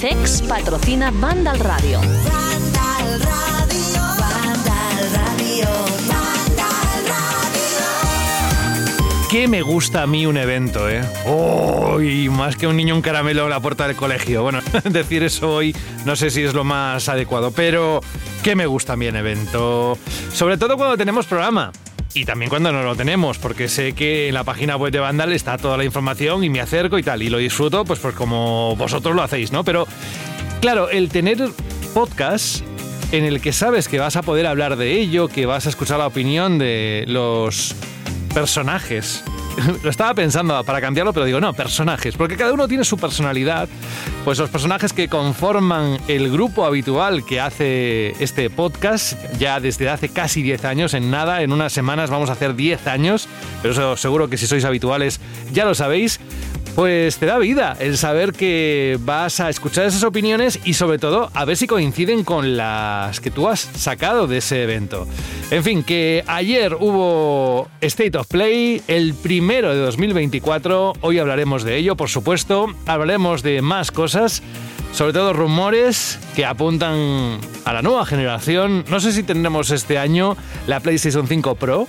Zex patrocina Vandal Radio. Vandal Radio, Radio. ¿Qué me gusta a mí un evento, eh? ¡Uy! más que un niño un caramelo en la puerta del colegio. Bueno, decir eso hoy no sé si es lo más adecuado, pero ¿qué me gusta a mí un evento? Sobre todo cuando tenemos programa. Y también cuando no lo tenemos, porque sé que en la página web de Vandal está toda la información y me acerco y tal, y lo disfruto, pues, pues como vosotros lo hacéis, ¿no? Pero, claro, el tener podcast en el que sabes que vas a poder hablar de ello, que vas a escuchar la opinión de los personajes. Lo estaba pensando para cambiarlo, pero digo, no, personajes, porque cada uno tiene su personalidad. Pues los personajes que conforman el grupo habitual que hace este podcast, ya desde hace casi 10 años, en nada, en unas semanas vamos a hacer 10 años, pero eso seguro que si sois habituales ya lo sabéis. Pues te da vida el saber que vas a escuchar esas opiniones y sobre todo a ver si coinciden con las que tú has sacado de ese evento. En fin, que ayer hubo State of Play, el primero de 2024, hoy hablaremos de ello, por supuesto, hablaremos de más cosas. Sobre todo rumores que apuntan a la nueva generación. No sé si tendremos este año la PlayStation 5 Pro.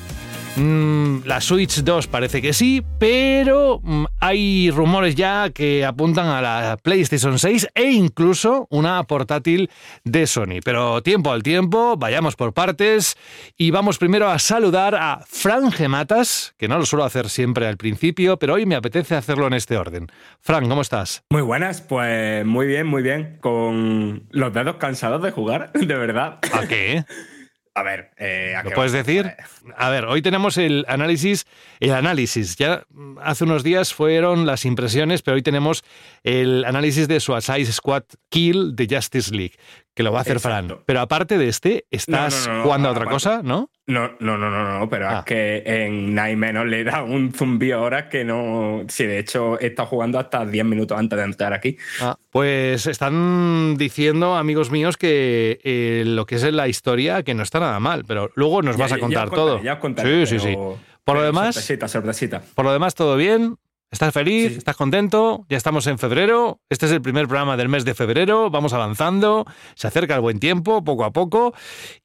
Mm, la Switch 2 parece que sí, pero mm, hay rumores ya que apuntan a la PlayStation 6 e incluso una portátil de Sony. Pero tiempo al tiempo, vayamos por partes y vamos primero a saludar a Fran Gematas, que no lo suelo hacer siempre al principio, pero hoy me apetece hacerlo en este orden. Fran, ¿cómo estás? Muy buenas, pues muy bien, muy bien. Con los dedos cansados de jugar, de verdad. ¿A qué? A ver, eh, ¿a ¿Lo puedes decir? A ver, hoy tenemos el análisis, el análisis. Ya mm, hace unos días fueron las impresiones, pero hoy tenemos el análisis de Suicide Squad Kill de Justice League, que lo va a hacer Fran. Pero aparte de este, ¿estás No, no, no, no, jugando a otra aparte. cosa, no? No, no, no, no, no, pero Ah. es que en Night menos le da un zumbi ahora que no. Si de hecho he estado jugando hasta 10 minutos antes de entrar aquí. Ah, pues están diciendo, amigos míos, que eh, lo que es la historia, que no está nada mal, pero luego nos Ya- vas a contar ya os contaré, todo. Ya os contaré, sí, sí, sí. Por lo pero demás, Sorpresita, sorpresita. Por lo demás, todo bien. ¿Estás feliz? Sí. ¿Estás contento? Ya estamos en febrero. Este es el primer programa del mes de febrero. Vamos avanzando. Se acerca el buen tiempo, poco a poco.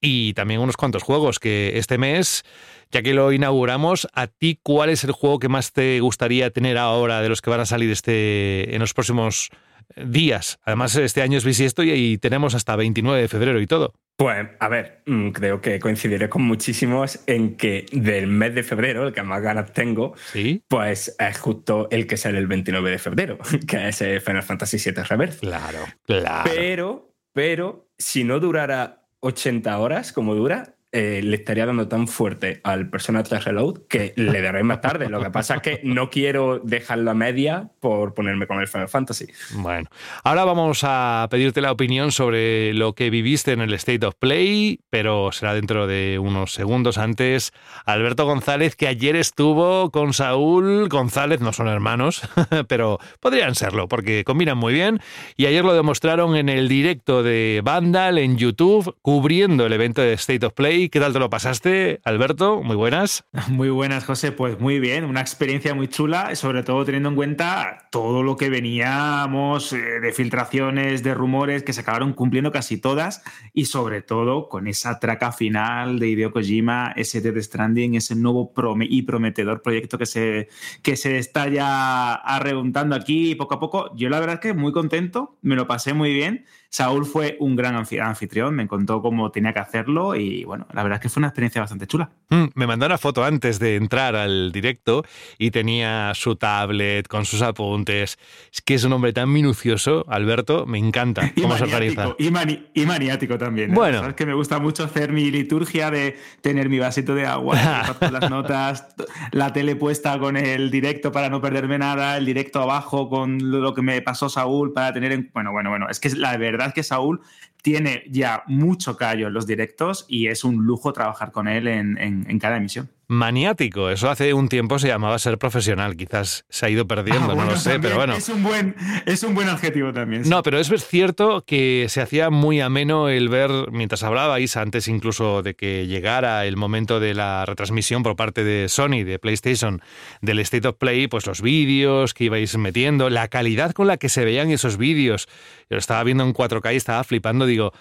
Y también unos cuantos juegos que este mes, ya que lo inauguramos, ¿a ti cuál es el juego que más te gustaría tener ahora de los que van a salir este, en los próximos días? Además, este año es bisiesto y, y tenemos hasta 29 de febrero y todo. Pues, a ver, mm, creo que coincidiré con muchísimos en que del mes de febrero, el que más ganas tengo, ¿Sí? pues es justo el que sale el 29 de febrero, que es Final Fantasy VII Rebirth. Claro, claro. Pero, pero, si no durara 80 horas como dura, eh, le estaría dando tan fuerte al Persona 3 Reload que le daré más tarde. Lo que pasa es que no quiero dejarlo a media por ponerme con el Final Fantasy. Bueno, ahora vamos a pedirte la opinión sobre lo que viviste en el State of Play, pero será dentro de unos segundos antes. Alberto González, que ayer estuvo con Saúl González, no son hermanos, pero podrían serlo, porque combinan muy bien. Y ayer lo demostraron en el directo de Vandal en YouTube, cubriendo el evento de State of Play. ¿Qué tal te lo pasaste, Alberto? Muy buenas. Muy buenas, José. Pues muy bien, una experiencia muy chula, sobre todo teniendo en cuenta todo lo que veníamos eh, de filtraciones, de rumores que se acabaron cumpliendo casi todas y sobre todo con esa traca final de Hideo Kojima, ese Death Stranding, ese nuevo y prometedor proyecto que se, que se está ya arreguntando aquí poco a poco. Yo la verdad es que muy contento, me lo pasé muy bien. Saúl fue un gran anfi- anfitrión, me contó cómo tenía que hacerlo y bueno, la verdad es que fue una experiencia bastante chula. Mm, Me mandó una foto antes de entrar al directo y tenía su tablet con sus apuntes. Es que es un hombre tan minucioso, Alberto, me encanta Y cómo se organiza. maniático, y, mani- y maniático también. ¿eh? Bueno. Sabes que me gusta mucho hacer mi liturgia de tener mi vasito de agua, las notas, la tele puesta con el directo para no perderme nada, el directo abajo con lo que me pasó Saúl para tener en... Bueno, bueno, bueno, es que la verdad que Saúl tiene ya mucho callo en los directos y es un lujo trabajar con él en cada emisión. Maniático, eso hace un tiempo se llamaba ser profesional, quizás se ha ido perdiendo, Ah, no bueno, lo sé, también pero bueno. Es un buen, es un buen adjetivo también. sí. No, pero es cierto que se hacía muy ameno el ver, mientras hablabais, antes incluso de que llegara el momento de la retransmisión por parte de Sony, de PlayStation, del State of Play, pues los vídeos que ibais metiendo, la calidad con la que se veían esos vídeos. Yo lo estaba viendo en 4K y estaba flipando, digo,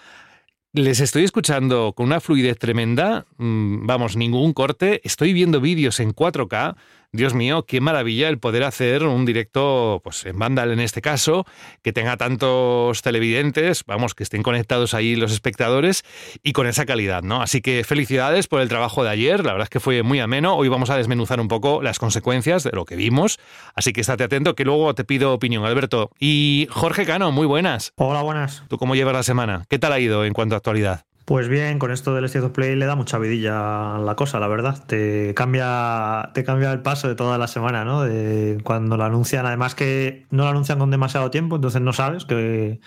les estoy escuchando con una fluidez tremenda, mm, vamos, ningún corte, estoy viendo vídeos en 4K. Dios mío, qué maravilla el poder hacer un directo, pues en Vandal en este caso, que tenga tantos televidentes, vamos, que estén conectados ahí los espectadores y con esa calidad, ¿no? Así que felicidades por el trabajo de ayer, la verdad es que fue muy ameno. Hoy vamos a desmenuzar un poco las consecuencias de lo que vimos, así que estate atento que luego te pido opinión, Alberto. Y Jorge Cano, muy buenas. Hola, buenas. ¿Tú cómo llevas la semana? ¿Qué tal ha ido en cuanto a actualidad? Pues bien, con esto del State of Play le da mucha vidilla a la cosa, la verdad. Te cambia, te cambia el paso de toda la semana, ¿no? De cuando lo anuncian, además que no lo anuncian con demasiado tiempo, entonces no sabes que.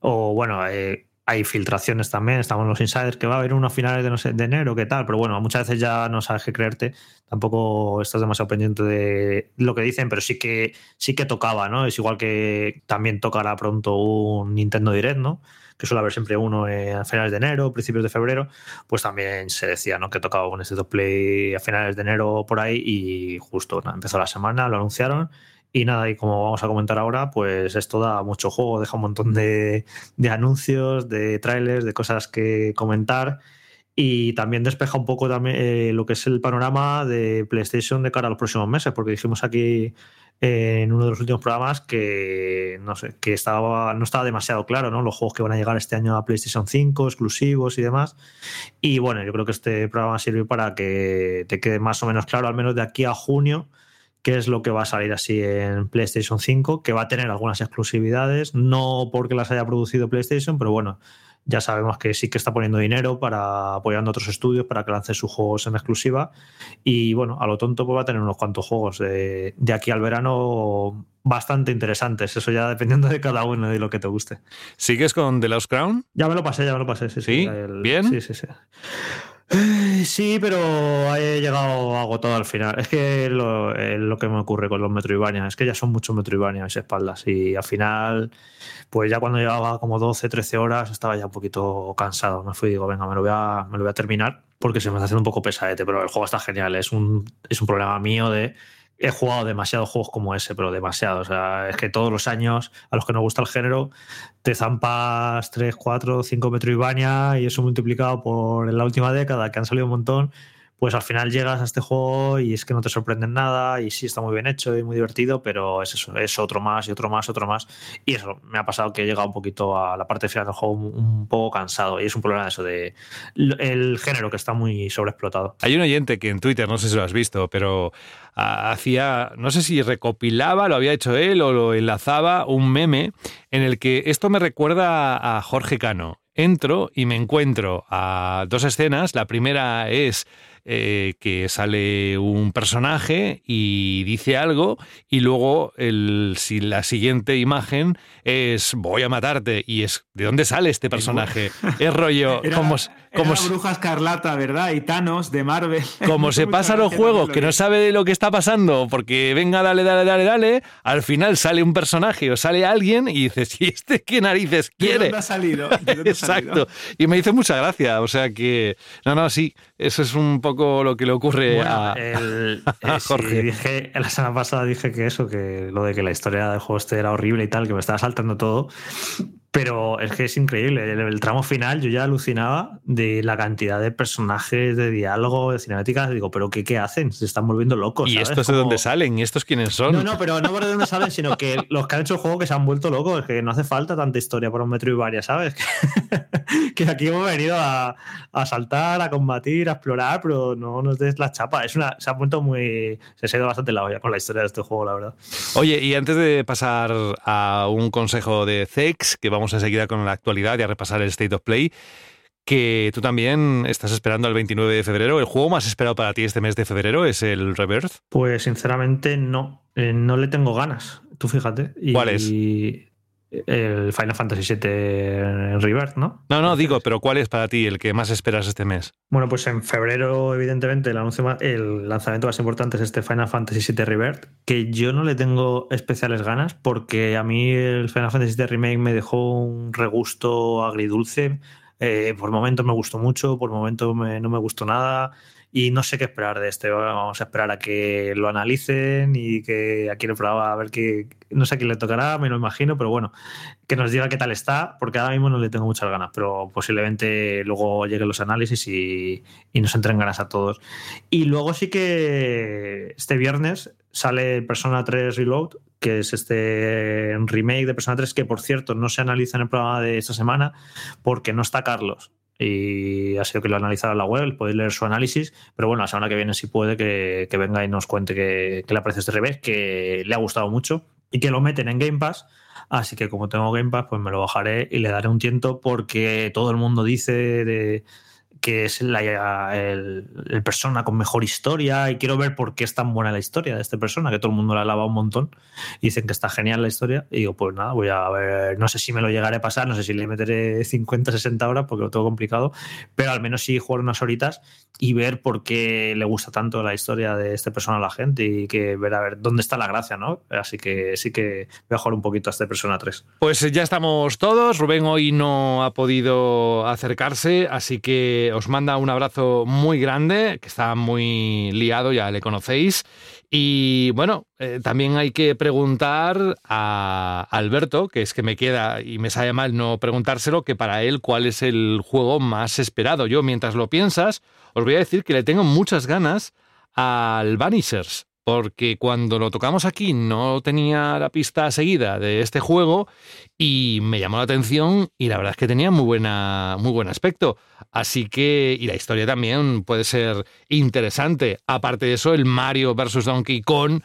O bueno, eh, hay filtraciones también, estamos los insiders, que va a haber unos finales de, no sé, de enero, qué tal, pero bueno, muchas veces ya no sabes qué creerte, tampoco estás demasiado pendiente de lo que dicen, pero sí que, sí que tocaba, ¿no? Es igual que también tocará pronto un Nintendo Direct, ¿no? Que suele haber siempre uno a finales de enero, principios de febrero, pues también se decía ¿no? que tocaba un State of Play a finales de enero por ahí y justo nada, empezó la semana, lo anunciaron y nada, y como vamos a comentar ahora, pues esto da mucho juego, deja un montón de, de anuncios, de trailers, de cosas que comentar y también despeja un poco también eh, lo que es el panorama de PlayStation de cara a los próximos meses, porque dijimos aquí en uno de los últimos programas que no sé, que estaba no estaba demasiado claro, ¿no? Los juegos que van a llegar este año a PlayStation 5, exclusivos y demás. Y bueno, yo creo que este programa sirve para que te quede más o menos claro, al menos de aquí a junio, qué es lo que va a salir así en PlayStation 5, que va a tener algunas exclusividades, no porque las haya producido PlayStation, pero bueno, ya sabemos que sí que está poniendo dinero para apoyando a otros estudios para que lancen sus juegos en exclusiva. Y bueno, a lo tonto pues va a tener unos cuantos juegos de, de aquí al verano bastante interesantes. Eso ya dependiendo de cada uno y de lo que te guste. ¿Sigues con The Lost Crown? Ya me lo pasé, ya me lo pasé. Sí, ¿Sí? ¿Bien? Sí, sí, sí. Sí, pero he llegado agotado al final. Es que lo, lo que me ocurre con los Metroidvania es que ya son muchos Metroidvania a mis espaldas y al final, pues ya cuando llevaba como 12, 13 horas estaba ya un poquito cansado. Me fui y digo, venga, me lo voy a, me lo voy a terminar porque se me está haciendo un poco pesadete, pero el juego está genial. Es un, es un problema mío de... He jugado demasiados juegos como ese, pero demasiado. O sea, es que todos los años, a los que nos gusta el género, te zampas 3, 4, 5 Metroidvania y eso multiplicado por la última década, que han salido un montón, pues al final llegas a este juego y es que no te sorprende en nada y sí está muy bien hecho y muy divertido, pero es eso, es otro más y otro más, otro más. Y eso, me ha pasado que he llegado un poquito a la parte final del juego un, poco cansado y es un problema eso de el género que está muy sobreexplotado. Hay un oyente que en Twitter, no sé si lo has visto, pero hacía, no sé si recopilaba, lo había hecho él o lo enlazaba, un meme en el que esto me recuerda a Jorge Cano. Entro y me encuentro a dos escenas. La primera es eh, que sale un personaje y dice algo y luego el, si la siguiente imagen es voy a matarte y es ¿de dónde sale este personaje? Es rollo Era, como, era como, la Bruja Escarlata, ¿verdad? Y Thanos de Marvel. como se Mucha pasa los juegos que no sabe de lo que está pasando porque venga, dale, dale, dale, dale, al final sale un personaje o sale alguien y dices, ¿y este qué narices ¿De quiere? dónde ha salido? ¿De dónde ha salido? Exacto. Y me hizo mucha gracia. O sea que, no, no, sí, eso es un poco lo que le ocurre Bueno, a, el- a eh, sí, Jorge. dije, la semana pasada dije que eso, que lo de que la historia del juego este era horrible y tal, que me estaba saltando todo. Pero es que es increíble. El, el tramo final yo ya alucinaba de la cantidad de personajes, de diálogo, de cinemáticas. Digo, ¿pero qué, qué hacen? Se están volviendo locos. ¿Y ¿sabes? estos de dónde salen? ¿Y estos quiénes son? No, no, pero no por de dónde salen, sino que los que han hecho el juego que se han vuelto locos. Es que no hace falta tanta historia por un metro y varias, ¿sabes? que aquí hemos venido a, a saltar, a combatir, a explorar, pero no nos des la chapa. Es una, se ha vuelto muy. Se ha ido bastante la olla con la historia de este juego, la verdad. Oye, y antes de pasar a un consejo de Zex, que vamos enseguida con la actualidad y a repasar el State of Play, que tú también estás esperando el 29 de febrero. El juego más esperado para ti este mes de febrero es el Rebirth. Pues sinceramente no. Eh, no le tengo ganas. Tú fíjate. Y, ¿Cuál es? El Final Fantasy VII Rebirth, ¿no? No, no, digo, pero ¿cuál es para ti el que más esperas este mes? Bueno, pues en febrero, evidentemente, el, anuncio más- el lanzamiento más importante es este Final Fantasy VII Rebirth, que yo no le tengo especiales ganas porque a mí el Final Fantasy VII Remake me dejó un regusto agridulce. Eh, por momentos me gustó mucho, por momentos me- no me gustó nada y no sé qué esperar de este. Vamos a esperar a que lo analicen y que lo probaba a ver qué. No sé a quién le tocará, me lo imagino, pero bueno, que nos diga qué tal está, porque ahora mismo no le tengo muchas ganas, pero posiblemente luego lleguen los análisis y, y nos entren ganas a todos. Y luego sí que este viernes sale Persona 3 Reload, que es este remake de Persona 3, que por cierto no se analiza en el programa de esta semana porque no está Carlos. Y ha sido que lo ha analizado en la web, podéis leer su análisis, pero bueno, la semana que viene sí puede que, que venga y nos cuente que, que le aprecia este remake, que le ha gustado mucho y que lo meten en Game Pass. Así que como tengo Game Pass, pues me lo bajaré y le daré un tiento porque todo el mundo dice de que es la- el, el persona con mejor historia y quiero ver por qué es tan buena la historia de este persona, que todo el mundo la alaba un montón y dicen que está genial la historia y digo, pues nada, voy a ver, no sé si me lo llegaré a pasar, no sé si le meteré 50, 60 horas porque lo tengo complicado, pero al menos sí jugar unas horitas y ver por qué le gusta tanto la historia de este persona a la gente y que ver a ver dónde está la gracia, ¿no? Así que sí que voy a jugar un poquito a este persona 3. Pues ya estamos todos. Rubén hoy no ha podido acercarse, así que os manda un abrazo muy grande, que está muy liado, ya le conocéis. Y bueno, eh, también hay que preguntar a Alberto, que es que me queda y me sabe mal no preguntárselo, que para él cuál es el juego más esperado. Yo, mientras lo piensas, os voy a decir que le tengo muchas ganas al Vanishers, porque cuando lo tocamos aquí no tenía la pista seguida de este juego y me llamó la atención y la verdad es que tenía muy buena muy buen aspecto. Así que y la historia también puede ser interesante. Aparte de eso, el Mario versus Donkey Kong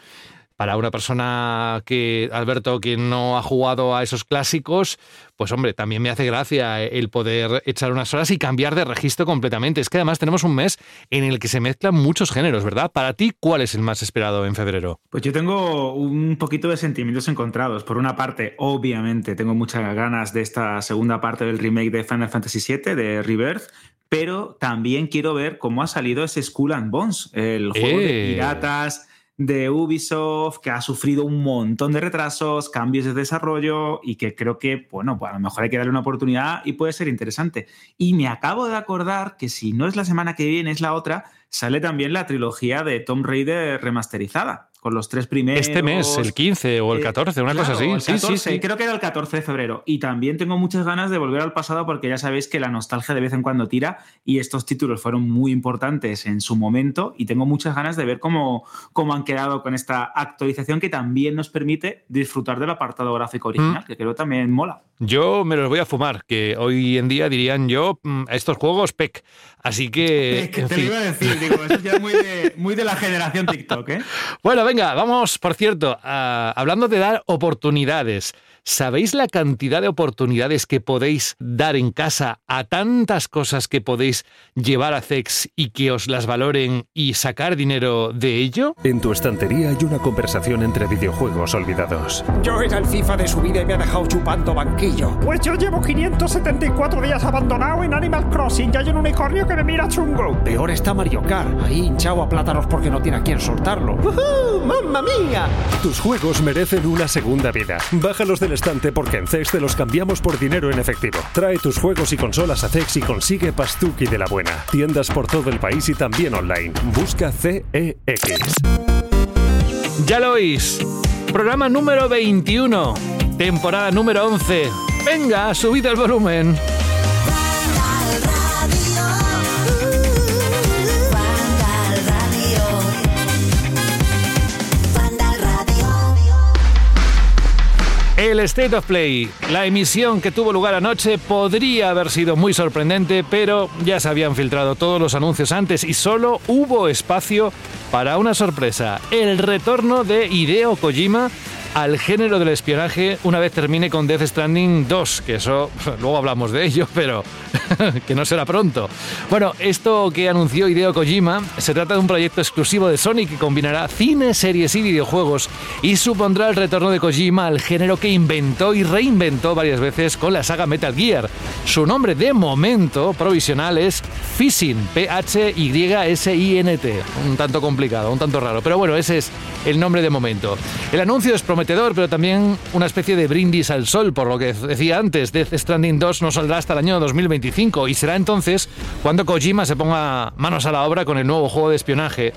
para una persona que, Alberto, que no ha jugado a esos clásicos, pues hombre, también me hace gracia el poder echar unas horas y cambiar de registro completamente. Es que además tenemos un mes en el que se mezclan muchos géneros, ¿verdad? Para ti, ¿cuál es el más esperado en febrero? Pues yo tengo un poquito de sentimientos encontrados. Por una parte, obviamente, tengo muchas ganas de esta segunda parte del remake de Final Fantasy VII, de Rebirth, pero también quiero ver cómo ha salido ese Skull and Bones, el juego Eh. de piratas de Ubisoft, que ha sufrido un montón de retrasos, cambios de desarrollo y que creo que, bueno, pues a lo mejor hay que darle una oportunidad y puede ser interesante. Y me acabo de acordar que si no es la semana que viene, es la otra, sale también la trilogía de Tomb Raider remasterizada, con los tres primeros. Este mes, el 15 o el Eh, 14, una claro, cosa así. el Sí, 14, sí, sí. Creo que era el 14 de febrero. Y también tengo muchas ganas de volver al pasado porque ya sabéis que la nostalgia de vez en cuando tira y estos títulos fueron muy importantes en su momento y tengo muchas ganas de ver cómo, cómo han quedado con esta actualización que también nos permite disfrutar del apartado gráfico original, Mm. que creo también mola. Yo me los voy a fumar, que hoy en día dirían yo mm, a estos juegos PEC. Así que. Es que te lo iba a decir, digo, eso ya es muy de, muy de la generación TikTok, ¿eh? Bueno, venga, vamos, por cierto, a- hablando de dar oportunidades. ¿Sabéis la cantidad de oportunidades que podéis dar en casa a tantas cosas que podéis llevar a Cex y que os las valoren y sacar dinero de ello? En tu estantería hay una conversación entre videojuegos olvidados. Yo era el FIFA de su vida y me ha dejado chupando banquillo. Pues yo llevo 574 días abandonado en Animal Crossing y hay un unicornio que me mira chungo. Peor está Mario Kart, ahí hinchado a plátanos porque no tiene a quién soltarlo. ¡Uh, ¡Mamma mía! Tus juegos merecen una segunda vida. Bájalos del porque en CEX te los cambiamos por dinero en efectivo. Trae tus juegos y consolas a CEX y consigue Pastuki de la buena. Tiendas por todo el país y también online. Busca CEX. Ya lo oís. Programa número 21, temporada número 11. Venga, subid el volumen. El State of Play, la emisión que tuvo lugar anoche, podría haber sido muy sorprendente, pero ya se habían filtrado todos los anuncios antes y solo hubo espacio para una sorpresa, el retorno de Hideo Kojima al género del espionaje una vez termine con Death Stranding 2, que eso luego hablamos de ello, pero que no será pronto. Bueno, esto que anunció Hideo Kojima se trata de un proyecto exclusivo de Sony que combinará cine, series y videojuegos y supondrá el retorno de Kojima al género que inventó y reinventó varias veces con la saga Metal Gear. Su nombre de momento provisional es Phishing, P-H-Y-S-I-N-T. Un tanto complicado, un tanto raro, pero bueno, ese es el nombre de momento. El anuncio es prometedor, pero también una especie de brindis al sol, por lo que decía antes, Death Stranding 2 no saldrá hasta el año 2025 y será entonces cuando Kojima se ponga manos a la obra con el nuevo juego de espionaje.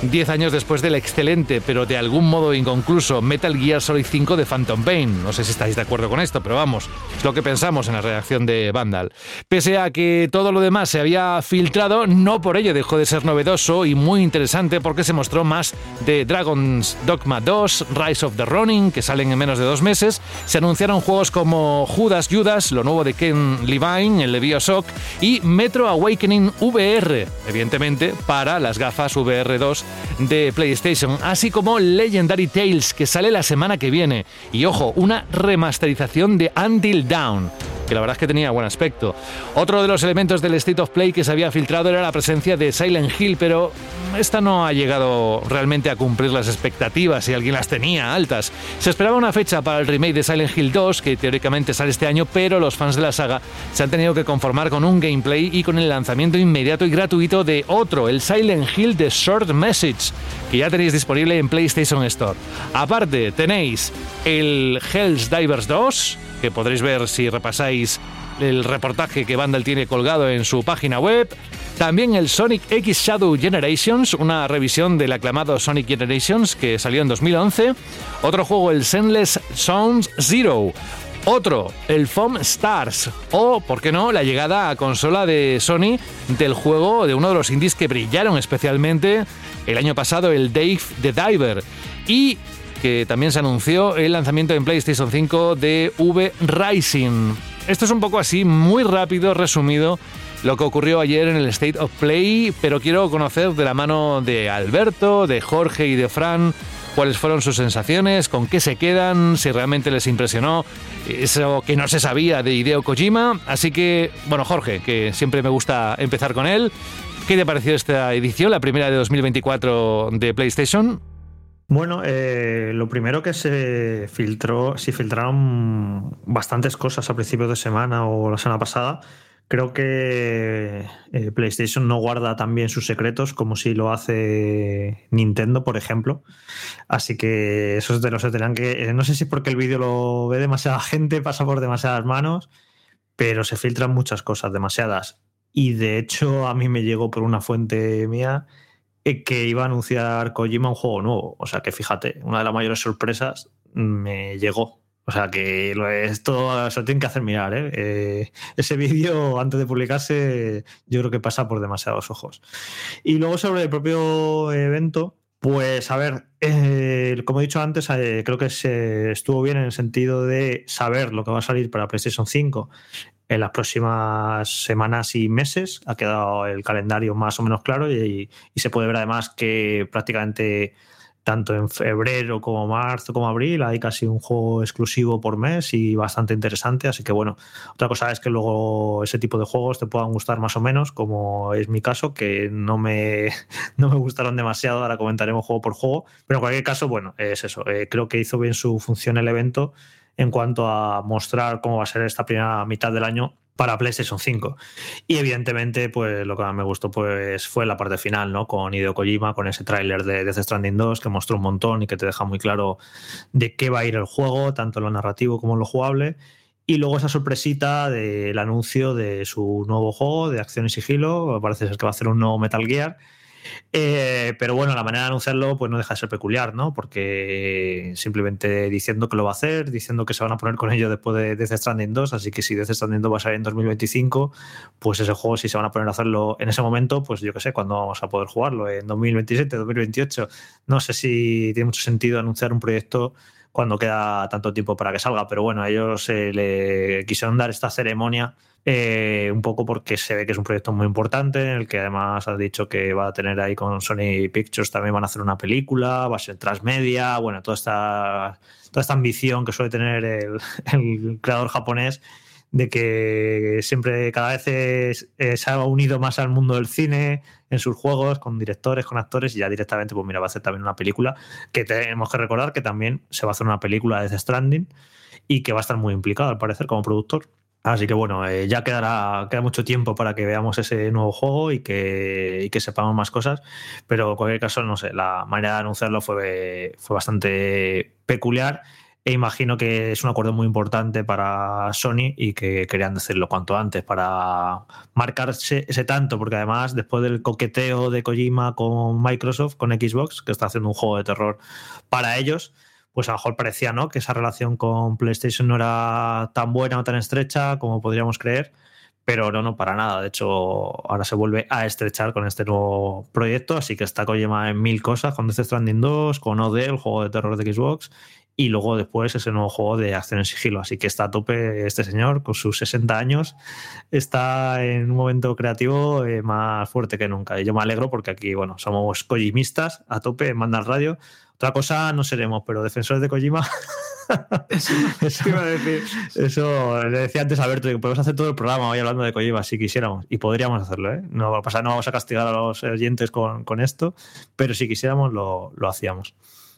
Diez años después del excelente, pero de algún modo inconcluso, Metal Gear Solid 5 de Phantom Pain. No sé si estáis de acuerdo con esto, pero vamos, es lo que pensamos en la redacción de Vandal. Pese a que todo lo demás se había filtrado, no por ello dejó de ser novedoso y muy interesante porque se mostró más de Dragon's Dogma 2, Rise of the Que salen en menos de dos meses. Se anunciaron juegos como Judas Judas, lo nuevo de Ken Levine, el de Bioshock, y Metro Awakening VR, evidentemente para las gafas VR 2 de PlayStation, así como Legendary Tales, que sale la semana que viene. Y ojo, una remasterización de Until Dawn que la verdad es que tenía buen aspecto. Otro de los elementos del State of Play que se había filtrado era la presencia de Silent Hill, pero esta no ha llegado realmente a cumplir las expectativas si alguien las tenía altas. Se esperaba una fecha para el remake de Silent Hill 2, que teóricamente sale este año, pero los fans de la saga se han tenido que conformar con un gameplay y con el lanzamiento inmediato y gratuito de otro, el Silent Hill de Short Message, que ya tenéis disponible en PlayStation Store. Aparte, tenéis el Hells Divers 2, que podréis ver si repasáis el reportaje que Vandal tiene colgado en su página web. También el Sonic X Shadow Generations, una revisión del aclamado Sonic Generations que salió en 2011. Otro juego, el Senless Sounds Zero. Otro, el Foam Stars. O, por qué no, la llegada a consola de Sony del juego de uno de los indies que brillaron especialmente el año pasado, el Dave the Diver. Y que también se anunció el lanzamiento en PlayStation 5 de V Rising. Esto es un poco así, muy rápido, resumido, lo que ocurrió ayer en el State of Play, pero quiero conocer de la mano de Alberto, de Jorge y de Fran cuáles fueron sus sensaciones, con qué se quedan, si realmente les impresionó eso que no se sabía de Hideo Kojima. Así que, bueno, Jorge, que siempre me gusta empezar con él, ¿qué te pareció esta edición, la primera de 2024 de PlayStation? Bueno, eh, lo primero que se filtró, se filtraron bastantes cosas a principios de semana o la semana pasada. Creo que eh, PlayStation no guarda tan bien sus secretos como si lo hace Nintendo, por ejemplo. Así que esos de los tendrán que. eh, no sé si porque el vídeo lo ve demasiada gente, pasa por demasiadas manos, pero se filtran muchas cosas, demasiadas. Y de hecho, a mí me llegó por una fuente mía que iba a anunciar Kojima un juego nuevo. O sea que fíjate, una de las mayores sorpresas me llegó. O sea que esto se lo tienen que hacer mirar. ¿eh? Eh, ese vídeo, antes de publicarse, yo creo que pasa por demasiados ojos. Y luego sobre el propio evento, pues a ver, eh, como he dicho antes, eh, creo que se estuvo bien en el sentido de saber lo que va a salir para PlayStation 5 en las próximas semanas y meses. Ha quedado el calendario más o menos claro y, se puede ver además que prácticamente tanto en febrero como marzo como abril hay casi un juego exclusivo por mes y bastante interesante. Así que bueno, otra cosa es que luego ese tipo de juegos te puedan gustar más o menos, como es mi caso, que no me, no me gustaron demasiado. Ahora comentaremos juego por juego. Pero en cualquier caso, bueno, es eso. Eh, creo que hizo bien su función el evento en cuanto a mostrar cómo va a ser esta primera mitad del año para PlayStation 5. Y evidentemente, pues lo que me gustó pues, fue la parte final, ¿no? Con Hideo Kojima, con ese tráiler de Death Stranding 2 que mostró un montón y que te deja muy claro de qué va a ir el juego, tanto en lo narrativo como en lo jugable. Y luego esa sorpresita del anuncio de su nuevo juego de acción y sigilo, parece ser que va a hacer un nuevo Metal Gear. Eh, pero bueno, la manera de anunciarlo pues no deja de ser peculiar, ¿no? Porque simplemente diciendo que lo va a hacer, diciendo que se van a poner con ello después de Death Stranding 2, así que si Death Stranding 2 va a salir en 2025, pues ese juego si se van a poner a hacerlo en ese momento, pues yo qué sé, cuándo vamos a poder jugarlo, en 2027, 2028. No sé si tiene mucho sentido anunciar un proyecto cuando queda tanto tiempo para que salga, pero bueno, a ellos eh, le quisieron dar esta ceremonia eh, un poco porque se ve que es un proyecto muy importante, en el que además has dicho que va a tener ahí con Sony Pictures, también van a hacer una película, va a ser transmedia, bueno, toda esta, toda esta ambición que suele tener el, creador japonés de que siempre cada vez eh, se ha unido más al mundo del cine en sus juegos, con directores, con actores, y ya directamente, pues mira, va a hacer también una película, que tenemos que recordar que también se va a hacer una película de Death Stranding y que va a estar muy implicado, al parecer, como productor. Así que bueno, eh, ya quedará, queda mucho tiempo para que veamos ese nuevo juego y que, y que sepamos más cosas, pero en cualquier caso, no sé, la manera de anunciarlo fue, fue bastante peculiar e imagino que es un acuerdo muy importante para Sony y que querían decirlo cuanto antes para marcarse ese tanto, porque además después del coqueteo de Kojima con Microsoft, con Xbox, que está haciendo un juego de terror para ellos, pues a lo mejor parecía ¿no? que esa relación con PlayStation no era tan buena o tan estrecha como podríamos creer, pero no, no, para nada. De hecho, ahora se vuelve a estrechar con este nuevo proyecto, así que está Kojima en mil cosas, con Death Stranding 2, con OD, juego de terror de Xbox, y luego después ese nuevo juego de acción en sigilo. Así que está a tope este señor, con sus 60 años, está en un momento creativo eh, más fuerte que nunca. Y yo me alegro porque aquí, bueno, somos kojimistas a tope en Mandal Radio. Otra cosa no seremos, pero defensores de Kojima. eso, Te iba a decir. eso le decía antes a Alberto, que podemos hacer todo el programa hoy hablando de Kojima si quisiéramos. Y podríamos hacerlo, ¿eh? No va a pasar, no vamos a castigar a los oyentes con, con esto, pero si quisiéramos lo, lo hacíamos.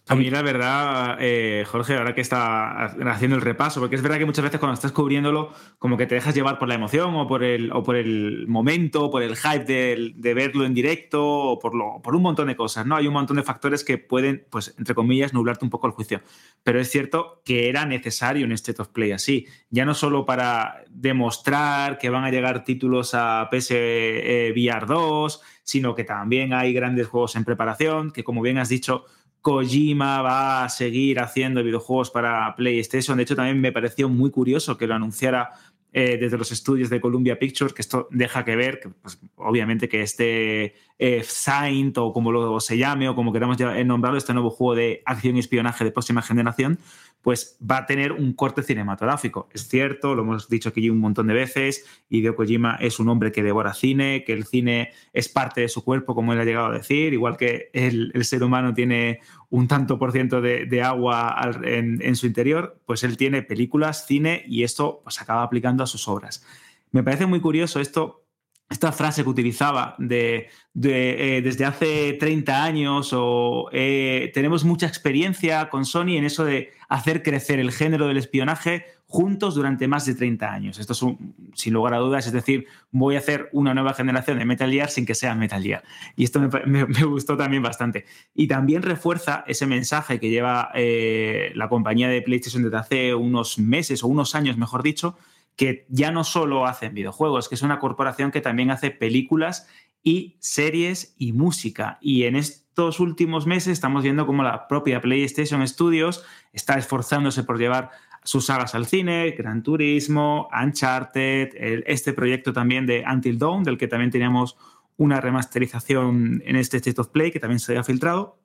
A mí la verdad, eh, Jorge, ahora que está haciendo el repaso, porque es verdad que muchas veces cuando estás cubriéndolo, como que te dejas llevar por la emoción o por el, o por el momento, por el hype de, de verlo en directo o por, lo, por un montón de cosas, ¿no? Hay un montón de factores que pueden, pues, entre comillas, nublarte un poco el juicio. Pero es cierto que era necesario un State of Play así, ya no solo para demostrar que van a llegar títulos a PS eh, VR 2, sino que también hay grandes juegos en preparación, que como bien has dicho, Kojima va a seguir haciendo videojuegos para PlayStation. De hecho, también me pareció muy curioso que lo anunciara eh, desde los estudios de Columbia Pictures, que esto deja que ver, que, pues, obviamente que este eh, Saint o como lo se llame o como queramos eh, nombrarlo, este nuevo juego de acción y espionaje de próxima generación, pues va a tener un corte cinematográfico. Es cierto, lo hemos dicho aquí un montón de veces, Hideo Kojima es un hombre que devora cine, que el cine es parte de su cuerpo, como él ha llegado a decir, igual que el, ser humano tiene un tanto por ciento de, agua en, su interior, pues él tiene películas, cine y esto pues acaba aplicando a sus obras. Me parece muy curioso esto, esta frase que utilizaba de, eh, desde hace 30 años o eh, tenemos mucha experiencia con Sony en eso de hacer crecer el género del espionaje juntos durante más de 30 años. Esto es un- sin lugar a dudas, es decir, voy a hacer una nueva generación de Metal Gear sin que sea Metal Gear. Y esto me gustó también bastante. Y también refuerza ese mensaje que lleva eh, la compañía de PlayStation desde hace unos meses o unos años, mejor dicho, que ya no solo hacen videojuegos, que es una corporación que también hace películas y series y música. Y en estos últimos meses estamos viendo cómo la propia PlayStation Studios está esforzándose por llevar sus sagas al cine, Gran Turismo, Uncharted, este proyecto también de Until Dawn, del que también teníamos una remasterización en este State of Play, que también se había filtrado.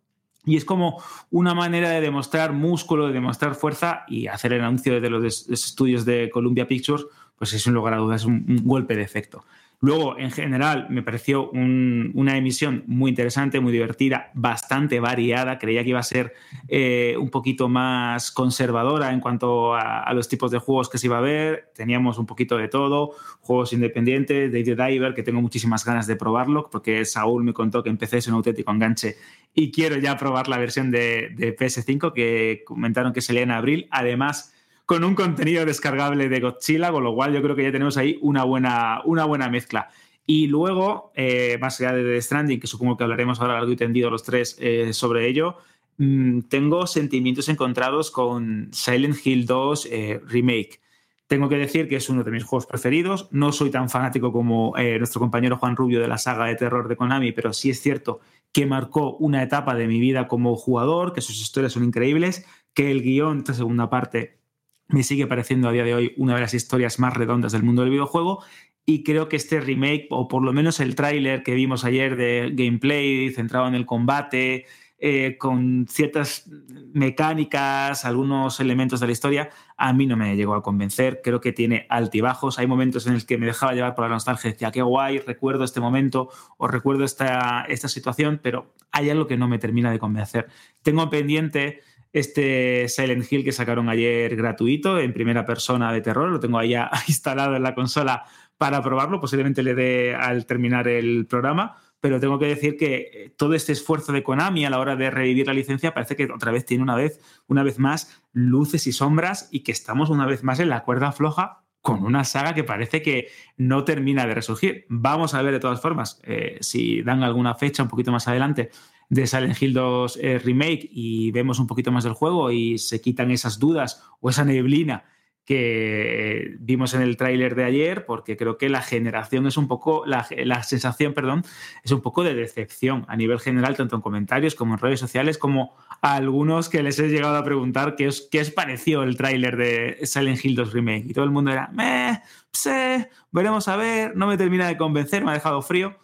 Y es como una manera de demostrar músculo, de demostrar fuerza y hacer el anuncio des- los estudios de Columbia Pictures, pues es un lugar a dudas, un, un golpe de efecto. Luego, en general, me pareció un- una emisión muy interesante, muy divertida, bastante variada. Creía que iba a ser eh, un poquito más conservadora en cuanto a, los tipos de juegos que se iba a ver. Teníamos un poquito de todo, juegos independientes, Dave the Diver, que tengo muchísimas ganas de probarlo, porque Saúl me contó que empecé es un auténtico enganche y quiero ya probar la versión de, de PS5 que comentaron que salía en abril. Además, con un contenido descargable de Godzilla, con lo cual yo creo que ya tenemos ahí una buena, una buena mezcla. Y luego, eh, más allá de The Stranding, que supongo que hablaremos ahora largo y tendido los tres eh, sobre ello, mm, tengo sentimientos encontrados con Silent Hill 2 eh, Remake. Tengo que decir que es uno de mis juegos preferidos. No soy tan fanático como nuestro compañero Juan Rubio de la saga de terror de Konami, pero sí es cierto que marcó una etapa de mi vida como jugador, que sus historias son increíbles, que el guion, esta segunda parte, me sigue pareciendo a día de hoy una de las historias más redondas del mundo del videojuego. Y creo que este remake, o por lo menos el tráiler que vimos ayer de gameplay centrado en el combate, eh, con ciertas mecánicas, algunos elementos de la historia, a mí no me llegó a convencer. Creo que tiene altibajos. Hay momentos en los que me dejaba llevar por la nostalgia. Decía, qué guay, recuerdo este momento o recuerdo esta, esta situación, pero hay algo que no me termina de convencer. Tengo pendiente este Silent Hill que sacaron ayer gratuito en primera persona de terror. Lo tengo ahí instalado en la consola para probarlo. Posiblemente le dé al terminar el programa pero tengo que decir que eh, todo este esfuerzo de Konami a la hora de revivir la licencia parece que otra vez tiene una vez, una vez más luces y sombras y que estamos una vez más en la cuerda floja con una saga que parece que no termina de resurgir. Vamos a ver de todas formas eh, si dan alguna fecha un poquito más adelante de Silent Hill 2 eh, Remake y vemos un poquito más del juego y se quitan esas dudas o esa neblina que vimos en el tráiler de ayer, porque creo que la generación es un poco, la, la, sensación, perdón, es un poco de decepción a nivel general, tanto en comentarios como en redes sociales, como a algunos que les he llegado a preguntar qué os, qué os pareció el tráiler de Silent Hill 2 Remake. Y todo el mundo era, meh, sé, veremos a ver, no me termina de convencer, me ha dejado frío.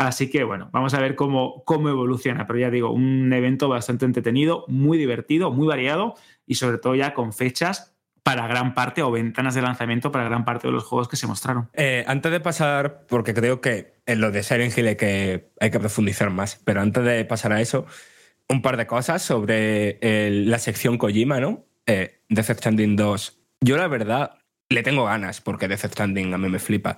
Así que bueno, vamos a ver cómo, cómo evoluciona. Pero ya digo, un evento bastante entretenido, muy divertido, muy variado y sobre todo ya con fechas para gran parte o ventanas de lanzamiento para gran parte de los juegos que se mostraron. Eh, antes de pasar, porque creo que en lo de Silent Hill hay que, profundizar más, pero antes de pasar a eso, un par de cosas sobre la sección Kojima, ¿no? Eh, Death Stranding 2. Yo la verdad le tengo ganas porque Death Stranding a mí me flipa,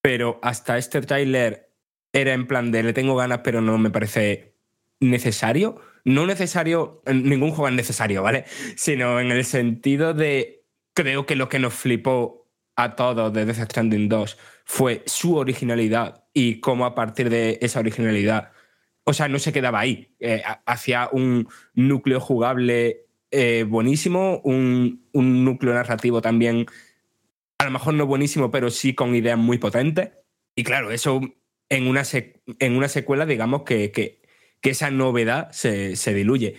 pero hasta este tráiler era en plan de le tengo ganas pero no me parece necesario no necesario, ningún juego es necesario, ¿vale? Sino en el sentido de, creo que lo que nos flipó a todos de Death Stranding 2 fue su originalidad y cómo a partir de esa originalidad, o sea, no se quedaba ahí, eh, hacia un núcleo jugable eh, buenísimo, un, un núcleo narrativo también, a lo mejor no buenísimo, pero sí con ideas muy potentes. Y claro, eso en una, en una secuela, digamos que, que que esa novedad se, se diluye.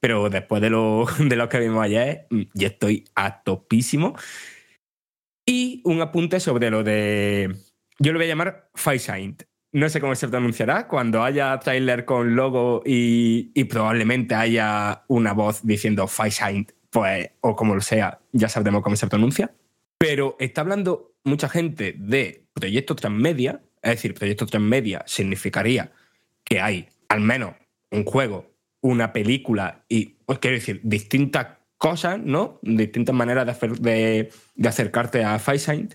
Pero después de lo, de lo que vimos ayer, mm, ya estoy a topísimo. Y un apunte sobre lo de. Yo lo voy a llamar Firesign. No sé cómo se pronunciará. Cuando haya trailer con logo y, y probablemente haya una voz diciendo Firesign, pues, o como lo sea, ya sabremos cómo se pronuncia. Pero está hablando mucha gente de proyecto transmedia. Es decir, proyecto transmedia significaría que hay al menos un juego, una película y, pues quiero decir, distintas cosas, ¿no? Distintas maneras de, hacer, de, acercarte a Firesign.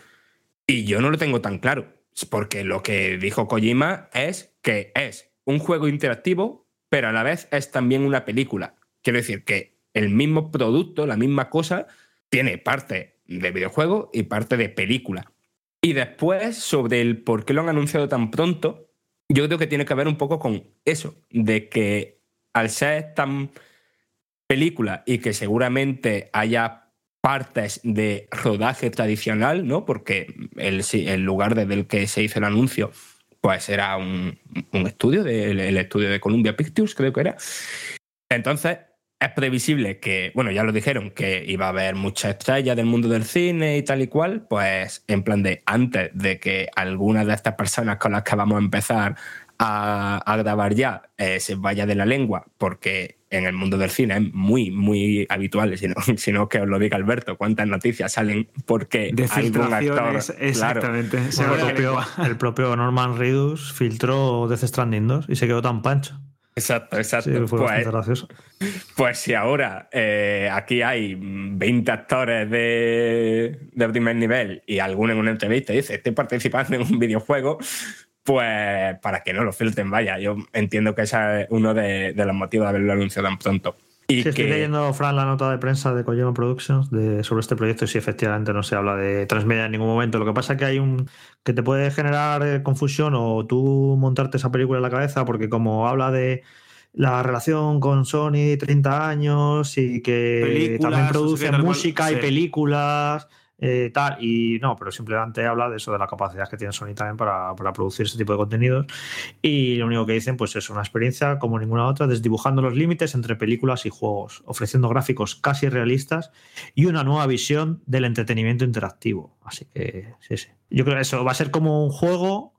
Y yo no lo tengo tan claro, porque lo que dijo Kojima es que es un juego interactivo, pero a la vez es también una película. Quiero decir que el mismo producto, la misma cosa, tiene parte de videojuego y parte de película. Y después, sobre el por qué lo han anunciado tan pronto, yo creo que tiene que ver un poco con eso, de que al ser tan película y que seguramente haya partes de rodaje tradicional, ¿no? Porque el, lugar desde el que se hizo el anuncio, pues era un, estudio, de, el estudio de Columbia Pictures, creo que era. Entonces, es previsible que, bueno, ya lo dijeron, que iba a haber muchas estrellas del mundo del cine y tal y cual, pues en plan de antes de que alguna de estas personas con las que vamos a empezar a, a grabar ya eh, se vaya de la lengua, porque en el mundo del cine es muy, muy habitual, sino, sino que os lo diga Alberto, cuántas noticias salen porque de algún actor... Exactamente. Claro, el, propio, el, propio, Norman Reedus filtró Death Stranding 2 y se quedó tan pancho. Exacto, exacto. Sí, fue pues, gracioso. pues si ahora eh, aquí hay 20 actores de, de, primer nivel y alguno en una entrevista dice estoy participando en un videojuego, pues para que no lo filtren, vaya. Yo entiendo que ese es uno de, de los motivos de haberlo anunciado tan pronto. Y sí, que... estoy leyendo, Fran, la nota de prensa de Kojima Productions de, sobre este proyecto y sí, efectivamente no se habla de transmedia en ningún momento. Lo que pasa es que hay un que te puede generar eh, confusión o tú montarte esa película en la cabeza porque como habla de la relación con Sony 30 años y que películas, también produce música sí. y películas eh, tal, y no, pero simplemente habla de eso, de la capacidad que tiene Sony también para, para producir ese tipo de contenidos. Y lo único que dicen, pues es una experiencia como ninguna otra, desdibujando los límites entre películas y juegos, ofreciendo gráficos casi realistas y una nueva visión del entretenimiento interactivo. Así que, sí, sí. Yo creo que eso va a ser como un juego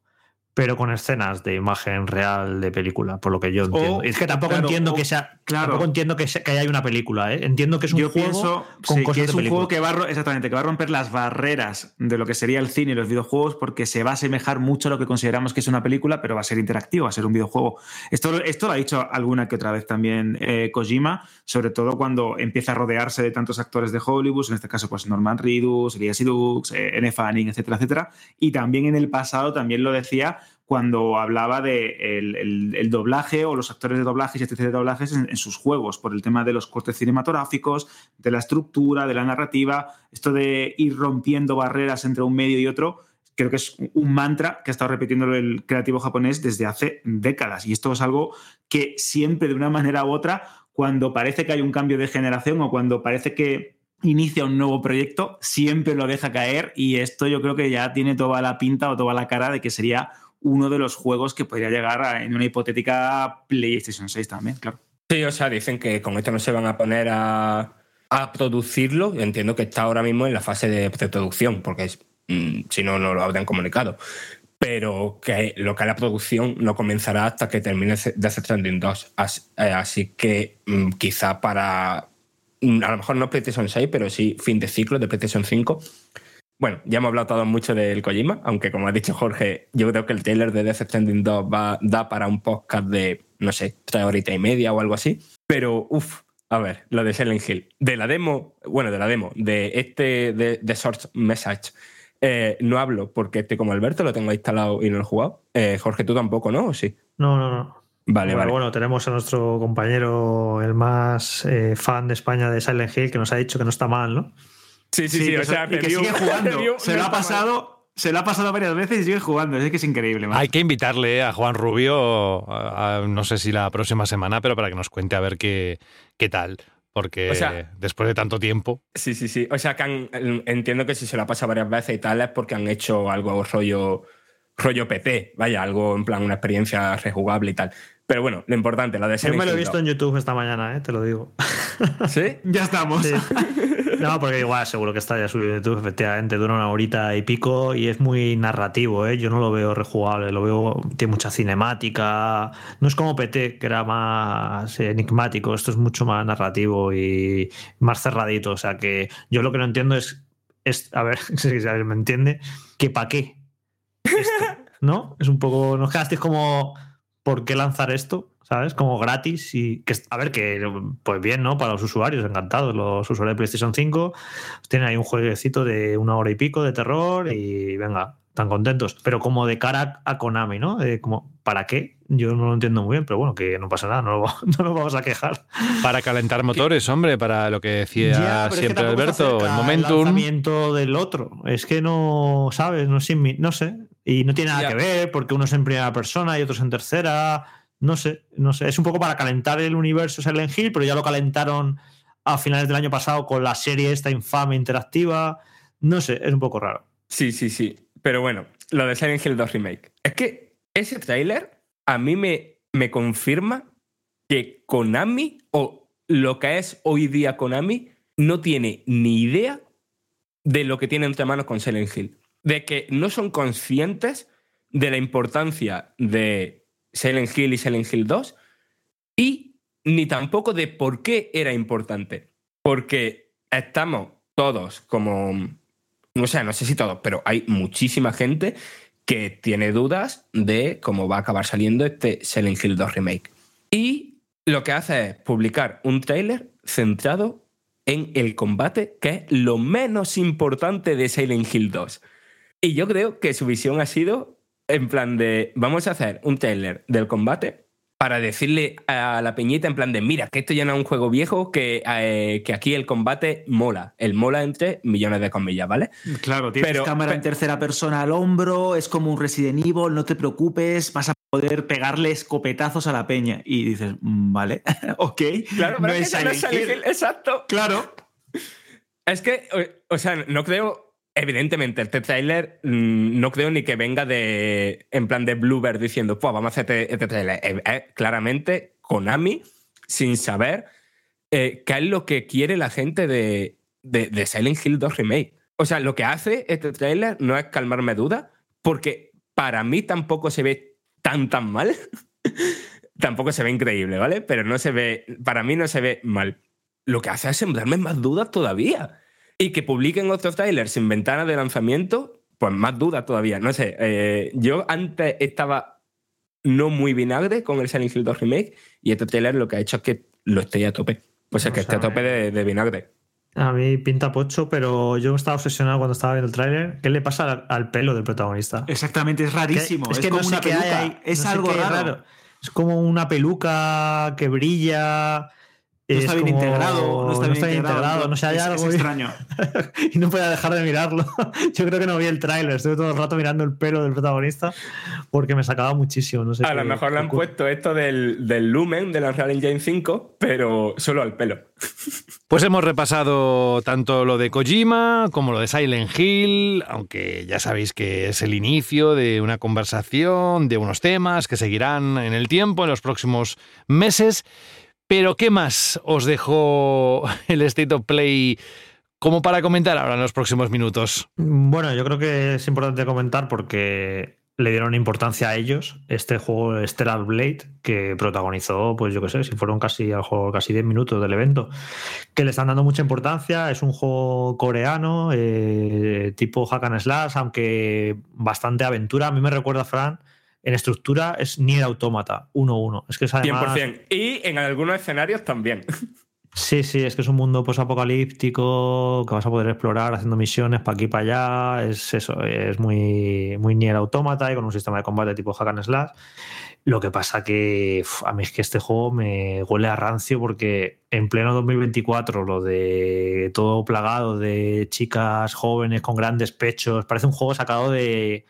pero con escenas de imagen real de película, por lo que yo entiendo. O- es que tampoco claro, entiendo o- que sea, claro. tampoco entiendo que, sea- que haya una película, ¿eh? Entiendo que es un Yo juego pienso con sí, cosas que es de un película. juego que va a, ro- exactamente, que va a romper las barreras de lo que sería el cine y los videojuegos porque se va a asemejar mucho a lo que consideramos que es una película, pero va a ser interactivo, va a ser un videojuego. Esto, esto lo ha dicho alguna que otra vez también eh, Kojima, sobre todo cuando empieza a rodearse de tantos actores de Hollywood, en este caso pues Norman Reedus, Elias Dux, eh, N. Fanning, etcétera, etcétera. Y también en el pasado también lo decía cuando hablaba de el, el- doblaje o los actores de doblajes y etcétera de doblajes en sus juegos, por el tema de los cortes cinematográficos, de la estructura, de la narrativa, esto de ir rompiendo barreras entre un medio y otro, creo que es un mantra que ha estado repitiendo el creativo japonés desde hace décadas. Y esto es algo que siempre, de una manera u otra, cuando parece que hay un cambio de generación o cuando parece que inicia un nuevo proyecto, siempre lo deja caer y esto yo creo que ya tiene toda la pinta o toda la cara de que sería uno de los juegos que podría llegar a- en una hipotética PlayStation 6 también, claro. Sí, o sea, dicen que con esto no se van a poner a, a producirlo. Entiendo que está ahora mismo en la fase de preproducción, porque es- mm, si no, no lo habrían comunicado. Pero que lo que es la producción no comenzará hasta que termine Death Stranding 2. As- eh, Así, que mm, quizá para. mm, A lo mejor no PlayStation 6, pero sí fin de ciclo de PlayStation 5. Bueno, ya hemos hablado todo mucho del Kojima, aunque como ha dicho Jorge, yo creo que el trailer de Death Stranding 2 va, da para un podcast de, no sé, tres horitas y media o algo así. Pero, uff, a ver, lo de Silent Hill. De la demo, bueno, de la demo, de este, de, de Source Message, eh, no hablo porque estoy como Alberto, lo tengo instalado y no lo he jugado. Eh, Jorge, tú tampoco, ¿no? ¿O sí? No, no, no. Vale, bueno, vale. bueno, tenemos a nuestro compañero, el más eh, fan de España de Silent Hill, que nos ha dicho que no está mal, ¿no? Sí, sí, sí, que o sea, y que sigue jugando. se lo ha pasado, se lo ha pasado varias veces y sigue jugando. Es que es increíble. Hay que invitarle a Juan Rubio, a- a- no sé si la próxima semana, pero para que nos cuente a ver qué, qué tal. Porque O sea- después de tanto tiempo. Sí, sí, sí. O sea, que han- entiendo que si se la pasa varias veces y tal es porque han hecho algo rollo, rollo PT, vaya, algo en plan una experiencia rejugable y tal. Pero bueno, lo importante, la de Yo Silent me lo he visto en YouTube esta mañana, ¿eh? te lo digo. 2. ¿Sí? Ya estamos. Sí. No, porque igual seguro que está ya subido en YouTube, efectivamente, dura una horita y pico y es muy narrativo, ¿eh? Yo no lo veo rejugable, lo veo, tiene mucha cinemática, no es como PT, que era más enigmático, esto es mucho más narrativo y más cerradito, o sea que yo lo que no entiendo es, es a ver si alguien me entiende, que para qué esto, ¿no? Es un poco, nos quedasteis como, ¿por qué lanzar esto? ¿Sabes? Como gratis y que, a ver, que pues bien, ¿no? Para los usuarios, encantados. Los usuarios de PlayStation 5 tienen ahí un jueguecito de una hora y pico de terror y venga, tan contentos. Pero como de cara a Konami, ¿no? Eh, como, ¿para qué? Yo no lo entiendo muy bien, pero bueno, que no pasa nada, no, lo- no nos vamos a quejar. Para calentar motores, hombre, para lo que decía Ya, pero es que siempre Alberto, el momentum. lanzamiento del otro. Es que no, ¿sabes? No, sé, no sé. Y no tiene nada que ver porque uno es en primera persona y otros en tercera. No sé, no sé. Es un poco para calentar el universo Silent Hill, pero ya lo calentaron a finales del año pasado con la serie esta infame interactiva. No sé, es un poco raro. Sí, sí, sí. Pero bueno, lo de Silent Hill 2 Remake. Es que ese tráiler a mí me, me confirma que Konami, o lo que es hoy día Konami, no tiene ni idea de lo que tiene entre manos con Silent Hill. De que no son conscientes de la importancia de Silent Hill y Silent Hill 2 y ni tampoco de por qué era importante. Porque estamos todos como o sea, no sé si todos, pero hay muchísima gente que tiene dudas de cómo va a acabar saliendo este Silent Hill 2 Remake. Y lo que hace es publicar un tráiler centrado en el combate, que es lo menos importante de Silent Hill 2. Y yo creo que su visión ha sido en plan de, vamos a hacer un tráiler del combate para decirle a la peñita en plan de, mira, que esto ya no es un juego viejo, que, eh, que aquí el combate mola. El mola entre millones de comillas, ¿vale? Claro, tienes Pero- cámara en tercera persona al hombro, es como un Resident Evil, no te preocupes, vas a poder pegarle escopetazos a la peña. Y dices, mm, vale, ok. Claro, no pero es es que no es exacto. Claro. Es que, o, o sea, no creo Evidentemente, este tráiler mm, no creo ni que venga de en plan de Bluebird diciendo, pues vamos a hacer este, este tráiler. Es, es claramente Konami sin saber eh, qué es lo que quiere la gente de, de, Silent Hill 2 Remake. O sea, lo que hace este tráiler no es calmarme dudas, porque para mí tampoco se ve tan tan mal. tampoco se ve increíble, ¿vale? Pero no se ve, para mí no se ve mal. Lo que hace es sembrarme más dudas todavía. Y que publiquen otros trailers sin ventana de lanzamiento, pues más dudas todavía. No sé, eh, yo antes estaba no muy vinagre con el Silent Hill 2 Remake y este trailer lo que ha hecho es que lo esté a tope. Pues es que esté a tope de, de vinagre. A mí pinta pocho, pero yo estaba obsesionado cuando estaba viendo el tráiler. ¿Qué le pasa al, al pelo del protagonista? Exactamente, es rarísimo. Que- Es, como una qué hay peluca. ahí, es no sé algo qué raro. Es como una peluca que brilla. No es está bien como- integrado, no está bien integrado, no sé, hay es- algo. es y- extraño. y no podía dejar de mirarlo. Yo creo que no vi el tráiler, estuve todo el rato mirando el pelo del protagonista porque me sacaba muchísimo. No sé A qué- lo mejor le han puesto esto del, del lumen de la Unreal Engine 5, pero solo al pelo. Pues hemos repasado tanto lo de Kojima como lo de Silent Hill, aunque ya sabéis que es el inicio de una conversación, de unos temas que seguirán en el tiempo, en los próximos meses. Pero ¿qué más os dejó el State of Play como para comentar ahora en los próximos minutos? Bueno, yo creo que es importante comentar porque le dieron importancia a ellos este juego Stellar Blade que protagonizó, pues yo qué sé, si fueron casi al juego casi 10 minutos del evento, que le están dando mucha importancia. Es un juego coreano, eh, tipo hack and slash, aunque bastante aventura. A mí me recuerda, Fran, en estructura es Nier Automata 1-1. Es que es además 100%. Y en algunos escenarios también. Sí, sí, es que es un mundo posapocalíptico que vas a poder explorar haciendo misiones para aquí y para allá. Es eso, es muy, muy Nier Automata y con un sistema de combate tipo Hack and Slash. Lo que pasa que a mí es que este juego me huele a rancio porque en pleno 2024 lo de todo plagado de chicas jóvenes con grandes pechos, parece un juego sacado de,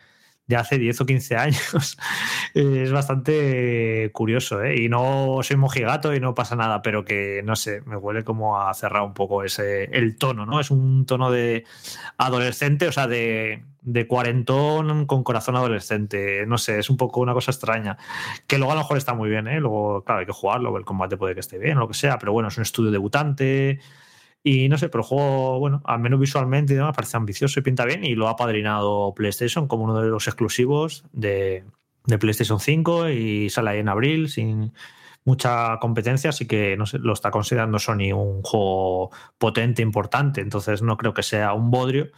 de hace 10 o 15 años. es bastante curioso, ¿eh? Y no soy mojigato y no pasa nada, pero que no sé, me huele como a cerrar un poco ese el tono, ¿no? Es un tono de adolescente, o sea, de, de cuarentón con corazón adolescente. No sé, es un poco una cosa extraña. Que luego a lo mejor está muy bien, ¿eh? Luego, claro, hay que jugarlo, el combate puede que esté bien, lo que sea, pero bueno, es un estudio debutante. Y no sé, pero el juego, bueno, al menos visualmente y demás, parece ambicioso y pinta bien. Y lo ha padrinado PlayStation como uno de los exclusivos de, de PlayStation 5 y sale ahí en abril sin mucha competencia, así que no sé, lo está considerando Sony un juego potente, importante, entonces no creo que sea un bodrio,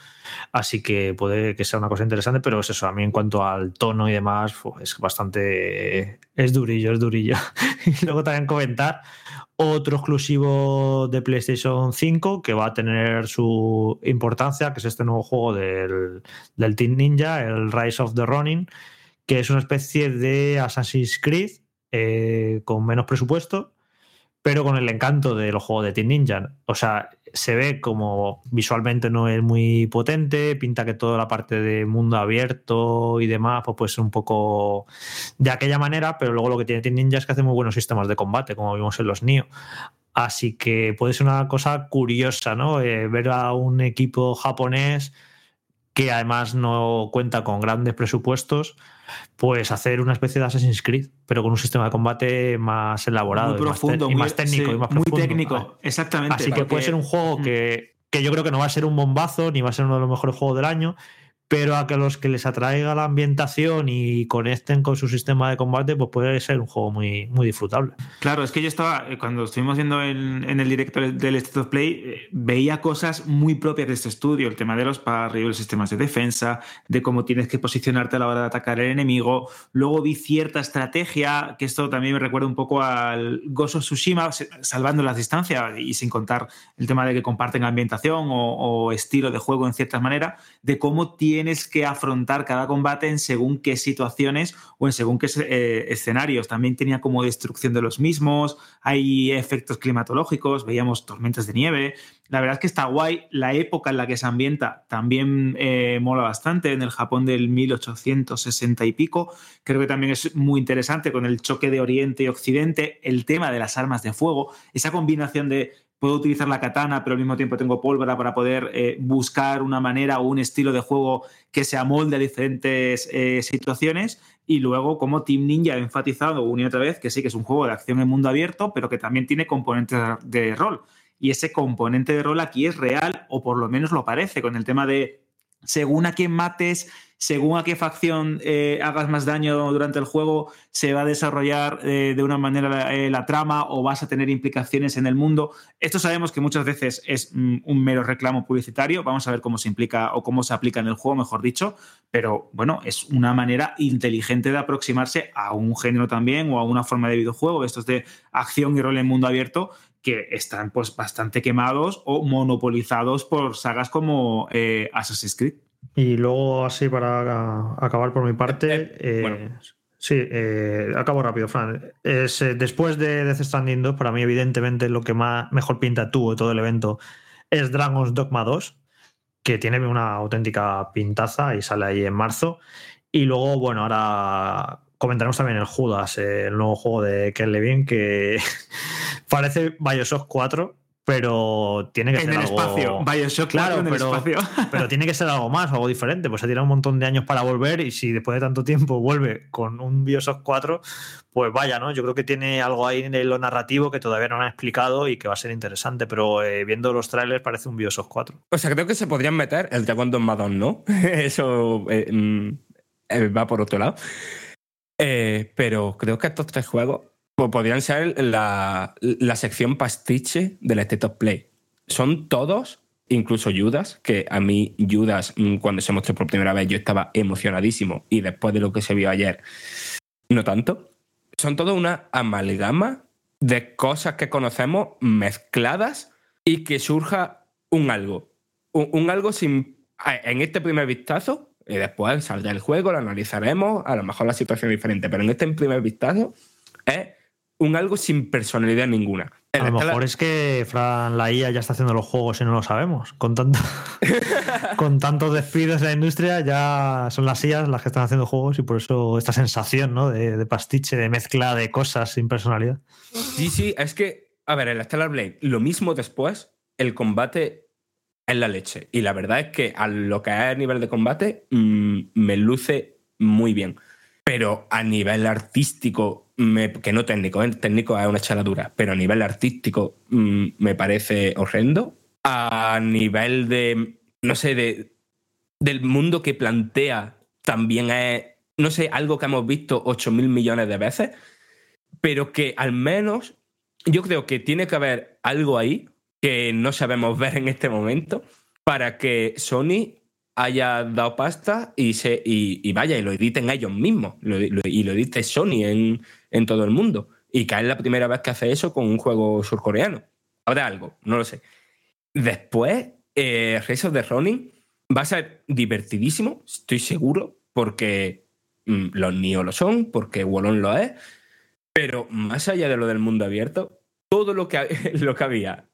así que puede que sea una cosa interesante, pero es eso, a mí en cuanto al tono y demás, es bastante, es durillo, es durillo. y luego también comentar otro exclusivo de PlayStation 5 que va a tener su importancia, que es este nuevo juego del, del Team Ninja, el Rise of the Ronin, que es una especie de Assassin's Creed eh, con menos presupuesto, pero con el encanto de los juegos de Team Ninja. O sea, se ve como visualmente no es muy potente, pinta que toda la parte de mundo abierto y demás pues puede ser un poco de aquella manera, pero luego lo que tiene Team Ninja es que hace muy buenos sistemas de combate, como vimos en los Nio. Así que puede ser una cosa curiosa, ¿no? Eh, ver a un equipo japonés que además no cuenta con grandes presupuestos, pues hacer una especie de Assassin's Creed, pero con un sistema de combate más elaborado muy y más te- profundo, y muy- más técnico sí, y más muy profundo. técnico, Ah, exactamente. Así que puede ser un juego Mm. que, que yo creo que no va a ser un bombazo ni va a ser uno de los mejores juegos del año, pero a que los que les atraiga la ambientación y conecten con su sistema de combate, pues puede ser un juego muy, muy disfrutable. Claro, es que yo estaba, eh, cuando estuvimos viendo en, en el directo del State of Play, eh, veía cosas muy propias de este estudio, el tema de los parry, sistemas de defensa, de cómo tienes que posicionarte a la hora de atacar al enemigo. Luego vi cierta estrategia, que esto también me recuerda un poco al of Tsushima, salvando las distancias y sin contar el tema de que comparten ambientación o, o estilo de juego en cierta manera, de cómo tienes que afrontar cada combate en según qué situaciones o en según qué eh, escenarios. También tenía como destrucción de los mismos, hay efectos climatológicos, veíamos tormentas de nieve. La verdad es que está guay. La época en la que se ambienta también eh, mola bastante, en el Japón del 1860 y pico. Creo que también es muy interesante con el choque de Oriente y Occidente, el tema de las armas de fuego, esa combinación de puedo utilizar la katana, pero al mismo tiempo tengo pólvora para poder eh, buscar una manera o un estilo de juego que se amolde a diferentes eh, situaciones. Y luego, como Team Ninja ha enfatizado una y otra vez que sí que es un juego de acción en mundo abierto, pero que también tiene componentes de rol. Y ese componente de rol aquí es real, o por lo menos lo parece, con el tema de según a quién mates, según a qué facción eh, hagas más daño durante el juego, se va a desarrollar eh, de una manera la, eh, la trama o vas a tener implicaciones en el mundo. Esto sabemos que muchas veces es mm, un mero reclamo publicitario. Vamos a ver cómo se implica o cómo se aplica en el juego, mejor dicho. Pero bueno, es una manera inteligente de aproximarse a un género también o a una forma de videojuego. Estos de acción y rol en mundo abierto que están pues bastante quemados o monopolizados por sagas como Assassin's Creed. Y luego, así para acabar por mi parte, Eh, eh, eh, bueno. sí, eh, acabo rápido, Fran. Es, eh, después de Death Stranding 2, para mí, evidentemente, lo que más mejor pinta tuvo todo el evento es Dragon's Dogma 2, que tiene una auténtica pintaza y sale ahí en marzo. Y luego, bueno, ahora comentaremos también el Judas, eh, el nuevo juego de Ken Levine, que parece Bioshock 4, pero tiene que En ser el algo... espacio. Bioshock Claro, 4 en el pero- espacio. pero tiene que ser algo más, algo diferente. Pues se tira un montón de años para volver y si después de tanto tiempo vuelve con un Bioshock 4, pues vaya, ¿no? Yo creo que tiene algo ahí en lo narrativo que todavía no han explicado y que va a ser interesante, pero eh, viendo los trailers parece un Bioshock 4. O sea, creo que se podrían meter el Dragon Dogma 2, ¿no? Eso eh, mm, eh, va por otro lado. Eh, pero creo que estos tres juegos pues, podrían ser la, la sección pastiche del State of Play. Son todos, incluso Judas, que a mí Judas, mm, cuando se mostró por primera vez, yo estaba emocionadísimo y después de lo que se vio ayer, no tanto. Son todo una amalgama de cosas que conocemos mezcladas y que surja un algo. Un, un algo sin. En este primer vistazo, y después saldrá el juego, lo analizaremos, a lo mejor la situación es diferente, pero en este primer vistazo es un algo sin personalidad ninguna. A lo mejor es que Fran, la IA ya está haciendo los juegos y no lo sabemos. Con, tanto, con tantos despidos de la industria, ya son las IAs las que están haciendo juegos y por eso esta sensación ¿no? de, de pastiche, de mezcla de cosas sin personalidad. Sí, sí, es que, a ver, el Stellar Blade, lo mismo después, el combate es la leche. Y la verdad es que a lo que es a nivel de combate, mm, me luce muy bien. Pero a nivel artístico, que no técnico, ¿eh? técnico es una chaladura, pero a nivel artístico mm, me parece horrendo. A nivel de, no sé, de, del mundo que plantea también es, no sé, algo que hemos visto 8 mil millones de veces, pero que al menos yo creo que tiene que haber algo ahí que no sabemos ver en este momento para que Sony haya dado pasta y, se, y, y vaya, y lo editen ellos mismos, y lo edite Sony en, en todo el mundo. Y que es la primera vez que hace eso con un juego surcoreano. Habrá algo, no lo sé. Después, eh, of the Ronin va a ser divertidísimo, estoy seguro, porque mm, los Nioh lo son, porque Wolong lo es, pero más allá de lo del mundo abierto, todo lo que, lo que había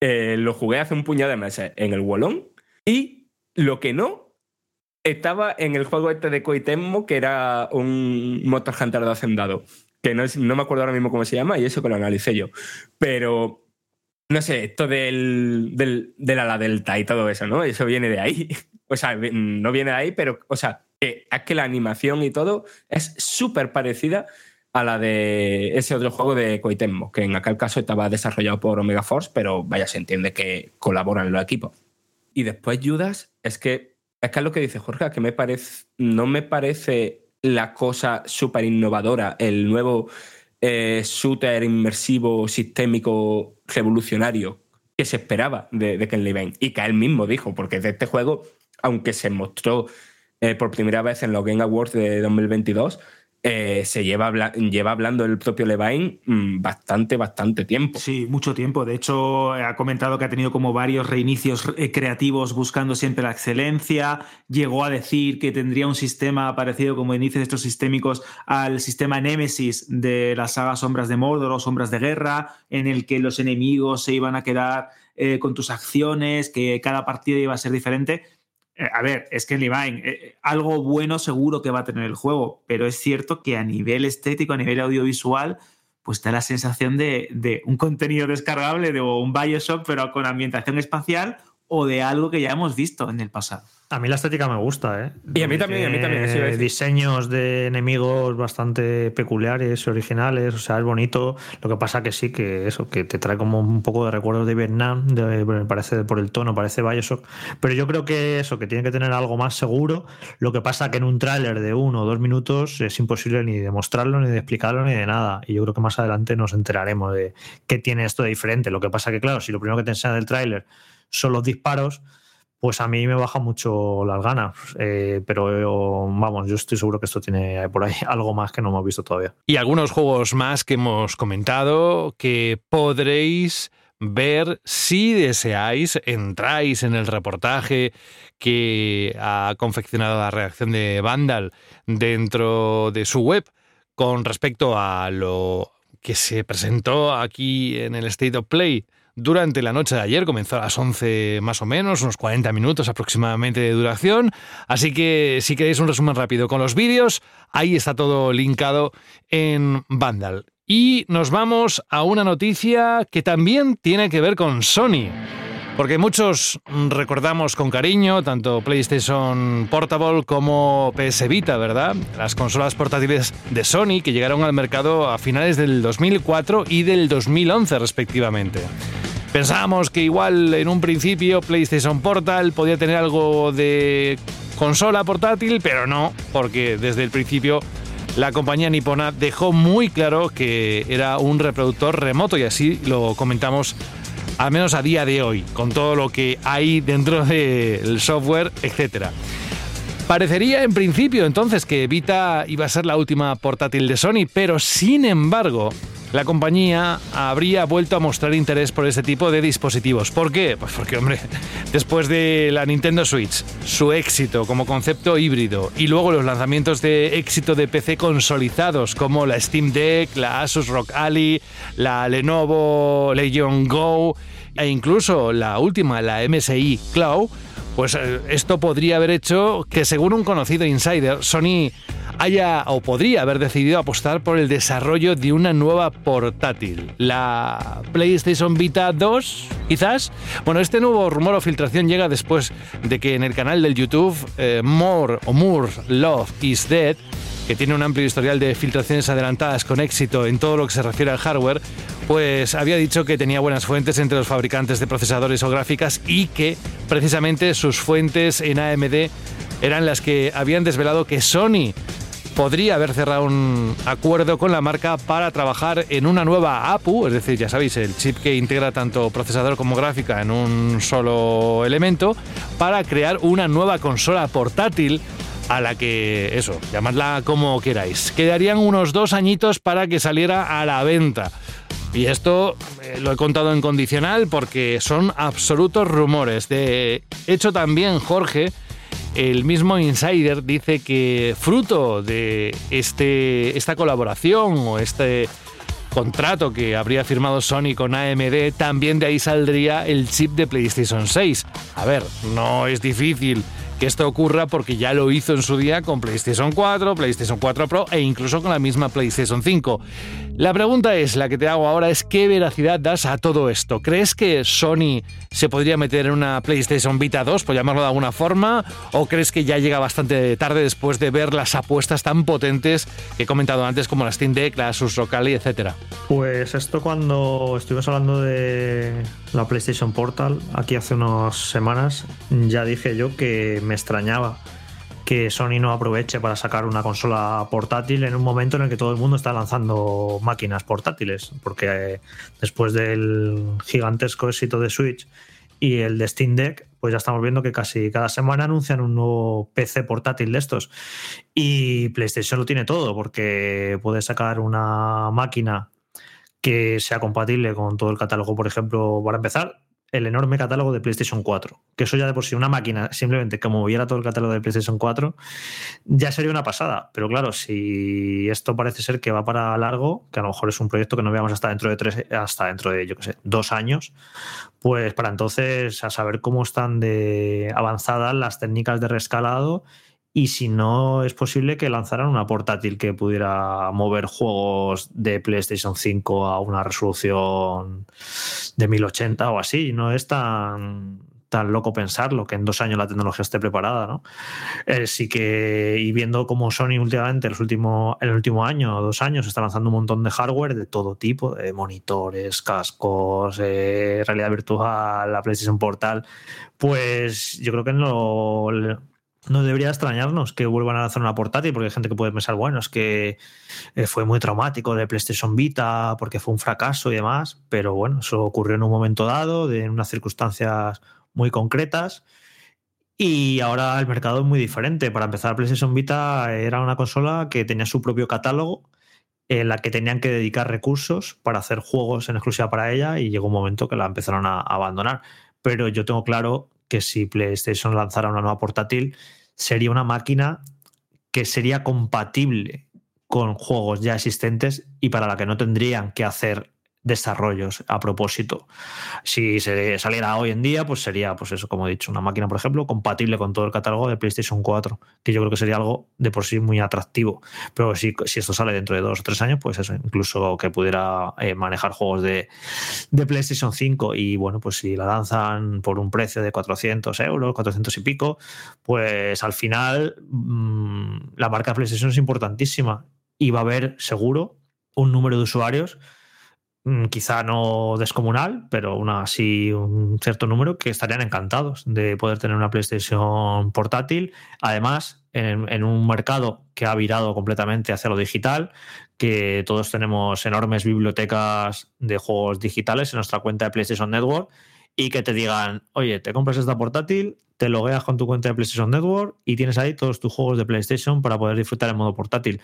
eh, lo jugué hace un puñado de meses en el Wolong y lo que no estaba en el juego este de Koitemo que era un Monster de Hacendado, que no, es- no me acuerdo ahora mismo cómo se llama y eso que lo analicé yo. Pero no sé, esto del, del, del ala delta y todo eso, ¿no? Eso viene de ahí. O sea, no viene de ahí, pero, o sea, que, es que la animación y todo es súper parecida a la de ese otro juego de Koitemo, que en aquel caso estaba desarrollado por Omega Force, pero vaya, se entiende que colaboran los equipos. Y después Judas, es que es que es lo que dice Jorge, que me parece, no me parece la cosa súper innovadora, el nuevo eh, inmersivo, sistémico, revolucionario que se esperaba de, de Ken Levine y que él mismo dijo, porque de este juego, aunque se mostró eh, por primera vez en los Game Awards de 2022, eh, se lleva, lleva hablando el propio Levine mm, bastante, bastante tiempo. Sí, mucho tiempo. De hecho, ha comentado que ha tenido como varios reinicios eh, creativos buscando siempre la excelencia. Llegó a decir que tendría un sistema parecido como inicios estos sistémicos al sistema Némesis de la saga Sombras de Mordor o Sombras de Guerra, en el que los enemigos se iban a quedar eh, con tus acciones, que cada partida iba a ser diferente. Eh, a ver, es que Levine, eh, algo bueno seguro que va a tener el juego, pero es cierto que a nivel estético, a nivel audiovisual, pues da la sensación de, de un contenido descargable de un Bioshock, pero con ambientación espacial o de algo que ya hemos visto en el pasado. A mí la estética me gusta, ¿eh? Y a mí también, a mí también, a Tiene decir. Diseños de enemigos bastante peculiares, originales, o sea, es bonito. Lo que pasa que sí, que eso, que te trae como un poco de recuerdos de Vietnam, de- me parece por el tono, parece Bioshock. Pero yo creo que eso, que tiene que tener algo más seguro. Lo que pasa que en un tráiler de uno o dos minutos es imposible ni demostrarlo, ni de explicarlo, ni de nada. Y yo creo que más adelante nos enteraremos de qué tiene esto de diferente. Lo que pasa que, claro, si lo primero que te enseñan del tráiler son los disparos, pues a mí me baja mucho las ganas. Eh, pero vamos, yo estoy seguro que esto tiene por ahí algo más que no hemos visto todavía. Y algunos juegos más que hemos comentado que podréis ver si deseáis, entráis en el reportaje que ha confeccionado la reacción de Vandal dentro de su web con respecto a lo que se presentó aquí en el State of Play durante la noche de ayer, comenzó a las 11 más o menos, unos 40 minutos aproximadamente de duración, así que si queréis un resumen rápido con los vídeos, ahí está todo linkado en Vandal. Y nos vamos a una noticia que también tiene que ver con Sony. Porque muchos recordamos con cariño tanto PlayStation Portable como PS Vita, ¿verdad? Las consolas portátiles de Sony que llegaron al mercado a finales del 2004 y del 2011 respectivamente. Pensábamos que igual en un principio PlayStation Portal podía tener algo de consola portátil, pero no, porque desde el principio la compañía nipona dejó muy claro que era un reproductor remoto y así lo comentamos al menos a día de hoy, con todo lo que hay dentro del software, etcétera. Parecería en principio entonces que Vita iba a ser la última portátil de Sony, pero sin embargo, la compañía habría vuelto a mostrar interés por ese tipo de dispositivos. ¿Por qué? Pues porque, hombre, después de la Nintendo Switch, su éxito como concepto híbrido y luego los lanzamientos de éxito de PC consolidados como la Steam Deck, la Asus ROG Ally, la Lenovo Legion Go e incluso la última, la MSI Cloud, pues eh, esto podría haber hecho que, según un conocido insider, Sony haya o podría haber decidido apostar por el desarrollo de una nueva portátil, la PlayStation Vita 2, quizás. Bueno, este nuevo rumor o filtración llega después de que en el canal del YouTube eh, More o Moore Love is Dead que tiene un amplio historial de filtraciones adelantadas con éxito en todo lo que se refiere al hardware, pues había dicho que tenía buenas fuentes entre los fabricantes de procesadores o gráficas y que precisamente sus fuentes en AMD eran las que habían desvelado que Sony podría haber cerrado un acuerdo con la marca para trabajar en una nueva APU, es decir, ya sabéis, el chip que integra tanto procesador como gráfica en un solo elemento, para crear una nueva consola portátil a la que, eso, llamadla como queráis. Quedarían unos dos añitos para que saliera a la venta. Y esto eh, lo he contado en condicional porque son absolutos rumores. De hecho, también Jorge, el mismo insider, dice que fruto de este, esta colaboración o este contrato que habría firmado Sony con AMD, también de ahí saldría el chip de PlayStation 6. A ver, no es difícil que esto ocurra porque ya lo hizo en su día con PlayStation 4, PlayStation 4 Pro e incluso con la misma PlayStation 5. La pregunta es, la que te hago ahora es ¿qué veracidad das a todo esto? ¿Crees que Sony se podría meter en una PlayStation Vita 2, por llamarlo de alguna forma? ¿O crees que ya llega bastante tarde después de ver las apuestas tan potentes que he comentado antes como la Steam Deck, la Asus etcétera? Pues esto cuando estuvimos hablando de la PlayStation Portal, aquí hace unas semanas, ya dije yo que me extrañaba que Sony no aproveche para sacar una consola portátil en un momento en el que todo el mundo está lanzando máquinas portátiles, porque eh, después del gigantesco éxito de Switch y el de Steam Deck, pues ya estamos viendo que casi cada semana anuncian un nuevo PC portátil de estos. Y PlayStation lo tiene todo, porque puede sacar una máquina que sea compatible con todo el catálogo, por ejemplo, para empezar, el enorme catálogo de PlayStation 4. Que eso ya de por sí, una máquina simplemente que moviera todo el catálogo de PlayStation 4, ya sería una pasada. Pero claro, si esto parece ser que va para largo, que a lo mejor es un proyecto que no veamos hasta dentro de tres, hasta dentro de, yo qué sé, dos años, pues para entonces a saber cómo están de avanzadas las técnicas de rescalado y si no es posible que lanzaran una portátil que pudiera mover juegos de PlayStation 5 a una resolución de 1080 o así. No es tan, tan loco pensarlo, que en dos años la tecnología esté preparada, ¿no? Eh, sí que, y viendo cómo Sony últimamente, los últimos, el último año o dos años, está lanzando un montón de hardware de todo tipo, de monitores, cascos, eh, realidad virtual, la PlayStation Portal, pues yo creo que no, no debería extrañarnos que vuelvan a lanzar una portátil, porque hay gente que puede pensar, bueno, es que eh, fue muy traumático de PlayStation Vita, porque fue un fracaso y demás, pero bueno, eso ocurrió en un momento dado, en unas circunstancias muy concretas. Y ahora el mercado es muy diferente. Para empezar, PlayStation Vita era una consola que tenía su propio catálogo, en la que tenían que dedicar recursos para hacer juegos en exclusiva para ella y llegó un momento que la empezaron a abandonar. Pero yo tengo claro que si PlayStation lanzara una nueva portátil, sería una máquina que sería compatible con juegos ya existentes y para la que no tendrían que hacer desarrollos a propósito. Si se saliera hoy en día, pues sería, pues eso, como he dicho, una máquina, por ejemplo, compatible con todo el catálogo de PlayStation 4, que yo creo que sería algo de por sí muy atractivo. Pero si, si esto sale dentro de dos o tres años, pues eso, incluso que pudiera eh, manejar juegos de, de, PlayStation 5 y bueno, pues si la lanzan por un precio de 400 euros, 400 y pico, pues al final mmm, la marca PlayStation es importantísima y va a haber seguro un número de usuarios Mm, quizá no descomunal, pero aún así un cierto número que estarían encantados de poder tener una PlayStation portátil. Además, en, en, un mercado que ha virado completamente hacia lo digital, que todos tenemos enormes bibliotecas de juegos digitales en nuestra cuenta de PlayStation Network y que te digan, oye, te compras esta portátil, te logueas con tu cuenta de PlayStation Network y tienes ahí todos tus juegos de PlayStation para poder disfrutar en modo portátil.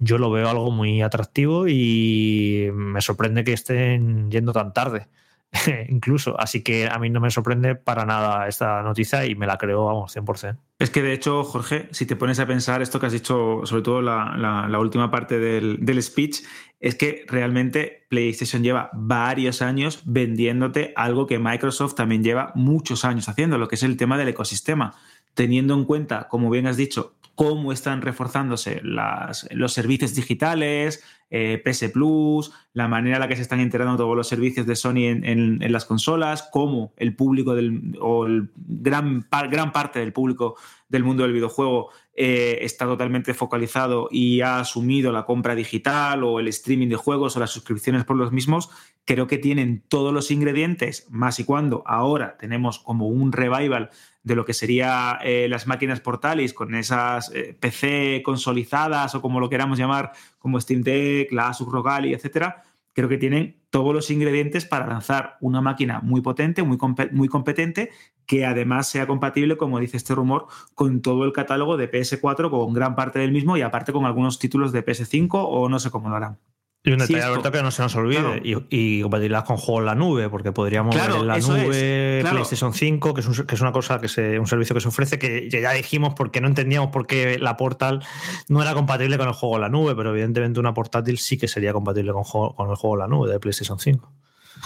Yo lo veo algo muy atractivo y me sorprende que estén yendo tan tarde. incluso. Así que a mí no me sorprende para nada esta noticia y me la creo, vamos, 100%. Es que de hecho, Jorge, si te pones a pensar esto que has dicho, sobre todo la, la, última parte del, del, speech, es que realmente PlayStation lleva varios años vendiéndote algo que Microsoft también lleva muchos años haciendo, lo que es el tema del ecosistema. Teniendo en cuenta, como bien has dicho, cómo están reforzándose los servicios digitales, eh, PS Plus, la manera en la que se están integrando todos los servicios de Sony en, las consolas, cómo el público del, o gran, gran parte del público del mundo del videojuego eh, está totalmente focalizado y ha asumido la compra digital o el streaming de juegos o las suscripciones por los mismos, creo que tienen todos los ingredientes, más y cuando ahora tenemos como un revival de lo que sería eh, las máquinas portátiles con esas eh, PC consolizadas o como lo queramos llamar, como Steam Deck, la Asus ROG Ally, etcétera, creo que tienen todos los ingredientes para lanzar una máquina muy potente, muy, comp muy competente, que además sea compatible, como dice este rumor, con todo el catálogo de PS4, con gran parte del mismo y aparte con algunos títulos de PS5 o no sé cómo lo harán. Y un detalle, sí, Alberto, que no se nos olvide. Claro. Y, y, con juegos en la nube, porque podríamos claro, ver en la nube claro. PlayStation 5, que es, un, que es, una cosa que se, un servicio que se ofrece, que ya dijimos porque no entendíamos por qué la Portal no era compatible con el juego en la nube, pero evidentemente una portátil sí que sería compatible con, con el juego en la nube de PlayStation 5.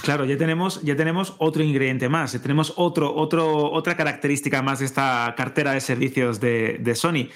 Claro, ya tenemos, ya tenemos otro ingrediente más, ya tenemos otro, otro, otra característica más de esta cartera de servicios de, de Sony.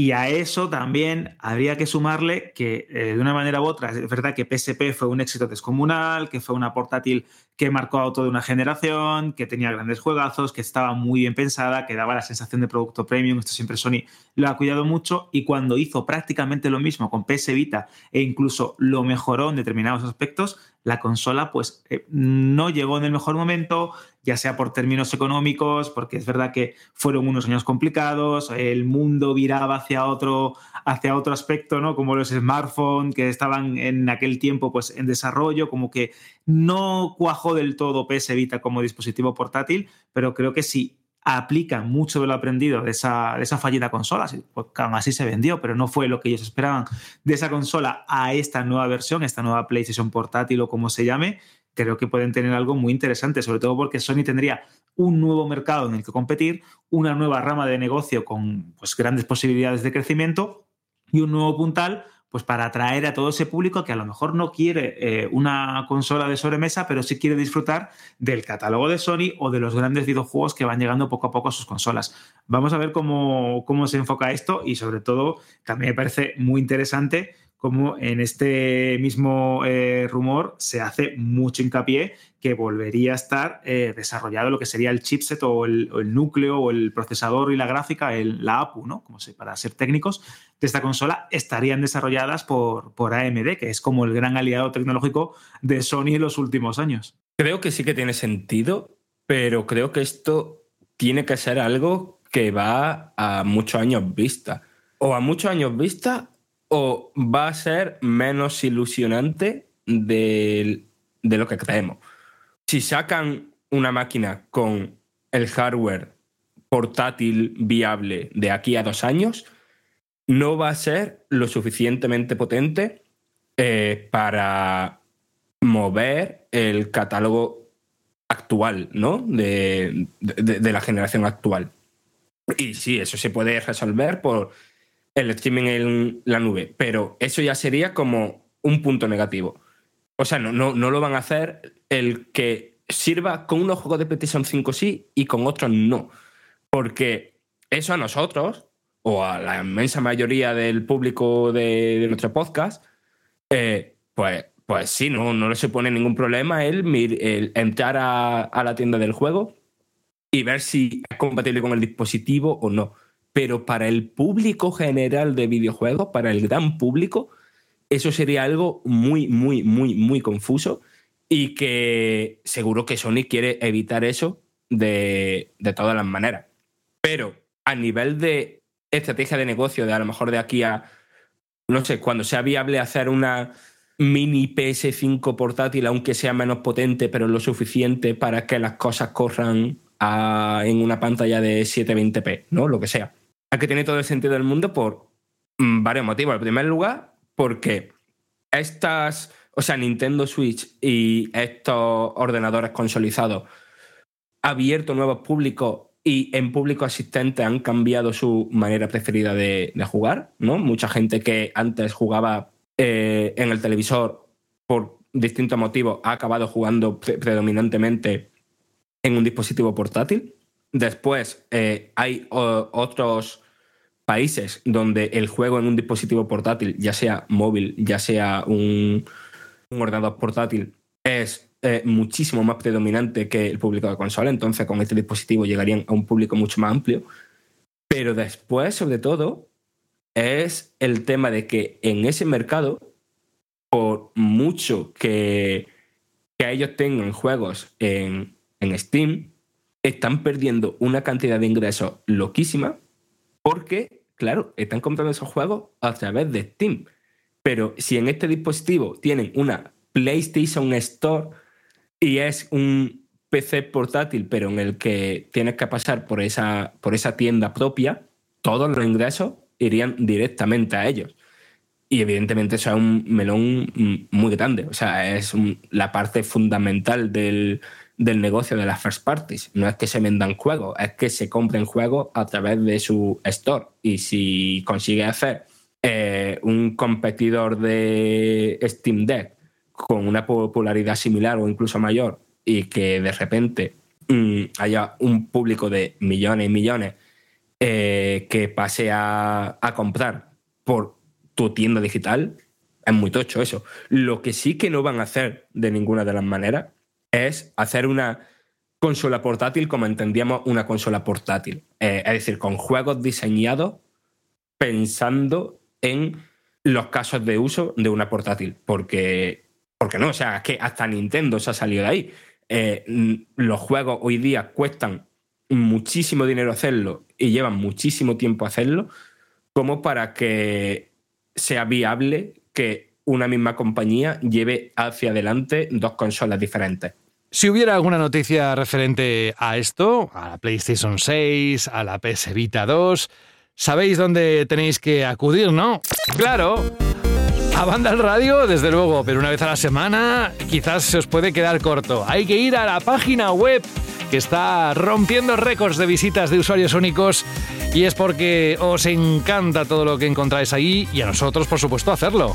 Y a eso también habría que sumarle que eh, de una manera u otra, es verdad que PSP fue un éxito descomunal, que fue una portátil que marcó a toda una generación, que tenía grandes juegazos, que estaba muy bien pensada, que daba la sensación de producto premium, esto siempre Sony lo ha cuidado mucho y cuando hizo prácticamente lo mismo con PS Vita e incluso lo mejoró en determinados aspectos, la consola pues eh, no llegó en el mejor momento, ya sea por términos económicos, porque es verdad que fueron unos años complicados, el mundo viraba hacia otro, hacia otro aspecto, ¿no? Como los smartphones que estaban en aquel tiempo pues en desarrollo, como que no cuajó del todo PS Vita como dispositivo portátil, pero creo que sí aplican mucho de lo aprendido de esa, de esa fallida consola, pues aún así se vendió, pero no fue lo que ellos esperaban de esa consola a esta nueva versión, esta nueva PlayStation portátil o como se llame, creo que pueden tener algo muy interesante, sobre todo porque Sony tendría un nuevo mercado en el que competir, una nueva rama de negocio con pues, grandes posibilidades de crecimiento y un nuevo puntal pues para atraer a todo ese público que a lo mejor no quiere eh, una consola de sobremesa, pero sí quiere disfrutar del catálogo de Sony o de los grandes videojuegos que van llegando poco a poco a sus consolas. Vamos a ver cómo, cómo se enfoca esto y sobre todo también me parece muy interesante cómo en este mismo eh, rumor se hace mucho hincapié que volvería a estar eh, desarrollado lo que sería el chipset o el, o el núcleo o el procesador y la gráfica, el- la APU, ¿no? Como se, para ser técnicos, de esta consola estarían desarrolladas por, por AMD, que es como el gran aliado tecnológico de Sony en los últimos años. Creo que sí que tiene sentido, pero creo que esto tiene que ser algo que va a muchos años vista. O a muchos años vista, o va a ser menos ilusionante del- de, lo que creemos. Si sacan una máquina con el hardware portátil viable de aquí a dos años, no va a ser lo suficientemente potente eh, para mover el catálogo actual, ¿no? De, de- de la generación actual. Y sí, eso se puede resolver por el streaming en la nube, pero eso ya sería como un punto negativo. O sea, no, no, no lo van a hacer el que sirva con unos juegos de PlayStation 5 sí y con otros no. Porque eso a nosotros, o a la inmensa mayoría del público de, de nuestro podcast, eh, pues, pues sí, no, no le supone ningún problema el, el entrar a, a la tienda del juego y ver si es compatible con el dispositivo o no. Pero para el público general de videojuegos, para el gran público, eso sería algo muy, muy, muy, muy confuso y que seguro que Sony quiere evitar eso de, todas las maneras. Pero a nivel de estrategia de negocio, de a lo mejor de aquí a, no sé, cuando sea viable hacer una mini PS5 portátil, aunque sea menos potente, pero lo suficiente para que las cosas corran en una pantalla de 720p, ¿no? Lo que sea. Hay que tiene todo el sentido del mundo por mm, varios motivos. En primer lugar, porque estas, o sea, Nintendo Switch y estos ordenadores consolizados ha abierto nuevos públicos y en público asistente han cambiado su manera preferida de, jugar, ¿no? Mucha gente que antes jugaba eh, en el televisor por distintos motivos ha acabado jugando pre- predominantemente en un dispositivo portátil. Después eh, hay otros países donde el juego en un dispositivo portátil, ya sea móvil, ya sea un, un ordenador portátil, es eh, muchísimo más predominante que el público de consola. Entonces, con este dispositivo llegarían a un público mucho más amplio. Pero después, sobre todo, es el tema de que en ese mercado, por mucho que, que ellos tengan juegos en, en Steam, están perdiendo una cantidad de ingresos loquísima porque, claro, están comprando esos juegos a través de Steam. Pero si en este dispositivo tienen una PlayStation Store y es un PC portátil, pero en el que tienes que pasar por esa, por esa tienda propia, todos los ingresos irían directamente a ellos. Y evidentemente eso es un melón muy grande. O sea, es la parte fundamental del, del negocio de las first parties. No es que se vendan juegos, es que se compren juegos a través de su store. Y si consigue hacer eh, un competidor de Steam Deck con una popularidad similar o incluso mayor y que de repente mm, haya un público de millones y millones eh, que pase a, a comprar por tu tienda digital, es muy tocho eso. Lo que sí que no van a hacer de ninguna de las maneras es hacer una consola portátil como entendíamos una consola portátil. Eh, es decir, con juegos diseñados pensando en los casos de uso de una portátil. Porque, porque no, o sea, es que hasta Nintendo se ha salido de ahí. Eh, los juegos hoy día cuestan muchísimo dinero hacerlo y llevan muchísimo tiempo hacerlo como para que sea viable que una misma compañía lleve hacia adelante dos consolas diferentes. Si hubiera alguna noticia referente a esto, a la PlayStation 6, a la PS Vita 2, sabéis dónde tenéis que acudir, ¿no? Claro, a Banda al Radio, desde luego, pero una vez a la semana quizás se os puede quedar corto. Hay que ir a la página web que está rompiendo récords de visitas de usuarios únicos Y es porque os encanta todo lo que encontráis ahí y a nosotros, por supuesto, hacerlo.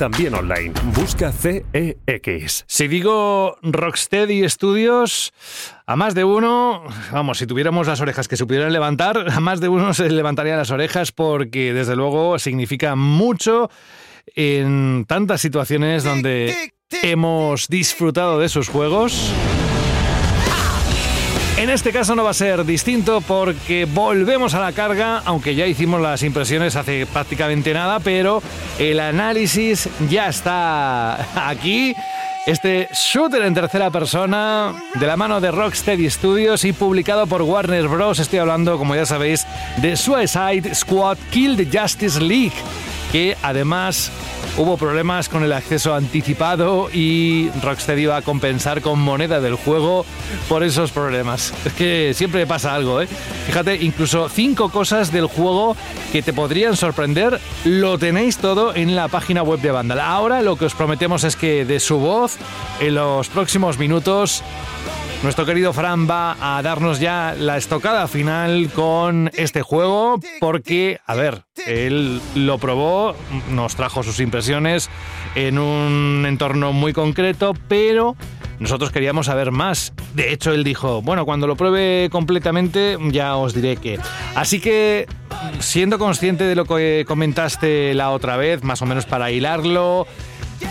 también online. Busca CEX. Si digo Rocksteady Studios, a más de uno, vamos, si tuviéramos las orejas que se pudieran levantar, a más de uno se levantaría las orejas porque desde luego significa mucho en tantas situaciones donde hemos disfrutado de sus juegos. En este caso no va a ser distinto porque volvemos a la carga, aunque ya hicimos las impresiones hace prácticamente nada, pero el análisis ya está aquí. Este shooter en tercera persona de la mano de Rocksteady Studios y publicado por Warner Bros. Estoy hablando, como ya sabéis, de Suicide Squad Kill the Justice League, que además hubo problemas con el acceso anticipado y Rocksteady va a compensar con moneda del juego por esos problemas. Es que siempre pasa algo, ¿eh? Fíjate, incluso cinco cosas del juego que te podrían sorprender, lo tenéis todo en la página web de Vandal. Ahora lo que os prometemos es que de su voz, en los próximos minutos, nuestro querido Fran va a darnos ya la estocada final con este juego porque, a ver, él lo probó, nos trajo sus impresiones en un entorno muy concreto, pero nosotros queríamos saber más. De hecho, él dijo, bueno, cuando lo pruebe completamente ya os diré qué. Así que, siendo consciente de lo que comentaste la otra vez, más o menos para hilarlo,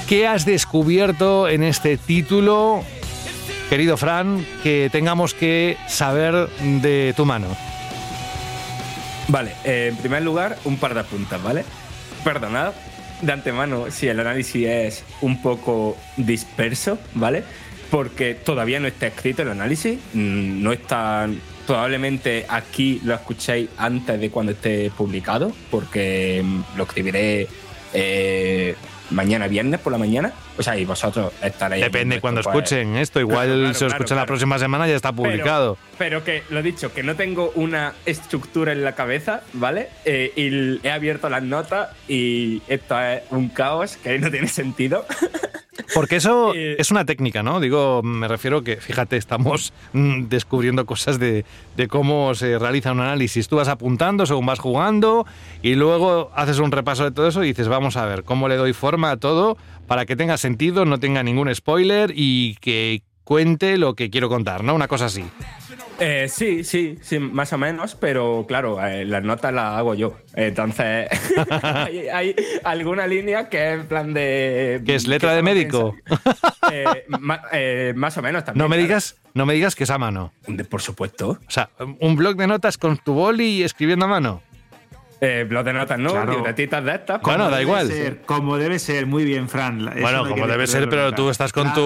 ¿qué has descubierto en este título? Querido Fran, que tengamos que saber de tu mano? Vale, eh, en primer lugar, un par de apuntas, ¿vale? Perdonad de antemano si el análisis es un poco disperso, ¿vale? Porque todavía no está escrito el análisis, mm, no está. Probablemente aquí lo escuchéis antes de cuando esté publicado, porque mm, lo escribiré eh, mañana viernes por la mañana. O sea, y vosotros estaréis. Depende en cuando pues, escuchen esto. Igual Claro, claro, se lo claro, escuchan la próxima semana y ya está publicado. Pero, pero que, lo dicho, que no tengo una estructura en la cabeza, ¿vale? Eh, y he abierto las notas y esto es un caos que no tiene sentido. Porque eso Eh, es una técnica, ¿no? Digo, me refiero que, fíjate, estamos mm, descubriendo cosas de, de cómo se realiza un análisis. Tú vas apuntando según vas jugando y luego haces un repaso de todo eso y dices, vamos a ver cómo le doy forma a todo para que tenga sentido, no tenga ningún spoiler y que cuente lo que quiero contar, ¿no? Una cosa así. Eh, sí, sí, sí, más o menos, pero claro, eh, las notas las hago yo. Entonces, hay, hay alguna línea que es en plan de. ¿Que es letra que de médico? Eh, ma- eh, más o menos también. No me claro. digas, no me digas que es a mano. Por supuesto. O sea, un blog de notas con tu boli y escribiendo a mano. Eh, blog de notas, ¿no? Claro. Libretitas de estas. Bueno, da igual. ser, como debe ser, muy bien, Fran. Eso Bueno, no como debe ser, pero tú estás con Claro.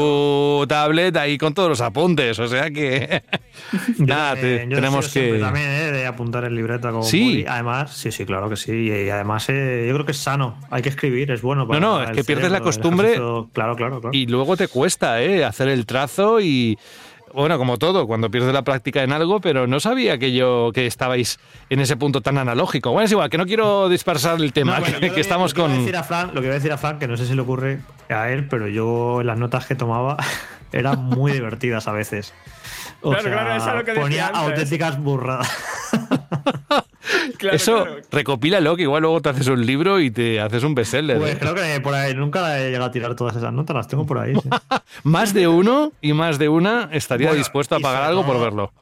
tu tablet ahí con todos los apuntes, o sea que nada, te- Eh, yo tenemos que también eh, de apuntar en libreta como Sí. Además, sí, sí, claro que sí. Y además, eh, yo creo que es sano. Hay que escribir, es bueno. Para No, no, es que pierdes la cerebro, costumbre ejercicio. Claro, claro, claro. y luego te cuesta, ¿eh? hacer el trazo y bueno, como todo, cuando pierdes la práctica en algo, pero no sabía que yo que estabais en ese punto tan analógico. Bueno, es igual, que no quiero dispersar el tema, No, bueno, que, estamos lo que iba a con decir a Fran- lo que iba a decir a Fran, que no sé si le ocurre a él, pero yo las notas que tomaba eran muy divertidas a veces. O Claro, sea, claro, eso es lo que decía ponía antes. auténticas burradas. Claro, eso, claro. recopílalo, que igual luego te haces un libro y te haces un bestseller. Pues ¿eh? creo que por ahí nunca he llegado a tirar todas esas notas, las tengo por ahí. sí. Más de uno y más de una estaría Bueno, dispuesto a pagar algo por verlo.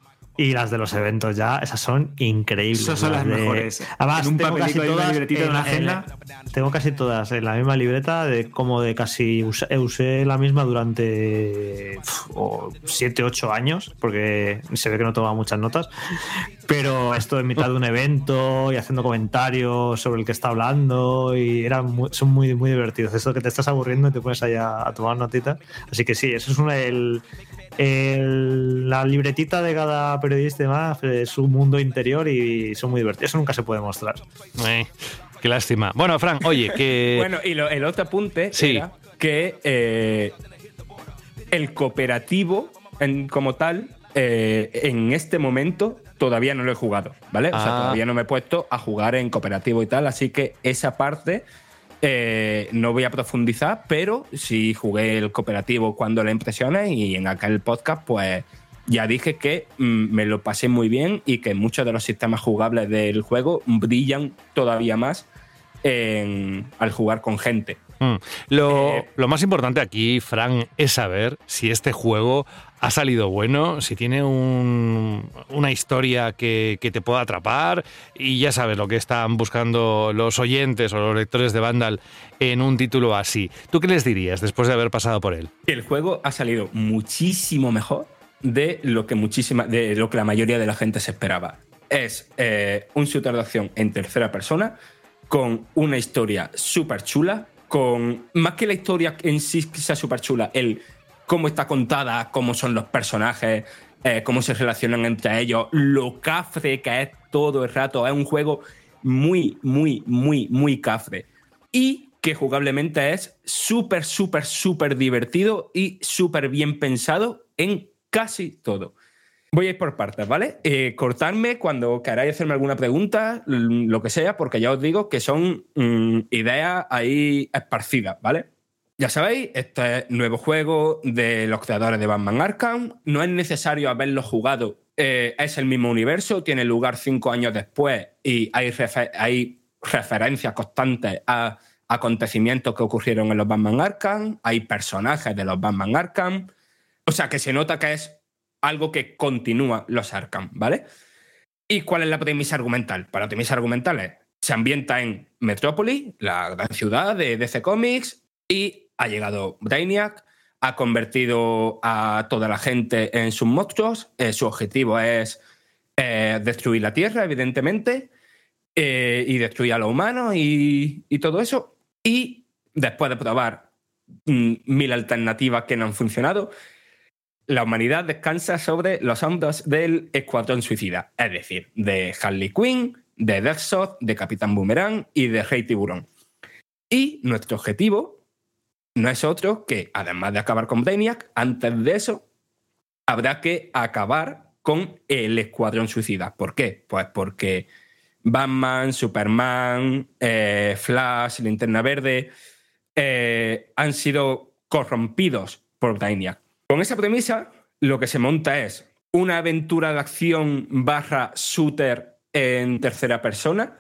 Y las de los eventos ya, esas son increíbles. Esas son las de- mejores. Además, En un tengo casi todas de en- una en- agenda. tengo casi todas en la misma libreta, de como de casi usé, usé la misma durante 7, 8 años, porque se ve que no tomaba muchas notas. Pero esto en mitad de un evento y haciendo comentarios sobre el que está hablando y eran muy- son muy, muy divertidos. Eso que te estás aburriendo y te pones ahí a, a tomar notitas. Así que sí, eso es una, el, el- la libretita de cada periodista y demás, es su mundo interior y son muy divertidos. Eso nunca se puede mostrar. Eh, qué lástima. Bueno, Fran, oye, que. Bueno, y lo- el otro apunte Sí. era que eh, el cooperativo en- como tal, eh, en este momento todavía no lo he jugado, ¿vale? O sea, Ah. todavía no me he puesto a jugar en cooperativo y tal, así que esa parte eh, no voy a profundizar, pero sí jugué el cooperativo cuando le impresiones y en aquel podcast, pues ya dije que mm, me lo pasé muy bien y que muchos de los sistemas jugables del juego brillan todavía más en- al jugar con gente. Mm. Lo, Eh, lo más importante aquí, Fran, es saber si este juego ha salido bueno, si tiene un- una historia que, que te pueda atrapar y ya sabes lo que están buscando los oyentes o los lectores de Vandal en un título así. ¿Tú qué les dirías después de haber pasado por él? El juego ha salido muchísimo mejor de lo que de lo que la mayoría de la gente se esperaba. Es eh, un shooter de acción en tercera persona con una historia súper chula, con más que la historia en sí sea súper chula, el cómo está contada, cómo son los personajes, eh, cómo se relacionan entre ellos, lo cafre que es todo el rato. Es un juego muy, muy, muy, muy cafre. Y que jugablemente es súper, súper, súper divertido y súper bien pensado en casi todo. Voy a ir por partes, ¿vale? Eh, cortarme cuando queráis hacerme alguna pregunta, lo que sea, porque ya os digo que son mm, ideas ahí esparcidas, ¿vale? Ya sabéis, este es nuevo juego de los creadores de Batman Arkham. No es necesario haberlo jugado. eh, es el mismo universo, tiene lugar cinco años después y hay, refe- hay referencias constantes a acontecimientos que ocurrieron en los Batman Arkham. Hay personajes de los Batman Arkham. O sea que se nota que es algo que continúa los Arkham, ¿vale? ¿Y cuál es la premisa argumental? Para premisa argumental es, se ambienta en Metrópolis, la gran ciudad de DC Comics, y ha llegado Brainiac, ha convertido a toda la gente en sus monstruos, eh, su objetivo es eh, destruir la Tierra, evidentemente, eh, y destruir a los humanos y, y todo eso. Y después de probar mm, mil alternativas que no han funcionado, la humanidad descansa sobre los hombros del Escuadrón Suicida, es decir, de Harley Quinn, de Deathshot, de Capitán Boomerang y de Rey Tiburón. Y nuestro objetivo no es otro que, además de acabar con Brainiac, antes de eso, habrá que acabar con el Escuadrón Suicida. ¿Por qué? Pues porque Batman, Superman, eh, Flash, Linterna Verde eh, han sido corrompidos por Brainiac. Con esa premisa, lo que se monta es una aventura de acción barra shooter en tercera persona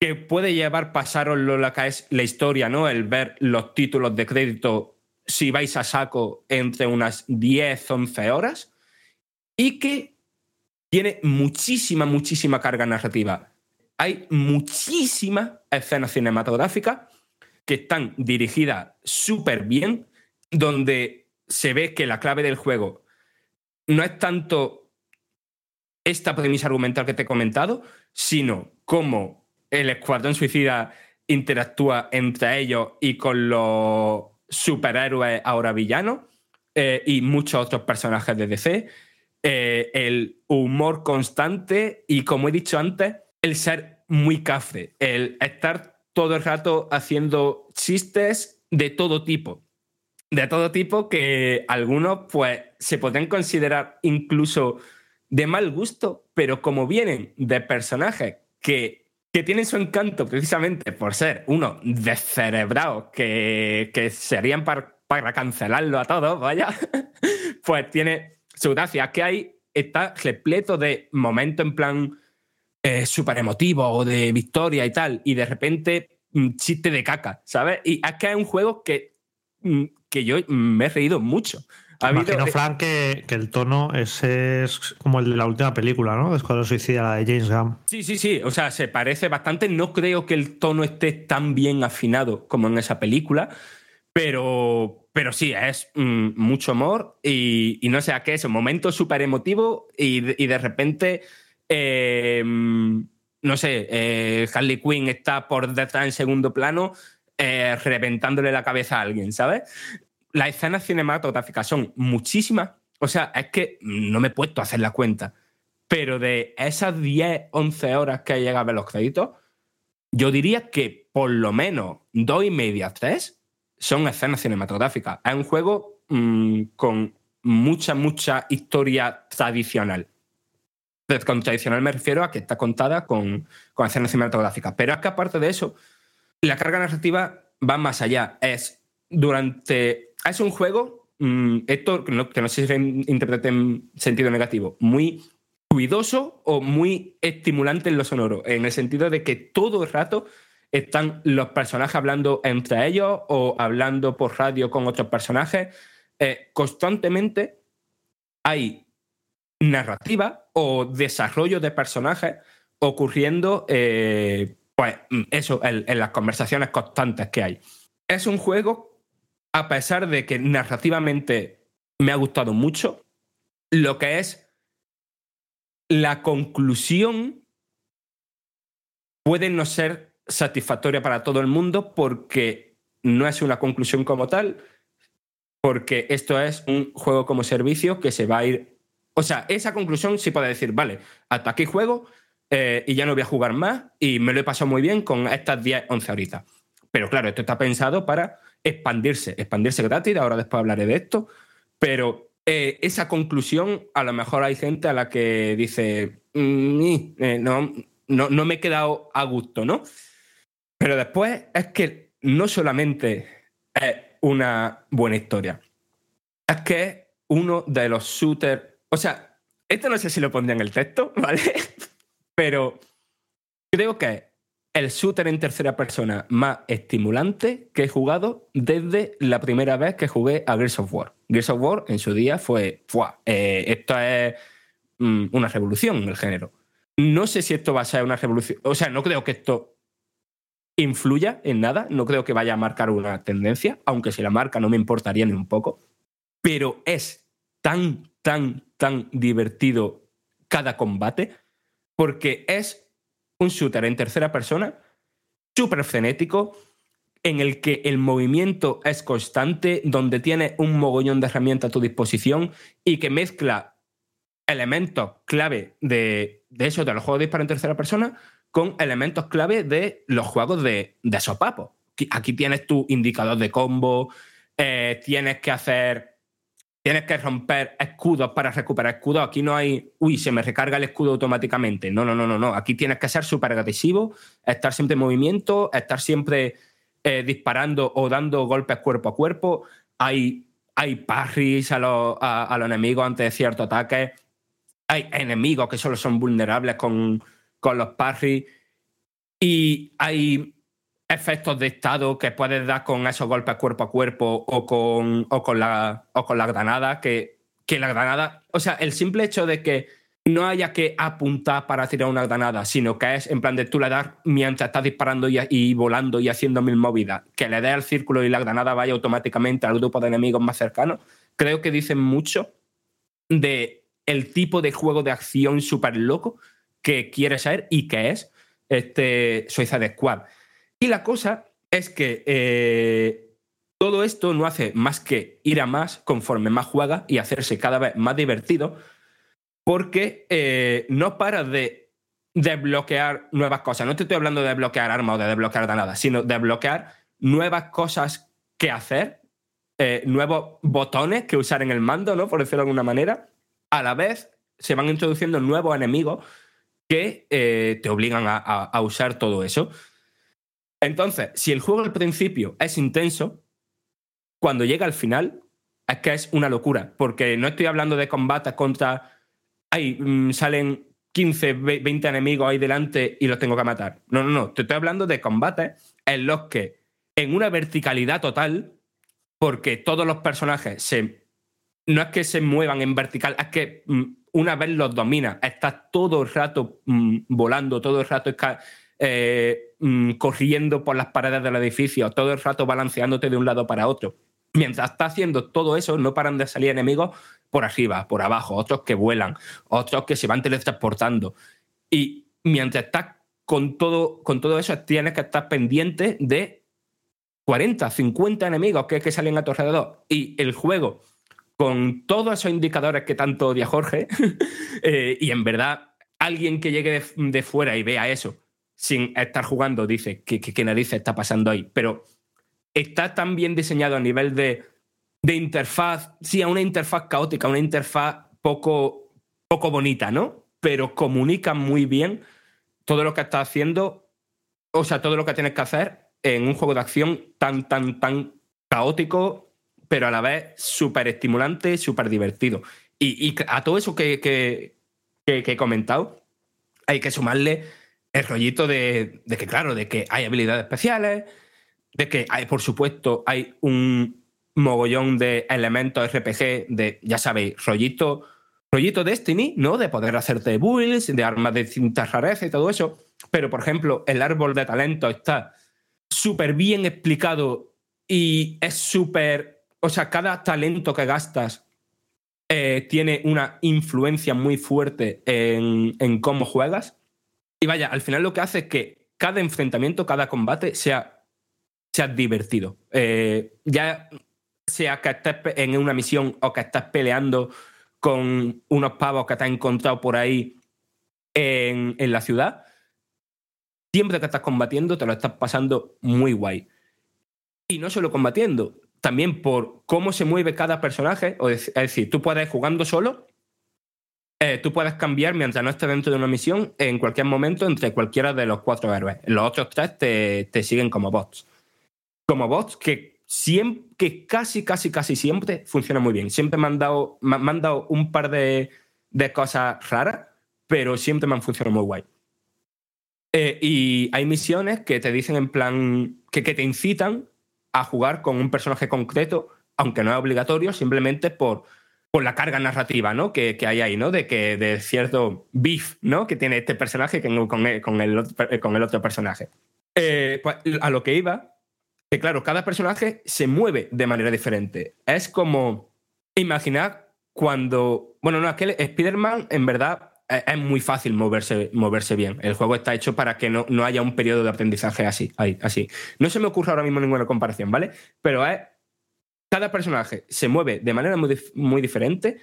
que puede llevar pasaroslo la que es la historia, ¿no? El ver los títulos de crédito si vais a saco entre unas 10, 11 horas y que tiene muchísima, muchísima carga narrativa. Hay muchísimas escenas cinematográficas que están dirigidas súper bien, donde se ve que la clave del juego no es tanto esta premisa argumental que te he comentado, sino cómo el escuadrón suicida interactúa entre ellos y con los superhéroes ahora villanos eh, y muchos otros personajes de DC. eh, el humor constante y, como he dicho antes, el ser muy cafre, el estar todo el rato haciendo chistes de todo tipo. De todo tipo que algunos pues se podrían considerar incluso de mal gusto, pero como vienen de personajes que, que tienen su encanto precisamente por ser unos descerebrados que, que serían par- para cancelarlo a todos, vaya, pues tiene su gracia. Que hay está repleto de momentos en plan eh, súper emotivo o de victoria y tal, y de repente mm, chiste de caca, ¿sabes? Y es que es un juego que, mm, que yo me he reído mucho. Ha habido- Imagino, Frank, que, que el tono ese es como el de la última película, ¿no? Escuadrón Suicida, la de James Gunn. Sí, sí, sí. O sea, se parece bastante. No creo que el tono esté tan bien afinado como en esa película, pero, pero sí, es mm, mucho amor y, y no sé a qué es, un momento súper emotivo y, de- y de repente, eh, mm, no sé, eh, Harley Quinn está por detrás en segundo plano eh, reventándole la cabeza a alguien, ¿sabes? Las escenas cinematográficas son muchísimas. O sea, es que no me he puesto a hacer la cuenta Pero de esas 10, 11 horas que llega a ver los créditos, yo diría que por lo menos dos y media, tres son escenas cinematográficas. Es un juego mm, con mucha, mucha historia tradicional. Con tradicional me refiero a que está contada con, con escenas cinematográficas. Pero es que aparte de eso, la carga narrativa va más allá. Es durante. Es un juego. mm, esto que no, sé si interprete en sentido negativo. Muy ruidoso o muy estimulante en lo sonoro. En el sentido de que todo el rato están los personajes hablando entre ellos o hablando por radio con otros personajes. Eh, constantemente hay narrativa o desarrollo de personajes ocurriendo, eh, pues mm, eso, en las conversaciones constantes que hay. Es un juego, a pesar de que narrativamente me ha gustado mucho, lo que es la conclusión puede no ser satisfactoria para todo el mundo porque no es una conclusión como tal, porque esto es un juego como servicio que se va a ir... O sea, esa conclusión sí puede decir, vale, hasta aquí juego eh, y ya no voy a jugar más y me lo he pasado muy bien con estas 10, 11 horitas. Pero claro, esto está pensado para expandirse, expandirse gratis, ahora después hablaré de esto, pero eh, esa conclusión a lo mejor hay gente a la que dice, "Mm, eh, no, no, no me he quedado a gusto, ¿no? Pero después es que no solamente es una buena historia, es que es uno de los shooters. O sea, esto no sé si lo pondría en el texto, ¿vale? Pero creo que es el shooter en tercera persona más estimulante que he jugado desde la primera vez que jugué a Gears of War. Gears of War en su día fue. Eh, esto es mm, una revolución en el género. No sé si esto va a ser una revolución, o sea, no creo que esto influya en nada, no creo que vaya a marcar una tendencia, aunque si la marca no me importaría ni un poco, pero es tan, tan, tan divertido cada combate porque es un shooter en tercera persona súper frenético en el que el movimiento es constante, donde tiene un mogollón de herramientas a tu disposición y que mezcla elementos clave de, de eso, de los juegos de disparo en tercera persona, con elementos clave de los juegos de, de sopapo. Aquí- Aquí tienes tu indicador de combo, eh, tienes que hacer. Tienes que romper escudos para recuperar escudos. Aquí no hay, uy, se me recarga el escudo automáticamente. No, no, no, no, no. Aquí tienes que ser súper agresivo, estar siempre en movimiento, estar siempre eh, disparando o dando golpes cuerpo a cuerpo. Hay, hay parries a los, a, a los enemigos antes de ciertos ataques. Hay enemigos que solo son vulnerables con, con los parries. Y hay efectos de estado que puedes dar con esos golpes cuerpo a cuerpo o con, o con, la, o con la granada, que, que la granada, o sea, el simple hecho de que no haya que apuntar para tirar una granada, sino que es en plan de tú le das mientras estás disparando y, y volando y haciendo mil movidas, que le des al círculo y la granada vaya automáticamente al grupo de enemigos más cercanos, creo que dicen mucho de el tipo de juego de acción súper loco que quiere ser y que es este Suicide Squad. Y la cosa es que eh, todo esto no hace más que ir a más conforme más juega y hacerse cada vez más divertido, porque eh, no paras de desbloquear nuevas cosas. No te estoy hablando de desbloquear armas o de desbloquear granadas, sino de desbloquear nuevas cosas que hacer, eh, nuevos botones que usar en el mando, ¿no? Por decirlo de alguna manera. A la vez se van introduciendo nuevos enemigos que te obligan a usar todo eso. Entonces, si el juego al principio es intenso, cuando llega al final es que es una locura, porque no estoy hablando de combates contra... Ay, mm, salen 15, ve- 20 enemigos ahí delante y los tengo que matar. No, no, no, te estoy hablando de combates en los que en una verticalidad total, porque todos los personajes se... No es que se muevan en vertical, es que mm, una vez los dominas, estás todo el rato mm, volando, todo el rato eh, mm, corriendo por las paredes del edificio, todo el rato balanceándote de un lado para otro. Mientras estás haciendo todo eso, no paran de salir enemigos por arriba, por abajo, otros que vuelan, otros que se van teletransportando. Y mientras estás con todo, con todo eso, tienes que estar pendiente de 40, 50 enemigos que, salen a tu alrededor. Y el juego, con todos esos indicadores que tanto odia Jorge, eh, y en verdad alguien que llegue de fuera y vea eso sin estar jugando dice que, que, que narices está pasando ahí, pero está tan bien diseñado a nivel de, de interfaz, sí, a una interfaz caótica, una interfaz poco, poco bonita, ¿no? Pero comunica muy bien todo lo que está haciendo, o sea, todo lo que tienes que hacer en un juego de acción tan, tan, tan caótico, pero a la vez súper estimulante, súper divertido. Y, a todo eso que, que- que he comentado, hay que sumarle el rollito de, de que, claro, de que hay habilidades especiales, de que hay, por supuesto, hay un mogollón de elementos RPG de, ya sabéis, rollito, rollito Destiny, ¿no? De poder hacerte builds, de armas de distintas rarezas y todo eso. Pero, por ejemplo, el árbol de talento está súper bien explicado y es súper. O sea, cada talento que gastas eh, tiene una influencia muy fuerte en, en cómo juegas. Y vaya, al final lo que hace es que cada enfrentamiento, cada combate sea, sea divertido. Eh, ya sea que estés en una misión o que estás peleando con unos pavos que te has encontrado por ahí en, en la ciudad, siempre que estás combatiendo te lo estás pasando muy guay. Y no solo combatiendo, también por cómo se mueve cada personaje. Es decir, tú puedes jugando solo, eh, tú puedes cambiar mientras no estés dentro de una misión en cualquier momento entre cualquiera de los cuatro héroes. Los otros tres te, te siguen como bots. Como bots que, siempre, que casi, casi, casi siempre funciona muy bien. Siempre me han dado, me han dado un par de, de cosas raras, pero siempre me han funcionado muy guay. Eh, y hay misiones que te dicen en plan que, que te incitan a jugar con un personaje concreto, aunque no es obligatorio, simplemente por, por la carga narrativa ¿no? que, que hay ahí, ¿no? De, que, de cierto beef ¿no? que tiene este personaje con, con el, con el otro- con personaje. Eh, pues, a lo que iba, que claro, cada personaje se mueve de manera diferente. Es como imaginar cuando. Bueno, no, aquel Spider-Man en verdad es, es muy fácil moverse, moverse bien. El juego está hecho para que no, no haya un periodo de aprendizaje así, ahí, así. No se me ocurre ahora mismo ninguna comparación, ¿vale? Pero es. Cada personaje se mueve de manera muy, muy diferente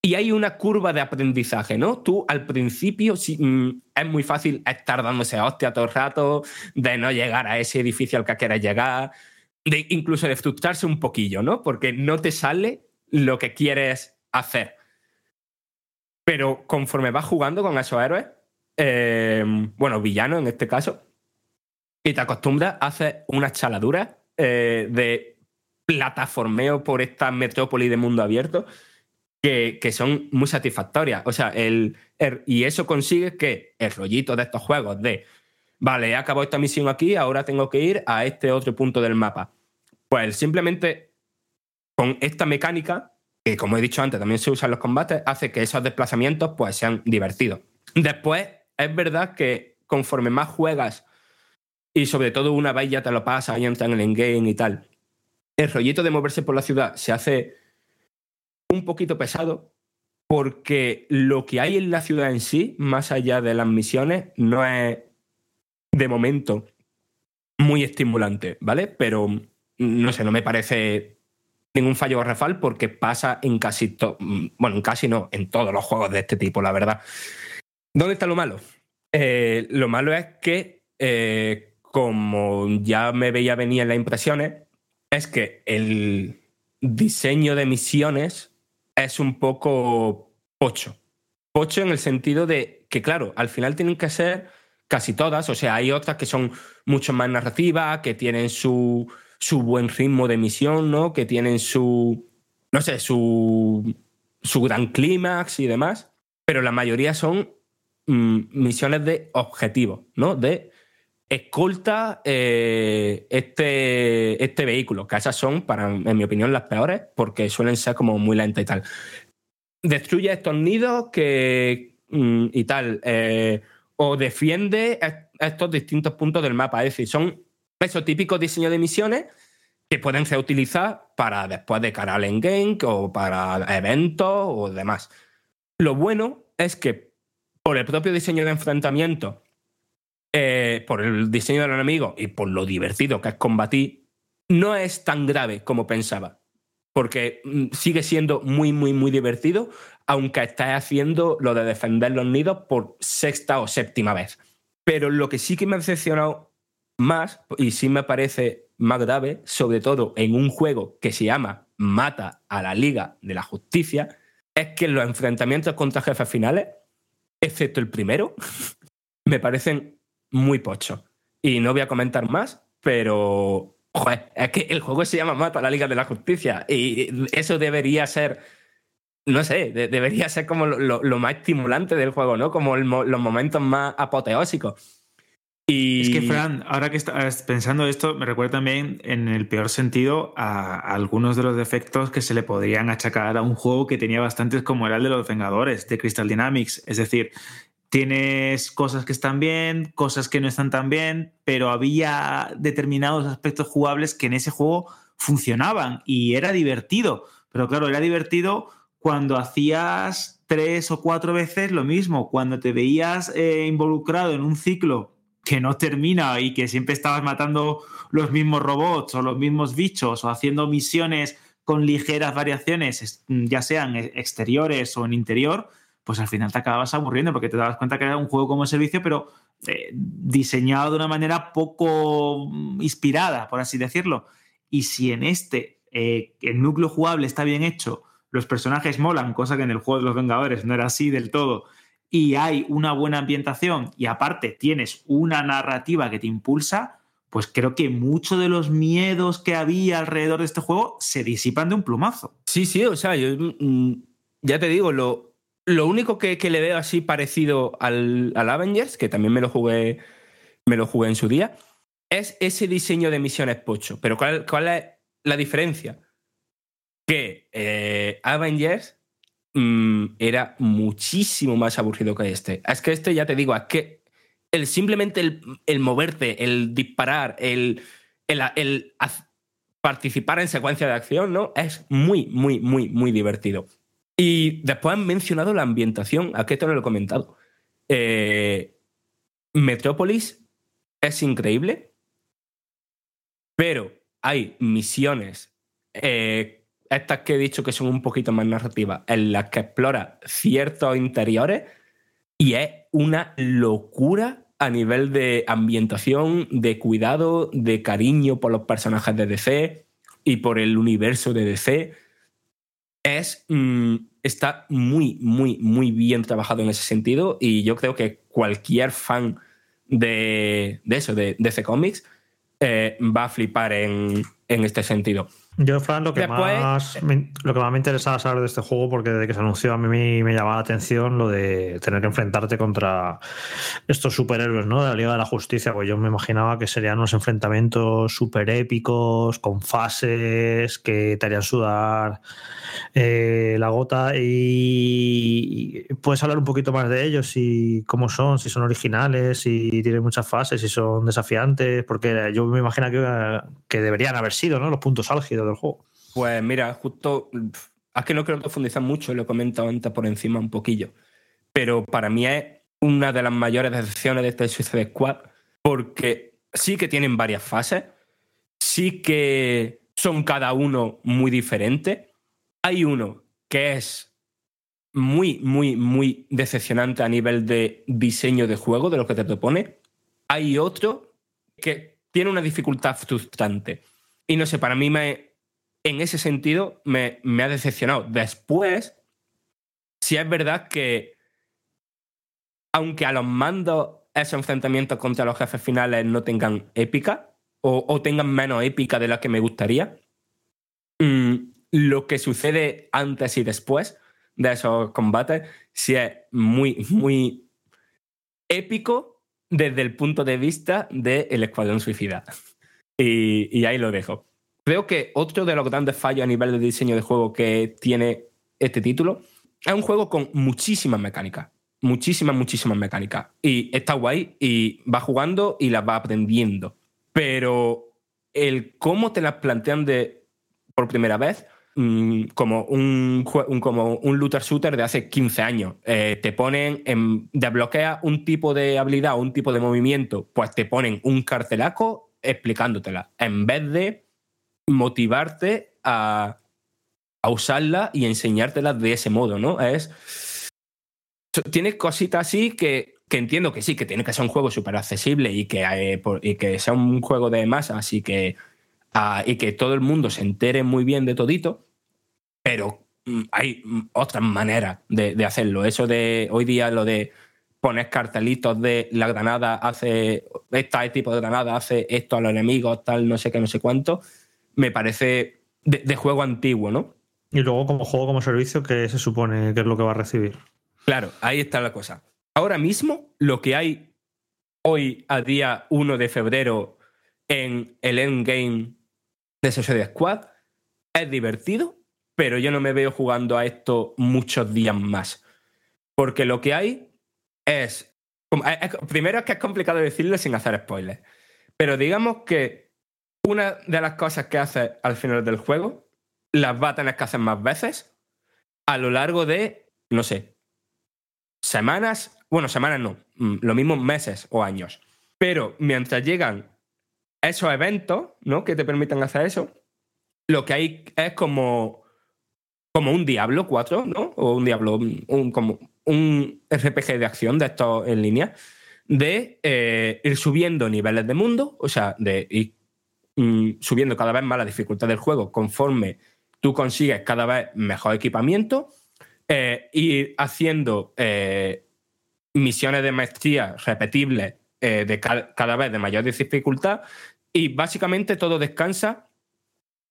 y hay una curva de aprendizaje, ¿no? Tú al principio mm, es muy fácil estar dándose hostia todo el rato, de no llegar a ese edificio al que quieres llegar, de incluso de frustrarse un poquillo, ¿no? Porque no te sale lo que quieres hacer. Pero conforme vas jugando con esos héroes, eh, bueno, villanos en este caso, y te acostumbras a hacer unas chaladuras eh, de plataformeo por esta metrópoli de mundo abierto que, que son muy satisfactorias. O sea, el, y eso consigue que el rollito de estos juegos de, vale, he acabado esta misión aquí, ahora tengo que ir a este otro punto del mapa. Pues simplemente con esta mecánica, que como he dicho antes, también se usa en los combates, hace que esos desplazamientos pues sean divertidos. Después, es verdad que conforme más juegas, y sobre todo una vez ya te lo pasas y entras en el endgame y tal, el rollito de moverse por la ciudad se hace un poquito pesado porque lo que hay en la ciudad en sí, más allá de las misiones, no es de momento muy estimulante, ¿vale? Pero no sé, no me parece ningún fallo garrafal porque pasa en casi todo, bueno, en casi no, en todos los juegos de este tipo, la verdad. ¿Dónde está lo malo? Eh, lo malo es que, eh, como ya me veía venir en las impresiones, es que el diseño de misiones es un poco pocho. Pocho en el sentido de que, claro, al final tienen que ser casi todas, o sea, hay otras que son mucho más narrativas, que tienen su, su buen ritmo de misión, ¿no? Que tienen su, no sé, su, su gran clímax y demás, pero la mayoría son mm, misiones de objetivo, ¿no? De escolta eh, este, este vehículo, que esas son, para, en mi opinión, las peores, porque suelen ser como muy lentas y tal. Destruye estos nidos que, mm, y tal, eh, o defiende est- estos distintos puntos del mapa. Es decir, son esos típicos diseños de misiones que pueden ser utilizadas para después de cara al endgame o para eventos o demás. Lo bueno es que por el propio diseño de enfrentamiento, eh, por el diseño del enemigo y por lo divertido que es combatir, no es tan grave como pensaba. porque mm, sigue siendo muy, muy, muy divertido, aunque estés haciendo lo de defender los nidos por sexta o séptima vez. Pero lo que sí que me ha decepcionado más, y sí me parece más grave, sobre todo en un juego que se llama Mata a la Liga de la Justicia, es que los enfrentamientos contra jefes finales, excepto el primero, me parecen muy pochos. Y no voy a comentar más, pero es que el juego se llama Mata la Liga de la Justicia y eso debería ser, no sé, de- debería ser como lo, más estimulante del juego, ¿no? Como los momentos más apoteósicos. Y... Es que, Fran, ahora que estás pensando esto, me recuerda también, en el peor sentido, a algunos de los defectos que se le podrían achacar a un juego que tenía bastantes, como era el de los Vengadores, de Crystal Dynamics. Es decir, tienes cosas que están bien, cosas que no están tan bien, pero había determinados aspectos jugables que en ese juego funcionaban y era divertido. Pero claro, era divertido cuando hacías tres o cuatro veces lo mismo, cuando te veías eh, involucrado en un ciclo que no termina y que siempre estabas matando los mismos robots o los mismos bichos o haciendo misiones con ligeras variaciones, es- ya sean e- exteriores o en interior, pues al final te acababas aburriendo porque te dabas cuenta que era un juego como servicio, pero eh, diseñado de una manera poco mm, inspirada, por así decirlo. Y si en este eh, el núcleo jugable está bien hecho, los personajes molan, cosa que en el juego de los Vengadores no era así del todo, y hay una buena ambientación y aparte tienes una narrativa que te impulsa, pues creo que muchos de los miedos que había alrededor de este juego se disipan de un plumazo. Sí, sí, o sea, yo mm, ya te digo, lo, lo único que, que le veo así parecido al, Avengers, que también me lo jugué, me lo jugué en su día, es ese diseño de misiones pocho. Pero ¿cuál, cuál es la diferencia? Que eh, Avengers mm, era muchísimo más aburrido que este. Es que este, ya te digo, es que el, simplemente el, moverte, el disparar, el, el, el participar en secuencia de acción, ¿no? Es muy, muy, muy, muy divertido. Y después han mencionado la ambientación, a que esto lo he comentado. Eh, Metrópolis es increíble, pero hay misiones, eh, estas que he dicho que son un poquito más narrativas, en las que explora ciertos interiores y es una locura a nivel de ambientación, de cuidado, de cariño por los personajes de DC y por el universo de DC. Es, mm, está muy, muy, muy bien trabajado en ese sentido y yo creo que cualquier fan de, de eso, de DC Comics, eh, va a flipar en, en este sentido. Yo, Fran, lo que, Después- más me, lo que más me interesaba saber de este juego, porque desde que se anunció a mí me llamaba la atención lo de tener que enfrentarte contra estos superhéroes, ¿no? De la Liga de la Justicia, pues yo me imaginaba que serían unos enfrentamientos súper épicos, con fases que te harían sudar eh, la gota y, y puedes hablar un poquito más de ellos y cómo son, si son originales, si tienen muchas fases, si son desafiantes, porque yo me imagino que, que deberían haber sido, ¿no? Los puntos álgidos del juego. Pues mira, justo. Es que no quiero profundizar mucho, lo he comentado antes por encima un poquillo. Pero para mí es una de las mayores decepciones de este Suicide Squad, porque sí que tienen varias fases, sí que son cada uno muy diferentes. Hay uno que es muy, muy, muy decepcionante a nivel de diseño de juego, de lo que te propone. Hay otro que tiene una dificultad frustrante. Y no sé, para mí me, en ese sentido me, ha decepcionado. Después, sí es verdad que, aunque a los mandos esos enfrentamientos contra los jefes finales no tengan épica, o, tengan menos épica de la que me gustaría, mm, lo que sucede antes y después de esos combates sí es muy, muy épico desde el punto de vista del Escuadrón Suicida. Y ahí lo dejo. Creo que otro de los grandes fallos a nivel de diseño de juego que tiene este título es un juego con muchísimas mecánicas. Muchísimas, muchísimas mecánicas. Y está guay y va jugando y las va aprendiendo. Pero el cómo te las plantean de, por primera vez mm, como un, un- como un looter shooter de hace 15 años. Eh, te ponen, en, desbloquea un tipo de habilidad un tipo de movimiento, pues te ponen un cartelaco explicándotela, en vez de motivarte a, a usarla y enseñártela de ese modo, ¿no? Es. Tiene cositas así que, que entiendo que sí, que tiene que ser un juego súper accesible y que, eh, y que sea un juego de masas y que, ah, y que todo el mundo se entere muy bien de todito, pero mm, hay mm, otras maneras de, de hacerlo. Eso de hoy día, lo de poner cartelitos de la granada hace, este tipo de granada hace esto a los enemigos, tal, no sé qué, no sé cuánto, me parece de, de juego antiguo, ¿no? Y luego, como juego como servicio, ¿qué se supone que es lo que va a recibir? Claro, ahí está la cosa. Ahora mismo, lo que hay hoy, a día 1 de febrero, en el endgame de Suicide Squad, es divertido, pero yo no me veo jugando a esto muchos días más. Porque lo que hay es- Primero es que es complicado decirlo sin hacer spoilers. Pero digamos que una de las cosas que haces al final del juego las va a tener que hacer más veces a lo largo de, no sé, semanas, bueno, semanas no, mm, lo mismo meses o años. Pero mientras llegan esos eventos, ¿no? Que te permitan hacer eso, lo que hay es como, como un Diablo 4, ¿no? O un Diablo, un, un- como un RPG de acción de estos en línea, de eh, ir subiendo niveles de mundo, o sea, de ir subiendo cada vez más la dificultad del juego conforme tú consigues cada vez mejor equipamiento, eh, ir haciendo eh, misiones de maestría repetibles eh, de ca- cada vez de mayor dificultad y básicamente todo descansa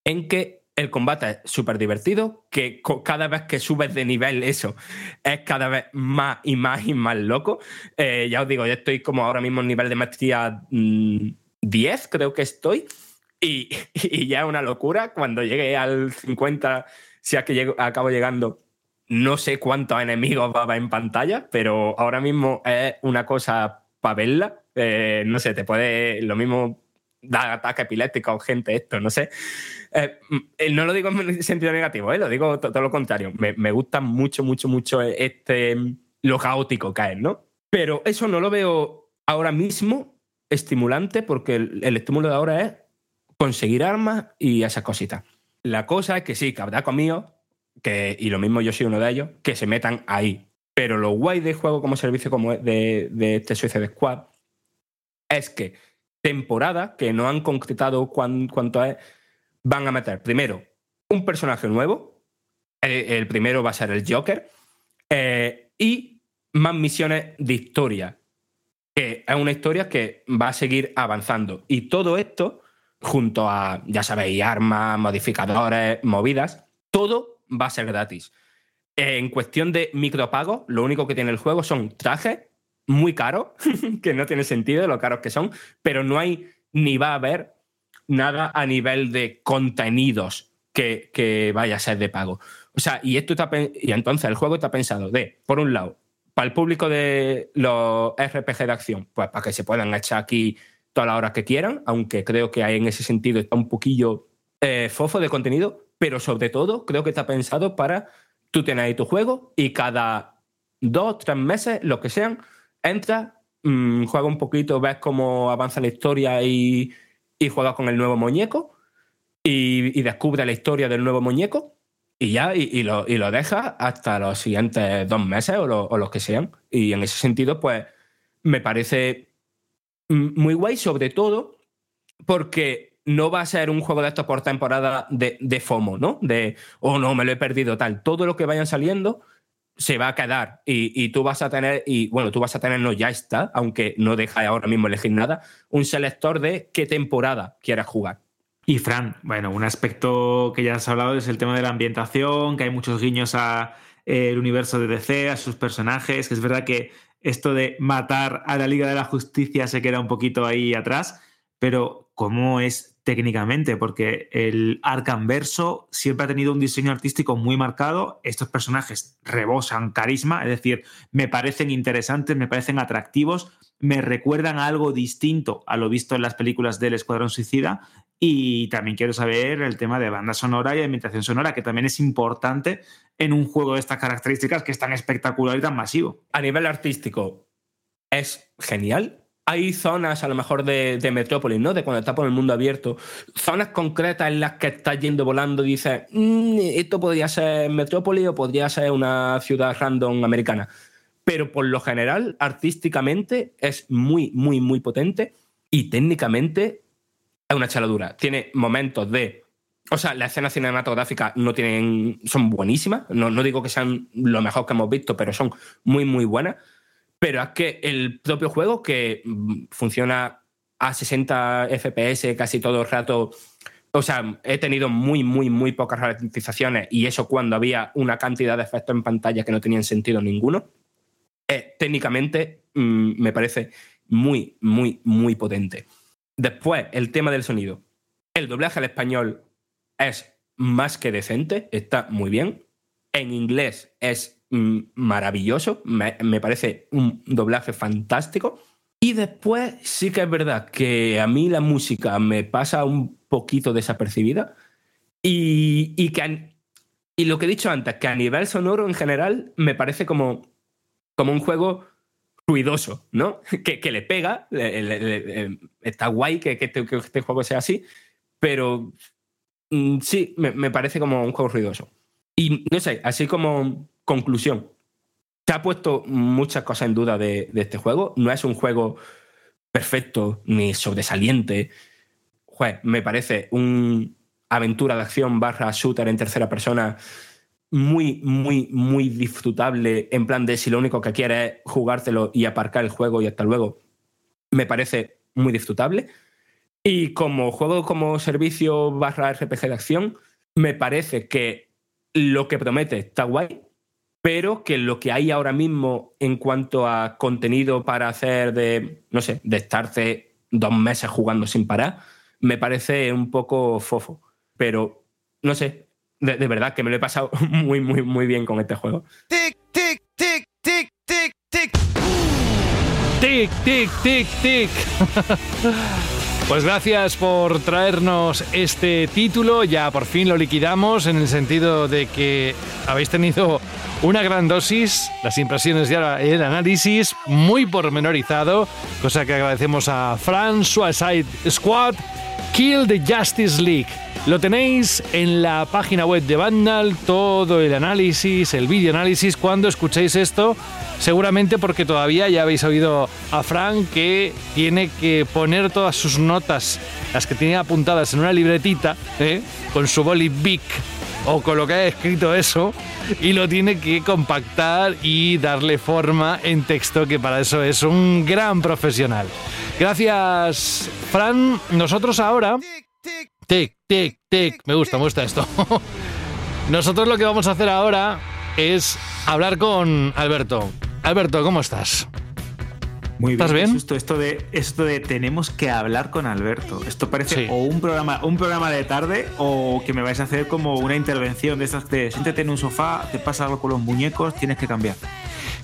en que el combate es súper divertido, que cada vez que subes de nivel eso es cada vez más y más y más loco. Eh, ya os digo, yo estoy como ahora mismo en nivel de maestría mm, 10, creo que estoy, y, ya es una locura. Cuando llegue al 50, si es que llego- acabo llegando, no sé cuántos enemigos va a haber en pantalla, pero ahora mismo es una cosa para verla. Eh, no sé, te puede lo mismo dar ataque epiléptico a gente esto, no sé. Eh, eh, no lo digo en sentido negativo, eh, lo digo to- todo lo contrario. Me, me gusta mucho, mucho, mucho este lo caótico que es, ¿no? Pero eso no lo veo ahora mismo estimulante porque el, el estímulo de ahora es conseguir armas y esas cositas. La cosa es que sí, que habrá conmigo, que, y lo mismo yo soy uno de ellos, que se metan ahí. Pero lo guay de juego como servicio como de, de este Suicide Squad es que temporada, que no han concretado cuán- cuánto es, van a meter primero un personaje nuevo, el, el primero va a ser el Joker, eh, y más misiones de historia, que es una historia que va a seguir avanzando. Y todo esto, junto a, ya sabéis, armas, modificadores, movidas, todo va a ser gratis. En cuestión de micropagos, lo único que tiene el juego son trajes muy caros, que no tiene sentido de lo caros que son, pero no hay ni va a haber nada a nivel de contenidos que, que vaya a ser de pago. O sea, y esto está y entonces el juego está pensado de, por un lado, para el público de los RPG de acción, pues para que se puedan echar aquí todas las horas que quieran, aunque creo que en ese sentido está un poquillo eh, fofo de contenido, pero sobre todo creo que está pensado para tú tienes ahí tu juego y cada dos, tres meses, lo que sean, entras, mm, juega un poquito, ves cómo avanza la historia y, y juegas con el nuevo muñeco y, y descubres la historia del nuevo muñeco y ya, y, lo, y lo dejas hasta los siguientes dos meses o, lo- o los que sean. Y en ese sentido, pues me parece muy guay, sobre todo porque no va a ser un juego de estos por temporada de, de FOMO, ¿no? De, oh no, me lo he perdido, tal. Todo lo que vayan saliendo se va a quedar y, y tú vas a tener, y bueno, tú vas a tener, no, ya está, aunque no deja ahora mismo elegir nada, un selector de qué temporada quieras jugar. Y Fran, bueno, un aspecto que ya has hablado es el tema de la ambientación, que hay muchos guiños a eh, el universo de DC, a sus personajes, que es verdad que esto de matar a la Liga de la Justicia se queda un poquito ahí atrás, pero ¿cómo es técnicamente? Porque el Arkham Verso siempre ha tenido un diseño artístico muy marcado, estos personajes rebosan carisma, es decir, me parecen interesantes, me parecen atractivos, me recuerdan a algo distinto a lo visto en las películas del Escuadrón Suicida y también quiero saber el tema de banda sonora y ambientación sonora, que también es importante en un juego de estas características que es tan espectacular y tan masivo. A nivel artístico es genial. Hay zonas a lo mejor de, de Metrópolis, ¿no? De cuando estás por el mundo abierto. Zonas concretas en las que estás yendo volando y dices, "Mm, esto podría ser Metrópolis o podría ser una ciudad random americana. Pero por lo general, artísticamente, es muy, muy, muy potente y técnicamente es una chaladura. Tiene momentos de. O sea, las escenas cinematográficas no tienen, son buenísimas. No, no digo que sean lo mejor que hemos visto, pero son muy, muy buenas. Pero es que el propio juego, que mm, funciona a 60 FPS casi todo el rato. O sea, he tenido muy, muy, muy pocas ralentizaciones y eso cuando había una cantidad de efectos en pantalla que no tenían sentido ninguno. Eh, técnicamente mm, me parece muy, muy, muy potente. Después, el tema del sonido. El doblaje al español es más que decente, está muy bien. En inglés es maravilloso, me, parece un doblaje fantástico. Y después sí que es verdad que a mí la música me pasa un poquito desapercibida y, y que y lo que he dicho antes, que a nivel sonoro en general me parece como, como un juego ruidoso, ¿no? Que, que le pega, está guay que, que este, que este juego sea así, pero mm, sí, me, me parece como un juego ruidoso. Y no sé, así como conclusión, se ha puesto muchas cosas en duda de, este juego. No es un juego perfecto ni sobresaliente. Me parece un aventura de acción barra shooter en tercera persona muy, muy, muy disfrutable. En plan de si lo único que quieres es jugártelo y aparcar el juego y hasta luego. Me parece muy disfrutable. Y como juego como servicio barra RPG de acción, me parece que lo que promete está guay, pero que lo que hay ahora mismo en cuanto a contenido para hacer de, no sé, de estarte dos meses jugando sin parar, me parece un poco fofo. Pero, no sé, de, de verdad que me lo he pasado muy, muy, muy bien con este juego. Tic, tic, tic, tic, tic, tic. Tic, tic, tic, tic. Pues gracias por traernos este título. Ya por fin lo liquidamos en el sentido de que habéis tenido una gran dosis, las impresiones y ahora el análisis muy pormenorizado, cosa que agradecemos a Fran Suicide Squad, Kill the Justice League. Lo tenéis en la página web de Vandal, todo el análisis, el vídeo análisis. Cuando escuchéis esto, seguramente porque todavía ya habéis oído a Fran que tiene que poner todas sus notas, las que tenía apuntadas en una libretita, ¿eh? con su boli Bic o con lo que haya escrito eso, y lo tiene que compactar y darle forma en texto, que para eso es un gran profesional. Gracias, Fran. Nosotros ahora... Tic, tic, tic. Me gusta, me gusta esto. Nosotros lo que vamos a hacer ahora es hablar con Alberto. Alberto, ¿cómo estás? Muy bien. ¿Estás bien? qué susto. Esto de, esto de tenemos que hablar con Alberto. Esto parece Sí. o un programa, un programa de tarde o que me vais a hacer como una intervención de estas de siéntate en un sofá, te pasa algo con los muñecos, tienes que cambiar.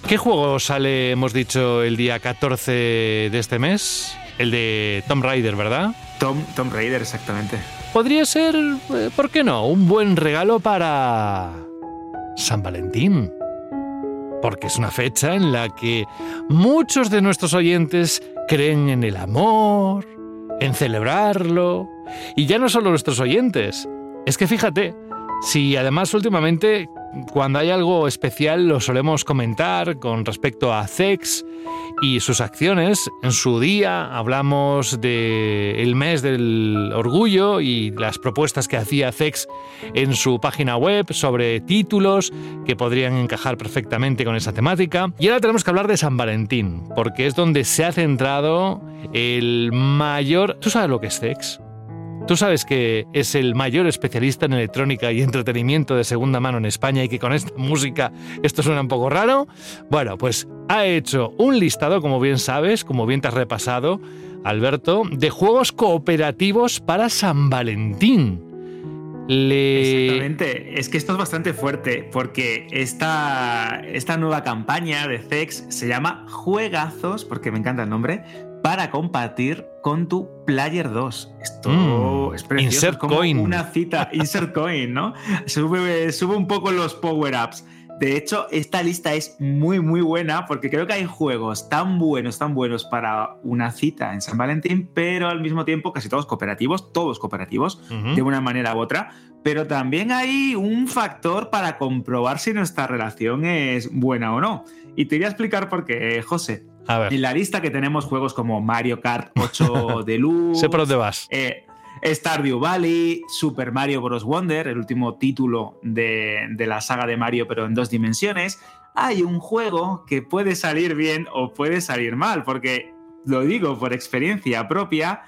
¿Qué juego sale, hemos dicho, el día 14 de este mes? El de Tomb Raider, ¿verdad? Tom, Tom Raider, exactamente. Podría ser, eh, ¿por qué no? Un buen regalo para San Valentín. Porque es una fecha en la que muchos de nuestros oyentes creen en el amor, en celebrarlo. Y ya no solo nuestros oyentes. Es que fíjate, si además últimamente cuando hay algo especial lo solemos comentar con respecto a Zex y sus acciones. En su día hablamos del mes del orgullo y las propuestas que hacía Zex en su página web sobre títulos que podrían encajar perfectamente con esa temática. Y ahora tenemos que hablar de San Valentín, porque es donde se ha centrado el mayor... ¿Tú sabes lo que es Zex? Tú sabes que es el mayor especialista en electrónica y entretenimiento de segunda mano en España y que con esta música esto suena un poco raro. Bueno, pues ha hecho un listado, como bien sabes, como bien te has repasado, Alberto, de juegos cooperativos para San Valentín. Le... Exactamente. Es que esto es bastante fuerte porque esta, esta nueva campaña de Zex se llama Juegazos, porque me encanta el nombre, para compartir con tu Player 2. Esto Mm, es precioso. insert es como coin. Una cita, insert coin, ¿no? Sube, sube un poco los power-ups. De hecho, esta lista es muy, muy buena porque creo que hay juegos tan buenos, tan buenos para una cita en San Valentín, pero al mismo tiempo casi todos cooperativos, todos cooperativos, de una manera u otra. Pero también hay un factor para comprobar si nuestra relación es buena o no. Y te voy a explicar por qué, José. A ver, En la lista que tenemos juegos como Mario Kart 8 Deluxe, sé por dónde vas. eh, Stardew Valley, Super Mario Bros. Wonder, el último título de, de la saga de Mario, pero en dos dimensiones. Hay un juego que puede salir bien o puede salir mal, porque lo digo por experiencia propia.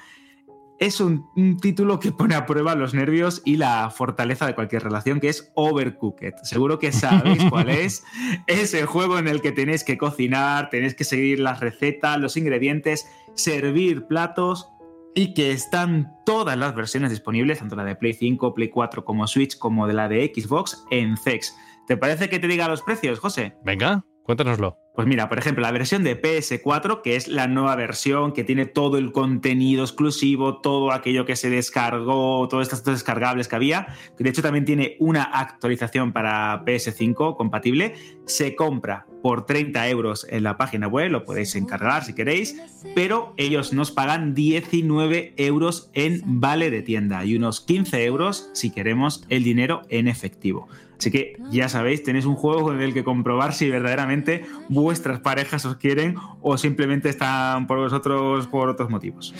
Es un, un título que pone a prueba los nervios y la fortaleza de cualquier relación, que es Overcooked. Seguro que sabéis cuál es. Es el juego en el que tenéis que cocinar, tenéis que seguir las recetas, los ingredientes, servir platos y que están todas las versiones disponibles, tanto la de Play 5, Play 4 como Switch, como de la de Xbox, en CEX. ¿Te parece que te diga los precios, José? Venga, cuéntanoslo. Pues mira, por ejemplo, la versión de PS4, que es la nueva versión que tiene todo el contenido exclusivo, todo aquello que se descargó, todos estos descargables que había, que de hecho también tiene una actualización para PS5 compatible, se compra por 30 euros en la página web, lo podéis encargar si queréis, pero ellos nos pagan 19 euros en vale de tienda y unos 15 euros si queremos el dinero en efectivo. Así que ya sabéis, tenéis un juego con el que comprobar si verdaderamente vuestras parejas os quieren o simplemente están por vosotros por otros motivos.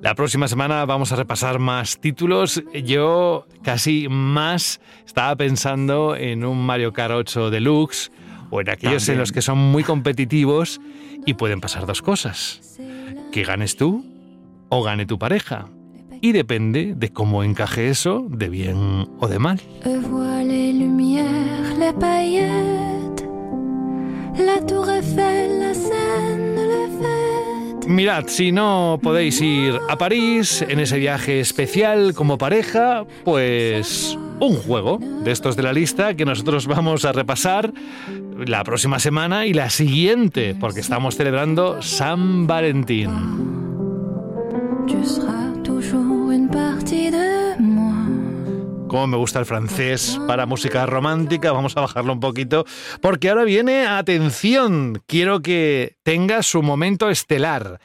La próxima semana vamos a repasar más títulos. Yo casi más estaba pensando en un Mario Kart 8 Deluxe o en aquellos También. en los que son muy competitivos y pueden pasar dos cosas. Que ganes tú o gane tu pareja. Y depende de cómo encaje eso, de bien o de mal. Fêtes. Mirad, si no podéis ir a París en ese viaje especial como pareja, pues un juego de estos de la lista que nosotros vamos a repasar la próxima semana y la siguiente, porque estamos celebrando San Valentín. Como me gusta el francés para música romántica, vamos a bajarlo un poquito, porque ahora viene, atención, quiero que tenga su momento estelar.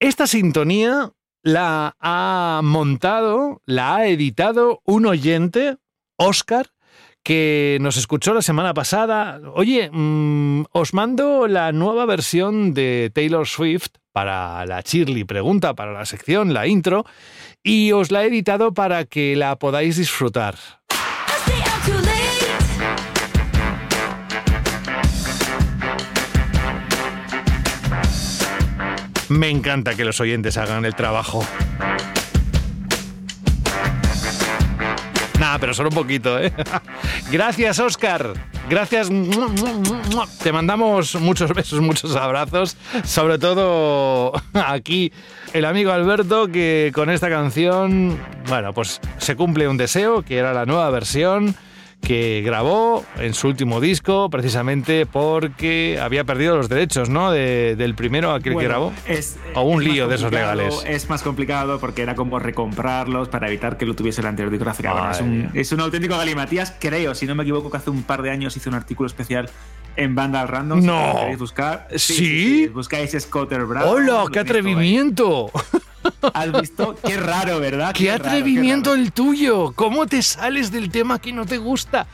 Esta sintonía la ha montado, la ha editado un oyente, Oscar, que nos escuchó la semana pasada. Oye, mm, os mando la nueva versión de Taylor Swift para la Shirley Pregunta, para la sección, la intro, y os la he editado para que la podáis disfrutar. Me encanta que los oyentes hagan el trabajo. Nada, pero solo un poquito, ¿eh? Gracias, Oscar. Gracias. Te mandamos muchos besos, muchos abrazos. Sobre todo aquí el amigo Alberto que con esta canción, bueno, pues se cumple un deseo, que era la nueva versión que grabó en su último disco, precisamente porque había perdido los derechos, ¿no? De- del primero, aquel que Bueno, grabó. es- o un es lío de esos legales. Es más complicado porque era como recomprarlos para evitar que lo tuviese la anterior discográfica. Bueno, es, un, es un auténtico galimatías, creo, si no me equivoco, que hace un par de años hice un artículo especial en Vandal Random. si No. lo queréis buscar. ¿Sí? Buscáis Scotter Brown. ¡Hola! ¡Qué atrevimiento! ¿Has visto? Qué raro, ¿verdad? ¡Qué atrevimiento raro. el tuyo! ¿Cómo te sales del tema que no te gusta?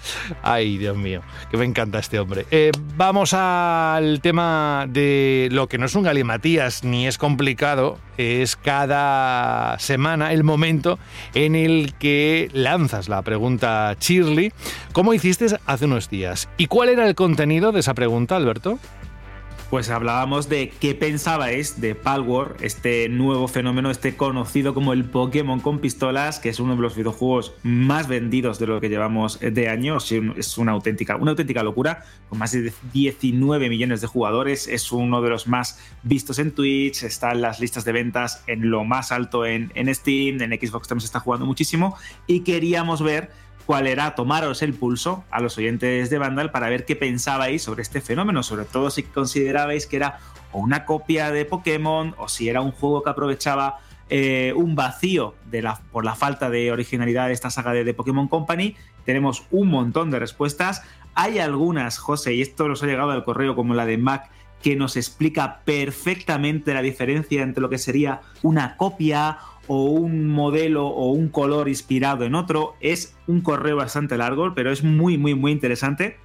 Ay, Dios mío, que me encanta este hombre. Eh, vamos al tema de lo que no es un galimatías ni es complicado, es cada semana el momento en el que lanzas la pregunta Shirley. ¿Cómo hiciste hace unos días? ¿Y cuál era el contenido de esa pregunta, Alberto? Pues hablábamos de qué pensabais de Palworld, este nuevo fenómeno, este conocido como el Pokémon con pistolas, que es uno de los videojuegos más vendidos de lo que llevamos de año. Es una auténtica, una auténtica locura, con más de 19 millones de jugadores. Es uno de los más vistos en Twitch, está en las listas de ventas en lo más alto en, en Steam, en Xbox también se está jugando muchísimo. Y queríamos ver cuál era tomaros el pulso a los oyentes de Vandal para ver qué pensabais sobre este fenómeno, sobre todo si considerabais que era o una copia de Pokémon o si era un juego que aprovechaba eh, un vacío de la, por la falta de originalidad de esta saga de, de Pokémon Company. Tenemos un montón de respuestas. Hay algunas, José, y esto nos ha llegado al correo como la de Mac, que nos explica perfectamente la diferencia entre lo que sería una copia o un modelo o un color inspirado en otro. Es un correo bastante largo, pero es muy, muy, muy interesante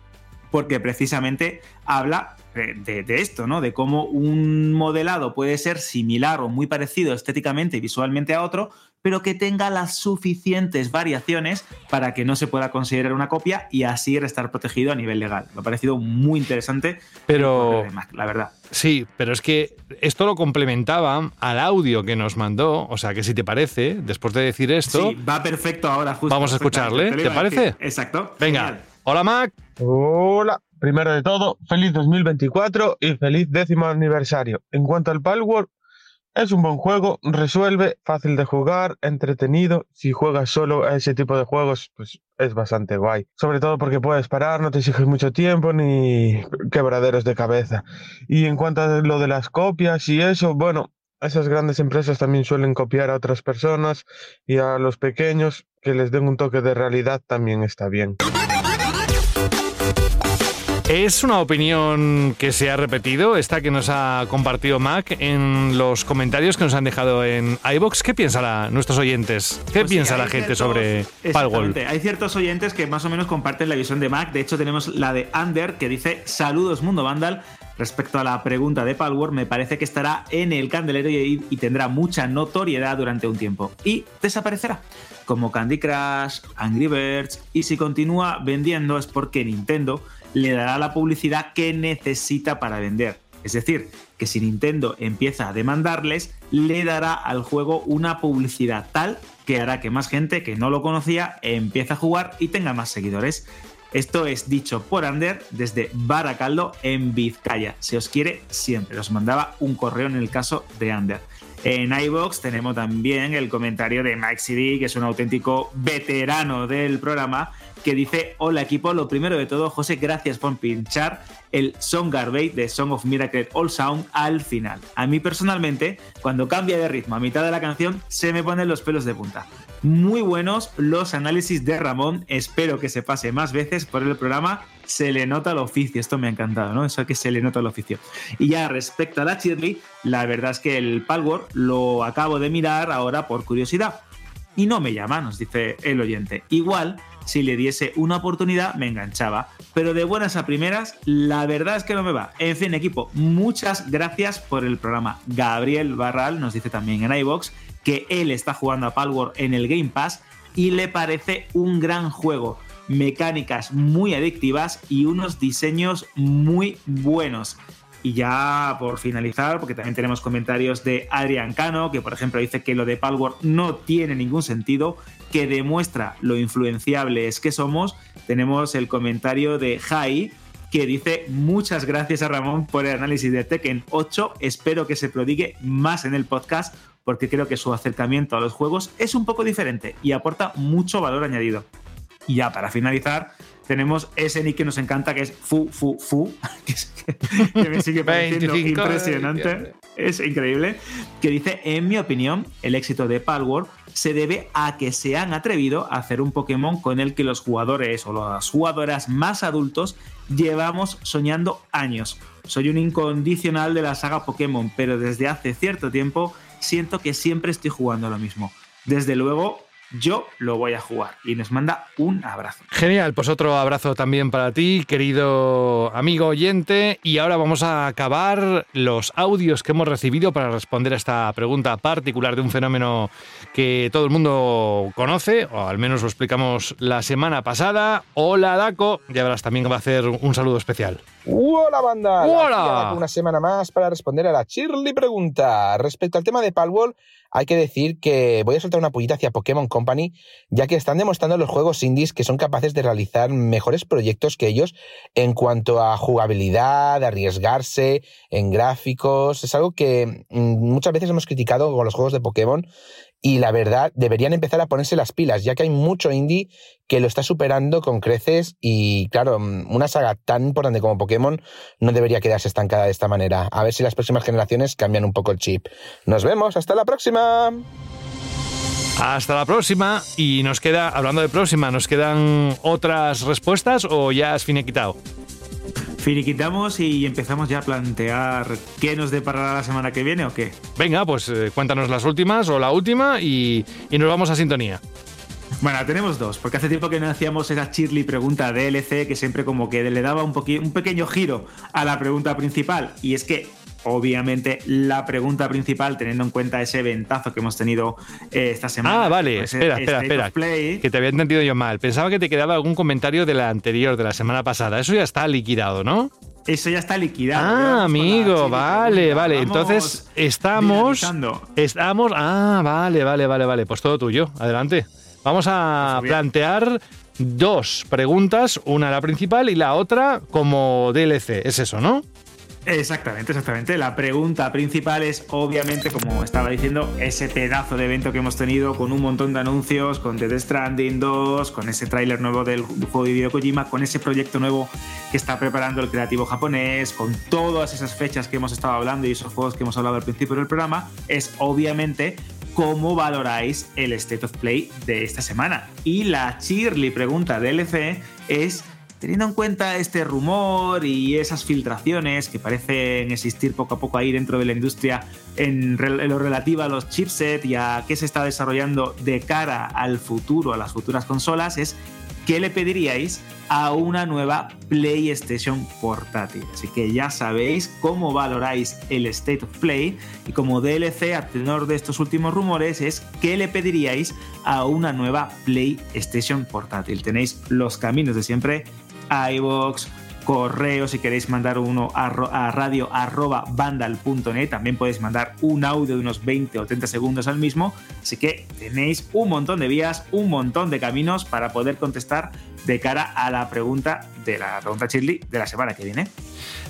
porque precisamente habla de, de, esto, ¿no? De cómo un modelado puede ser similar o muy parecido estéticamente y visualmente a otro, pero que tenga las suficientes variaciones para que no se pueda considerar una copia y así estar protegido a nivel legal. Me ha parecido muy interesante. Pero, Mac, la verdad. Sí, pero es que esto lo complementaba al audio que nos mandó. O sea, que si te parece, después de decir esto. Sí, va perfecto ahora, justo. Vamos a escucharle. ¿Te parece? Exacto. Venga. Genial. Hola, Mac. Hola. Primero de todo, feliz 2024 y feliz décimo aniversario. En cuanto al Palworld, es un buen juego, resuelve, fácil de jugar, entretenido. Si juegas solo a ese tipo de juegos, pues es bastante guay. Sobre todo porque puedes parar, no te exiges mucho tiempo ni quebraderos de cabeza. Y en cuanto a lo de las copias y eso, bueno, esas grandes empresas también suelen copiar a otras personas y a los pequeños que les den un toque de realidad también está bien. Es una opinión que se ha repetido, esta que nos ha compartido Mac en los comentarios que nos han dejado en iBox. ¿Qué piensan nuestros oyentes? ¿Qué Pues piensa la gente ciertos- sobre Palworld? Hay ciertos oyentes que más o menos comparten la visión de Mac. De hecho, tenemos la de Ander que dice: Saludos, Mundo Vandal. Respecto a la pregunta de Palworld, me parece que estará en el candelero y, y tendrá mucha notoriedad durante un tiempo. Y desaparecerá. Como Candy Crush, Angry Birds. Y si continúa vendiendo es porque Nintendo le dará la publicidad que necesita para vender. Es decir, que si Nintendo empieza a demandarles, le dará al juego una publicidad tal que hará que más gente que no lo conocía empiece a jugar y tenga más seguidores. Esto es dicho por Ander desde Baracaldo en Vizcaya. Si os quiere, siempre os mandaba un correo en el caso de Ander. En iBox tenemos también el comentario de Mike CD, que es un auténtico veterano del programa, que dice: Hola equipo, lo primero de todo, José, gracias por pinchar el Song Garbage de Song of Miracle All Sound al final. A mí personalmente, cuando cambia de ritmo a mitad de la canción, se me ponen los pelos de punta. Muy buenos los análisis de Ramón, espero que se pase más veces por el programa. Se le nota el oficio, esto me ha encantado, ¿no? Eso que se le nota el oficio. Y ya respecto a la Shirley, la verdad es que el Palworld lo acabo de mirar ahora por curiosidad. Y no me llama, nos dice el oyente. Igual, si le diese una oportunidad, me enganchaba. Pero de buenas a primeras, la verdad es que no me va. En fin, equipo, muchas gracias por el programa. Gabriel Barral nos dice también en iBox que él está jugando a Palworld en el Game Pass y le parece un gran juego. Mecánicas muy adictivas y unos diseños muy buenos. Y ya por finalizar, porque también tenemos comentarios de Adrián Cano, que por ejemplo dice que lo de Palworld no tiene ningún sentido, que demuestra lo influenciables que somos. Tenemos el comentario de Jai, que dice muchas gracias a Ramón por el análisis de Tekken 8. Espero que se prodigue más en el podcast porque creo que su acercamiento a los juegos es un poco diferente y aporta mucho valor añadido. Y ya para finalizar, tenemos ese nick que nos encanta, que es Fu Fu Fu, que, me sigue pareciendo 25 de impresionante. Es increíble. Que dice: En mi opinión, el éxito de Palworld se debe a que se han atrevido a hacer un Pokémon con el que los jugadores o las jugadoras más adultos llevamos soñando años. Soy un incondicional de la saga Pokémon, pero desde hace cierto tiempo siento que siempre estoy jugando lo mismo. Desde luego, yo lo voy a jugar. Y nos manda un abrazo. Genial, pues otro abrazo también para ti, querido amigo oyente. Y ahora vamos a acabar los audios que hemos recibido para responder a esta pregunta particular de un fenómeno que todo el mundo conoce, o al menos lo explicamos la semana pasada. Hola, Daco. Ya verás también que va a hacer un saludo especial. ¡Hola, banda! ¡Hola! Una semana más para responder a la Shirley pregunta. Respecto al tema de Palworld, hay que decir que voy a soltar una pullita hacia Pokémon Company, ya que están demostrando los juegos indies que son capaces de realizar mejores proyectos que ellos en cuanto a jugabilidad, arriesgarse, en gráficos. Es algo que mm, muchas veces hemos criticado con los juegos de Pokémon y la verdad deberían empezar a ponerse las pilas, ya que hay mucho indie que lo está superando con creces y claro, mm, una saga tan importante como Pokémon no debería quedarse estancada de esta manera. A ver si las próximas generaciones cambian un poco el chip. Nos vemos, hasta la próxima. Hasta la próxima. Y nos queda, hablando de próxima, ¿nos quedan otras respuestas o ya has finiquitado? Finiquitamos y empezamos ya a plantear qué nos deparará la semana que viene o qué. Venga, pues eh, cuéntanos las últimas o la última y, y nos vamos a sintonía. Bueno, tenemos dos, porque hace tiempo que no hacíamos esa Shirley pregunta DLC que siempre como que le daba un, un pequeño giro a la pregunta principal. Y es que, obviamente, la pregunta principal, teniendo en cuenta ese ventazo que hemos tenido eh, esta semana. Ah, vale, con ese espera, espera, espera. Play, Que te había entendido yo mal. Pensaba que te quedaba algún comentario de la anterior, de la semana pasada. Eso ya está liquidado, ¿no? Eso ya está liquidado. Ah, amigo, vale, pregunta. vale. Vamos Entonces estamos. Estamos. Ah, vale, vale, vale, vale. Pues todo tuyo. Adelante. Vamos a bien. plantear dos preguntas, una la principal y la otra como DLC. Es eso, ¿no? Exactamente, exactamente. La pregunta principal es, obviamente, como estaba diciendo, ese pedazo de evento que hemos tenido con un montón de anuncios, con Death Stranding 2, con ese tráiler nuevo del juego de Hideo Kojima, con ese proyecto nuevo que está preparando el creativo japonés, con todas esas fechas que hemos estado hablando y esos juegos que hemos hablado al principio del programa, es obviamente cómo valoráis el State of Play de esta semana. Y la Shirley pregunta DLC es teniendo en cuenta este rumor y esas filtraciones que parecen existir poco a poco ahí dentro de la industria en, lo relativo a los chipset y a qué se está desarrollando de cara al futuro, a las futuras consolas, es qué le pediríais a una nueva PlayStation portátil. Así que ya sabéis cómo valoráis el State of Play y como DLC a tenor de estos últimos rumores es qué le pediríais a una nueva PlayStation portátil. Tenéis los caminos de siempre, iVoox, correo si queréis mandar uno a, radio arroba vandal.net. También podéis mandar un audio de unos 20 o 30 segundos al mismo. Así que tenéis un montón de vías, un montón de caminos para poder contestar de cara a la pregunta de la pregunta Shirley de la semana que viene.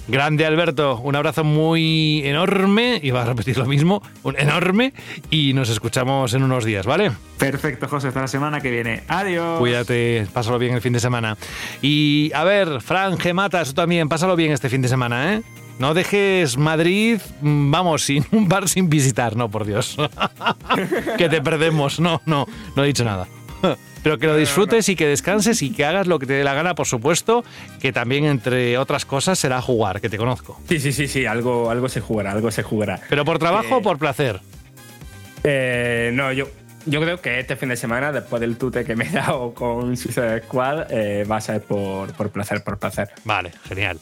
Grande Alberto, un abrazo muy enorme, iba a repetir lo mismo, un enorme, y nos escuchamos en unos días, ¿vale? Perfecto, José, hasta la semana que viene. Adiós. Cuídate, pásalo bien el fin de semana. Y a ver, Fran, Gematas, tú también, pásalo bien este fin de semana, ¿eh? No dejes Madrid, mm, vamos, sin un bar sin visitar, no, por Dios. que te perdemos, no, no, no he dicho nada. Pero que lo disfrutes y que descanses y que hagas lo que te dé la gana, por supuesto, que también, entre otras cosas, será jugar, que te conozco. Sí, sí, sí, sí, algo, algo se jugará, algo se jugará. ¿Pero por trabajo Eh, o por placer? Eh, no, yo, yo creo que este fin de semana, después del tute que me he dado con Suicide Squad, eh, va a ser por, por placer, por placer. Vale, genial.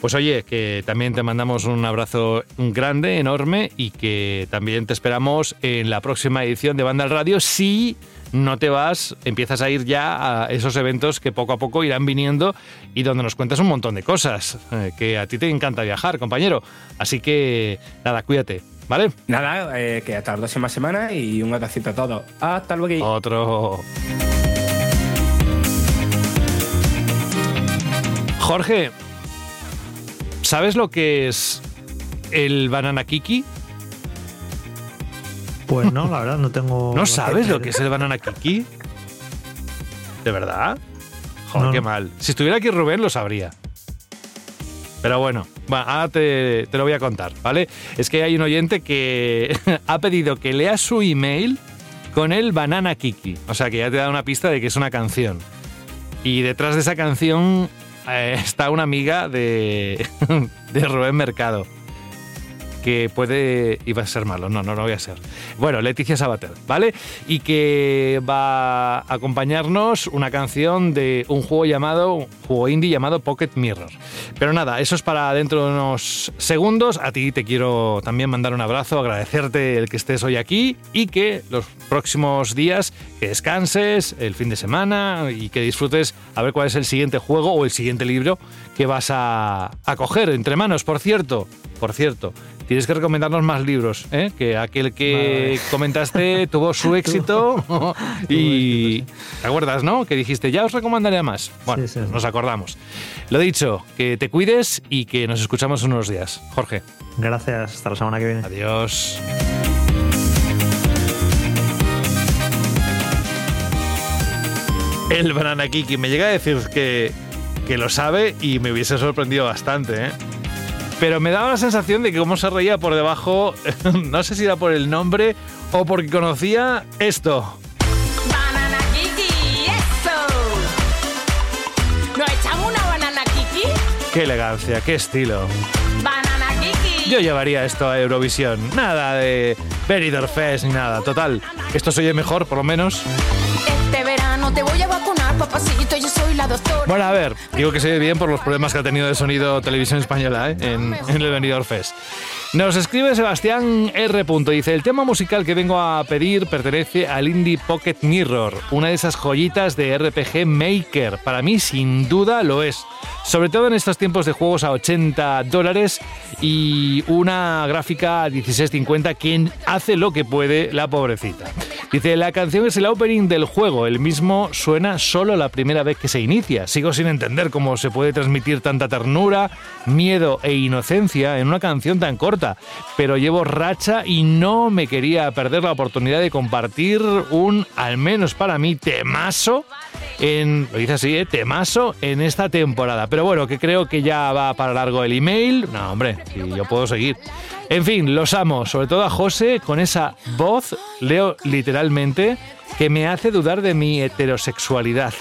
Pues oye, que también te mandamos un abrazo grande, enorme, y que también te esperamos en la próxima edición de Banda al Radio si no te vas, empiezas a ir ya a esos eventos que poco a poco irán viniendo y donde nos cuentas un montón de cosas, eh, que a ti te encanta viajar, compañero. Así que nada, cuídate, ¿vale? Nada, eh, que hasta la próxima semana y un abracito a todos. Hasta luego. Otro. Jorge, ¿sabes lo que es el banana kiki? Pues no, la verdad, no tengo. ¿No sabes lo que es el banana kiki? ¿De verdad? Joder, No, qué no. mal. Si estuviera aquí Rubén lo sabría. Pero bueno, va, ahora te, te lo voy a contar, ¿vale? Es que hay un oyente que ha pedido que leas su email con el banana kiki. O sea que ya te da una pista de que es una canción. Y detrás de esa canción eh, está una amiga de, de Rubén Mercado. Que puede. iba a ser malo, no, no lo voy a ser. Bueno, Leticia Sabater, ¿vale? Y que va a acompañarnos una canción de un juego llamado. juego indie llamado Pocket Mirror. Pero nada, eso es para dentro de unos segundos. A ti te quiero también mandar un abrazo, agradecerte el que estés hoy aquí y que los próximos días que descanses, el fin de semana y que disfrutes a ver cuál es el siguiente juego o el siguiente libro que vas a, a coger entre manos. Por cierto, por cierto, tienes que recomendarnos más libros, ¿eh? que aquel que comentaste tuvo su éxito y te acuerdas, ¿no? Que dijiste, ya os recomendaré más. Bueno, sí, sí, nos acordamos. Lo dicho, que te cuides y que nos escuchamos unos días. Jorge. Gracias, hasta la semana que viene. Adiós. El banana Kiki me llega a decir que, que lo sabe y me hubiese sorprendido bastante, ¿eh? Pero me daba la sensación de que cómo se reía por debajo, no sé si era por el nombre o porque conocía esto. Banana Kiki, eso. ¿Nos echamos una banana Kiki? Qué elegancia, qué estilo. Banana Kiki. Yo llevaría esto a Eurovisión. Nada de Benidorm Fest ni nada. Total, esto se oye mejor, por lo menos. Este verano te voy a vacunar, papacito, yo soy la doctora. Bueno, a ver, digo que se oye bien por los problemas que ha tenido de sonido Televisión Española ¿eh? en, en el Benidorm Fest. Nos escribe Sebastián R. Dice, el tema musical que vengo a pedir pertenece al Indie Pocket Mirror, una de esas joyitas de RPG Maker. Para mí, sin duda, lo es. Sobre todo en estos tiempos de juegos a 80 dólares y una gráfica a 1650 quien hace lo que puede la pobrecita. Dice, la canción es el opening del juego, el mismo suena solo la primera vez que se inicia. Sigo sin entender cómo se puede transmitir tanta ternura, miedo e inocencia en una canción tan corta, pero llevo racha y no me quería perder la oportunidad de compartir un, al menos para mí, temazo en, lo dice así, ¿eh? temazo en esta temporada. Pero bueno, que creo que ya va para largo el email. No, hombre, yo puedo seguir. En fin, los amo, sobre todo a José, con esa voz, leo literalmente, que me hace dudar de mi heterosexualidad.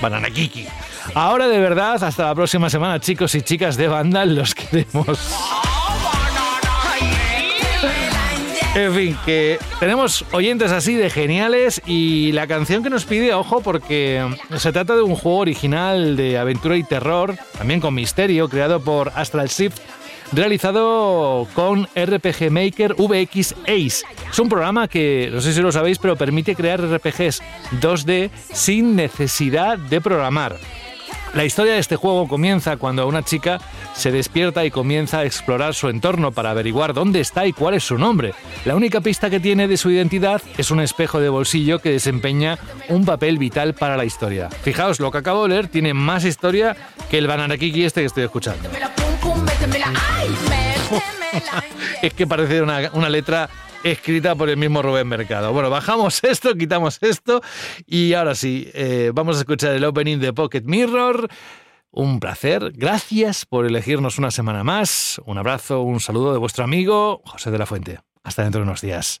Banana Kiki. Ahora de verdad, hasta la próxima semana, chicos y chicas de banda, los queremos. En fin, que tenemos oyentes así de geniales y la canción que nos pide, ojo, porque se trata de un juego original de aventura y terror, también con misterio, creado por Astral Shift, realizado con RPG Maker VX Ace. Es un programa que, no sé si lo sabéis, pero permite crear RPGs 2D sin necesidad de programar. La historia de este juego comienza cuando una chica se despierta y comienza a explorar su entorno para averiguar dónde está y cuál es su nombre. La única pista que tiene de su identidad es un espejo de bolsillo que desempeña un papel vital para la historia. Fijaos, lo que acabo de leer tiene más historia que el Banana Kiki este que estoy escuchando. Es que parece una, una letra escrita por el mismo Rubén Mercado. Bueno, bajamos esto, quitamos esto y ahora sí, eh, vamos a escuchar el opening de Pocket Mirror. Un placer, gracias por elegirnos una semana más. Un abrazo, un saludo de vuestro amigo José de la Fuente. Hasta dentro de unos días.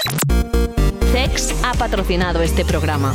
CEX ha patrocinado este programa.